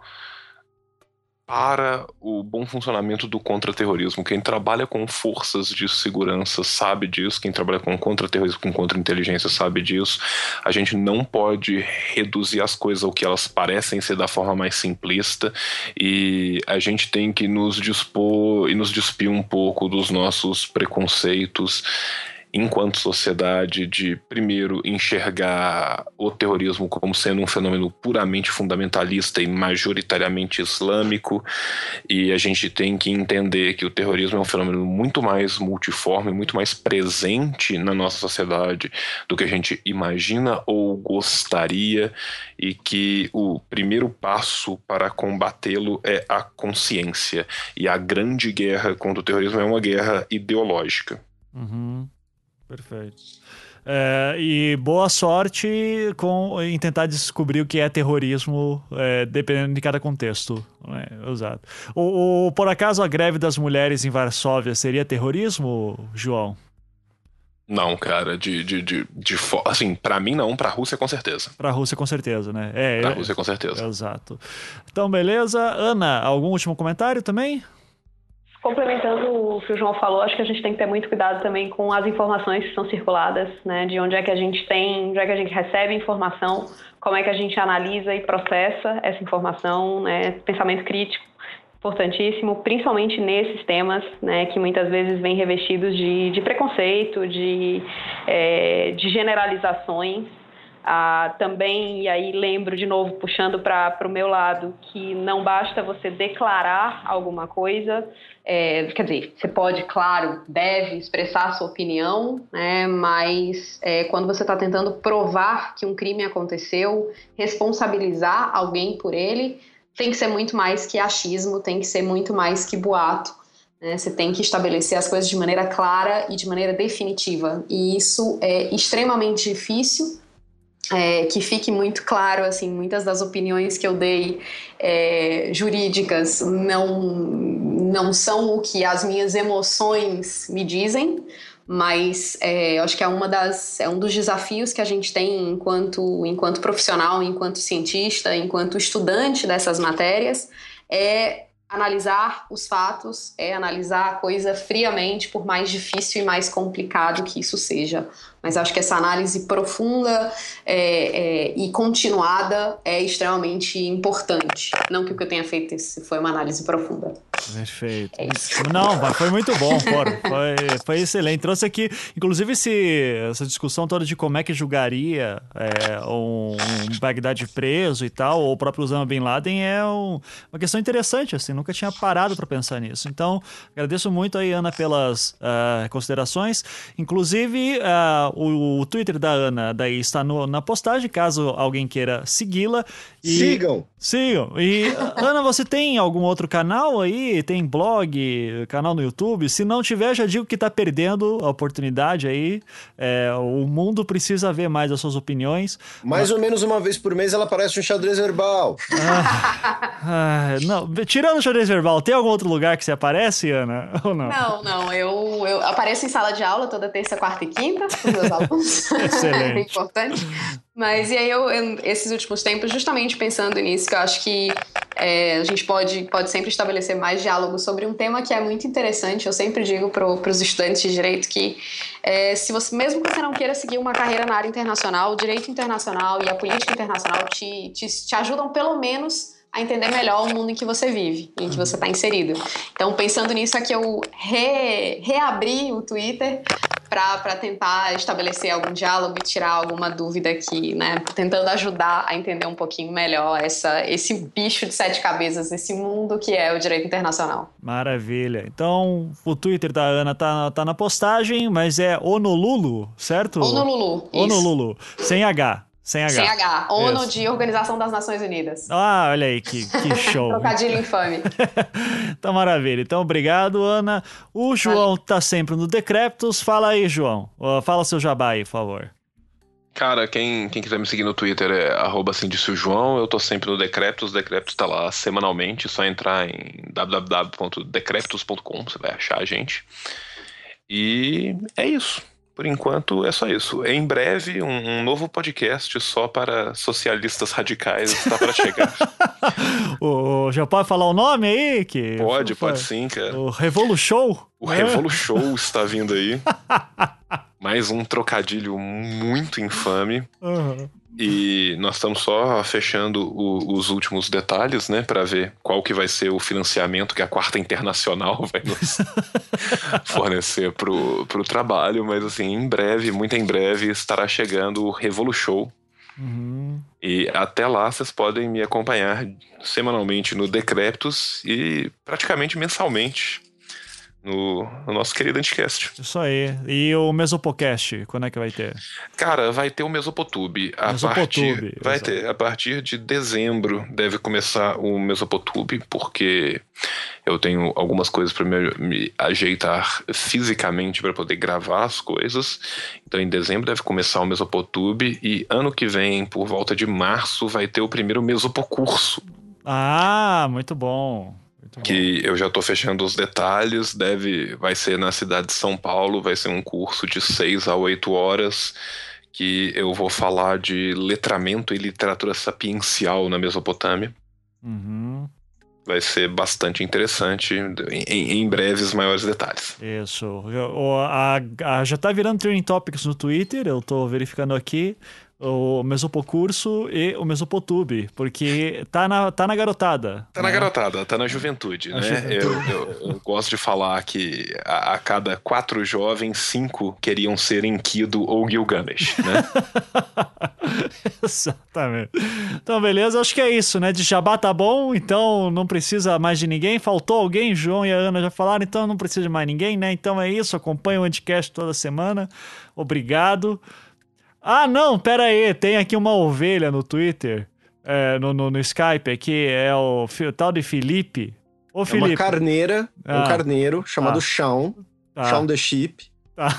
para o bom funcionamento do contra-terrorismo. Quem trabalha com forças de segurança sabe disso, quem trabalha com contra-terrorismo, com contra-inteligência sabe disso. A gente não pode reduzir as coisas ao que elas parecem ser da forma mais simplista e a gente tem que nos dispor e nos despir um pouco dos nossos preconceitos enquanto sociedade, de primeiro enxergar o terrorismo como sendo um fenômeno puramente fundamentalista e majoritariamente islâmico, e a gente tem que entender que o terrorismo é um fenômeno muito mais multiforme, muito mais presente na nossa sociedade do que a gente imagina ou gostaria, e que o primeiro passo para combatê-lo é a consciência. E a grande guerra contra o terrorismo é uma guerra ideológica. Uhum. Perfeito. É, e boa sorte com, em tentar descobrir o que é terrorismo, é, dependendo de cada contexto. É, exato. O, o, por acaso a greve das mulheres em Varsóvia seria terrorismo, João? Não, cara, de, de, de, de assim, para mim não, pra Rússia com certeza. Pra Rússia com certeza, né? É, pra é, Rússia com certeza. Exato. Então, beleza. Ana, algum último comentário também? Complementando o que o João falou, acho que a gente tem que ter muito cuidado também com as informações que são circuladas, né? De onde é que a gente tem, onde é que a gente recebe informação, como é que a gente analisa e processa essa informação, né? Pensamento crítico importantíssimo, principalmente nesses temas, né, que muitas vezes vêm revestidos de, de preconceito, de, é, de generalizações. Ah, também, e aí lembro de novo, puxando para o meu lado, que não basta você declarar alguma coisa, é, quer dizer, você pode, claro, deve expressar a sua opinião, né, mas é, quando você está tentando provar que um crime aconteceu, responsabilizar alguém por ele, tem que ser muito mais que achismo, tem que ser muito mais que boato. Né? Você tem que estabelecer as coisas de maneira clara e de maneira definitiva. E isso é extremamente difícil. É, que fique muito claro, assim, muitas das opiniões que eu dei é, jurídicas não, não são o que as minhas emoções me dizem, mas é, eu acho que é uma das é um dos desafios que a gente tem enquanto enquanto profissional, enquanto cientista, enquanto estudante dessas matérias é analisar os fatos, é analisar a coisa friamente, por mais difícil e mais complicado que isso seja. Mas acho que essa análise profunda é, é, e continuada é extremamente importante. Não que o que eu tenha feito foi uma análise profunda. Perfeito. É Não, foi muito bom, Foi, foi excelente. Trouxe aqui, inclusive, esse, essa discussão toda de como é que julgaria é, um, um Bagdad preso e tal, ou o próprio Osama Bin Laden, é um, uma questão interessante, assim, nunca tinha parado para pensar nisso. Então, agradeço muito aí, Ana, pelas uh, considerações. Inclusive, uh, o, o Twitter da Ana daí está no, na postagem, caso alguém queira segui-la. Sigam! Sigam! E, Ana, você tem algum outro canal aí? Tem blog, canal no YouTube? Se não tiver, já digo que está perdendo a oportunidade aí. É, o mundo precisa ver mais as suas opiniões. Mais Mas... ou menos uma vez por mês ela aparece no xadrez verbal. Ah, ah, não, tirando o xadrez verbal, tem algum outro lugar que você aparece, Ana? Ou não? Não, não. Eu, eu apareço em sala de aula toda terça, quarta e quinta com meus alunos. Excelente. é importante. Mas e aí eu, eu, esses últimos tempos, justamente pensando nisso, que eu acho que é, a gente pode, pode sempre estabelecer mais diálogo sobre um tema que é muito interessante. Eu sempre digo para os estudantes de direito que é, se você, mesmo que você não queira seguir uma carreira na área internacional, o direito internacional e a política internacional te, te, te ajudam pelo menos a entender melhor o mundo em que você vive, em que você está inserido. Então, pensando nisso, é que eu re, reabri o Twitter para tentar estabelecer algum diálogo e tirar alguma dúvida aqui, né? Tentando ajudar a entender um pouquinho melhor essa, esse bicho de sete cabeças, esse mundo que é o direito internacional. Maravilha. Então, o Twitter da Ana tá, tá na postagem, mas é Honolulu, certo? Honolulu. Honolulu. Sem H. Sem H. Sem H. ONU Isso. de Organização das Nações Unidas. Ah, olha aí, que, que show. Trocadilho infame. então, maravilha. Então, obrigado, Ana. O João tá sempre no Decreptus. Fala aí, João. Fala seu jabá aí, por favor. Cara, quem, quem quiser me seguir no Twitter é arroba João. Eu tô sempre no Decreptus. Decreptus tá lá semanalmente. É só entrar em www.decreptus.com. Você vai achar a gente. E é isso. Por enquanto é só isso. Em breve, um, um novo podcast só para socialistas radicais está para chegar. o, já pode falar o nome aí? Que pode, pode sim, cara. O Revolu Show. O é? Revolu Show está vindo aí. Mais um trocadilho muito infame. Uhum. E nós estamos só fechando o, os últimos detalhes, né, para ver qual que vai ser o financiamento que a Quarta Internacional vai nos fornecer pro, pro trabalho. Mas assim, em breve, muito em breve, estará chegando o Revolu Show. Uhum. E até lá vocês podem me acompanhar semanalmente no Decreptus e praticamente mensalmente no, no, nosso querido Anticast. Isso aí. E o Mesopocast, quando é que vai ter? Cara, vai ter o Mesopotube. A Mesopotube. Partir, vai exato. ter. A partir de dezembro deve começar o Mesopotube, porque eu tenho algumas coisas para me, me, ajeitar fisicamente para poder gravar as coisas. Então em dezembro deve começar o Mesopotube e ano que vem, por volta de março, vai ter o primeiro Mesopocurso. Ah, muito bom que eu já estou fechando os detalhes, deve, vai ser na cidade de São Paulo, vai ser um curso de 6 a 8 horas, que eu vou falar de letramento e literatura sapiencial na Mesopotâmia. Uhum. Vai ser bastante interessante, em, em, breves maiores detalhes. Isso. A, a, já está virando trending topics no Twitter, eu estou verificando aqui o Mesopocurso e o Mesopotube, porque tá na, tá na garotada. Tá né? na garotada, tá na juventude, né? Juventude. Eu, eu, eu, gosto de falar que a, a, cada quatro jovens, cinco queriam ser Enkidu ou Gilgamesh, né? Exatamente. Então, beleza, acho que é isso, né? De Jabá tá bom, então não precisa mais de ninguém. Faltou alguém, João e a Ana já falaram, então não precisa de mais ninguém, né? Então é isso, acompanha o Anticast toda semana. Obrigado. Ah, não, pera aí, tem aqui uma ovelha no Twitter, é, no, no, no, Skype aqui, é o, o tal de Felipe. Ô, Felipe. É uma carneira, ah, um carneiro chamado ah, Shawn, ah, Shawn the Sheep. Ah.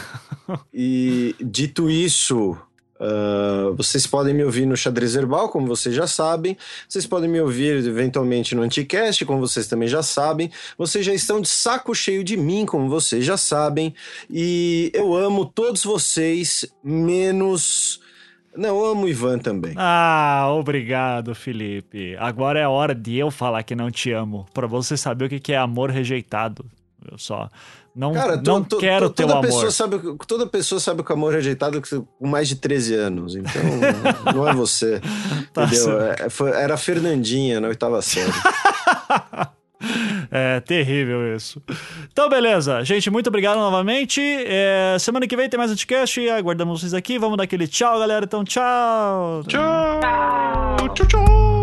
e dito isso, Uh, vocês podem me ouvir no Xadrez Herbal, como vocês já sabem. Vocês podem me ouvir eventualmente no Anticast, como vocês também já sabem. Vocês já estão de saco cheio de mim, como vocês já sabem. E eu amo todos vocês, menos. Não, amo o Ivan também. Ah, obrigado, Felipe. Agora é hora de eu falar que não te amo, para você saber o que é amor rejeitado. Eu só não, Cara, não quero to, teu amor. Pessoa sabe, toda pessoa sabe que o amor é rejeitado com mais de 13 anos. Então, não é você. tá entendeu? É, foi, era a Fernandinha na oitava série. É terrível isso. Então, beleza. Gente, muito obrigado novamente. É, semana que vem tem mais um podcast. Aguardamos vocês aqui. Vamos dar aquele tchau, galera. Então, tchau. Tchau. Tchau, tchau.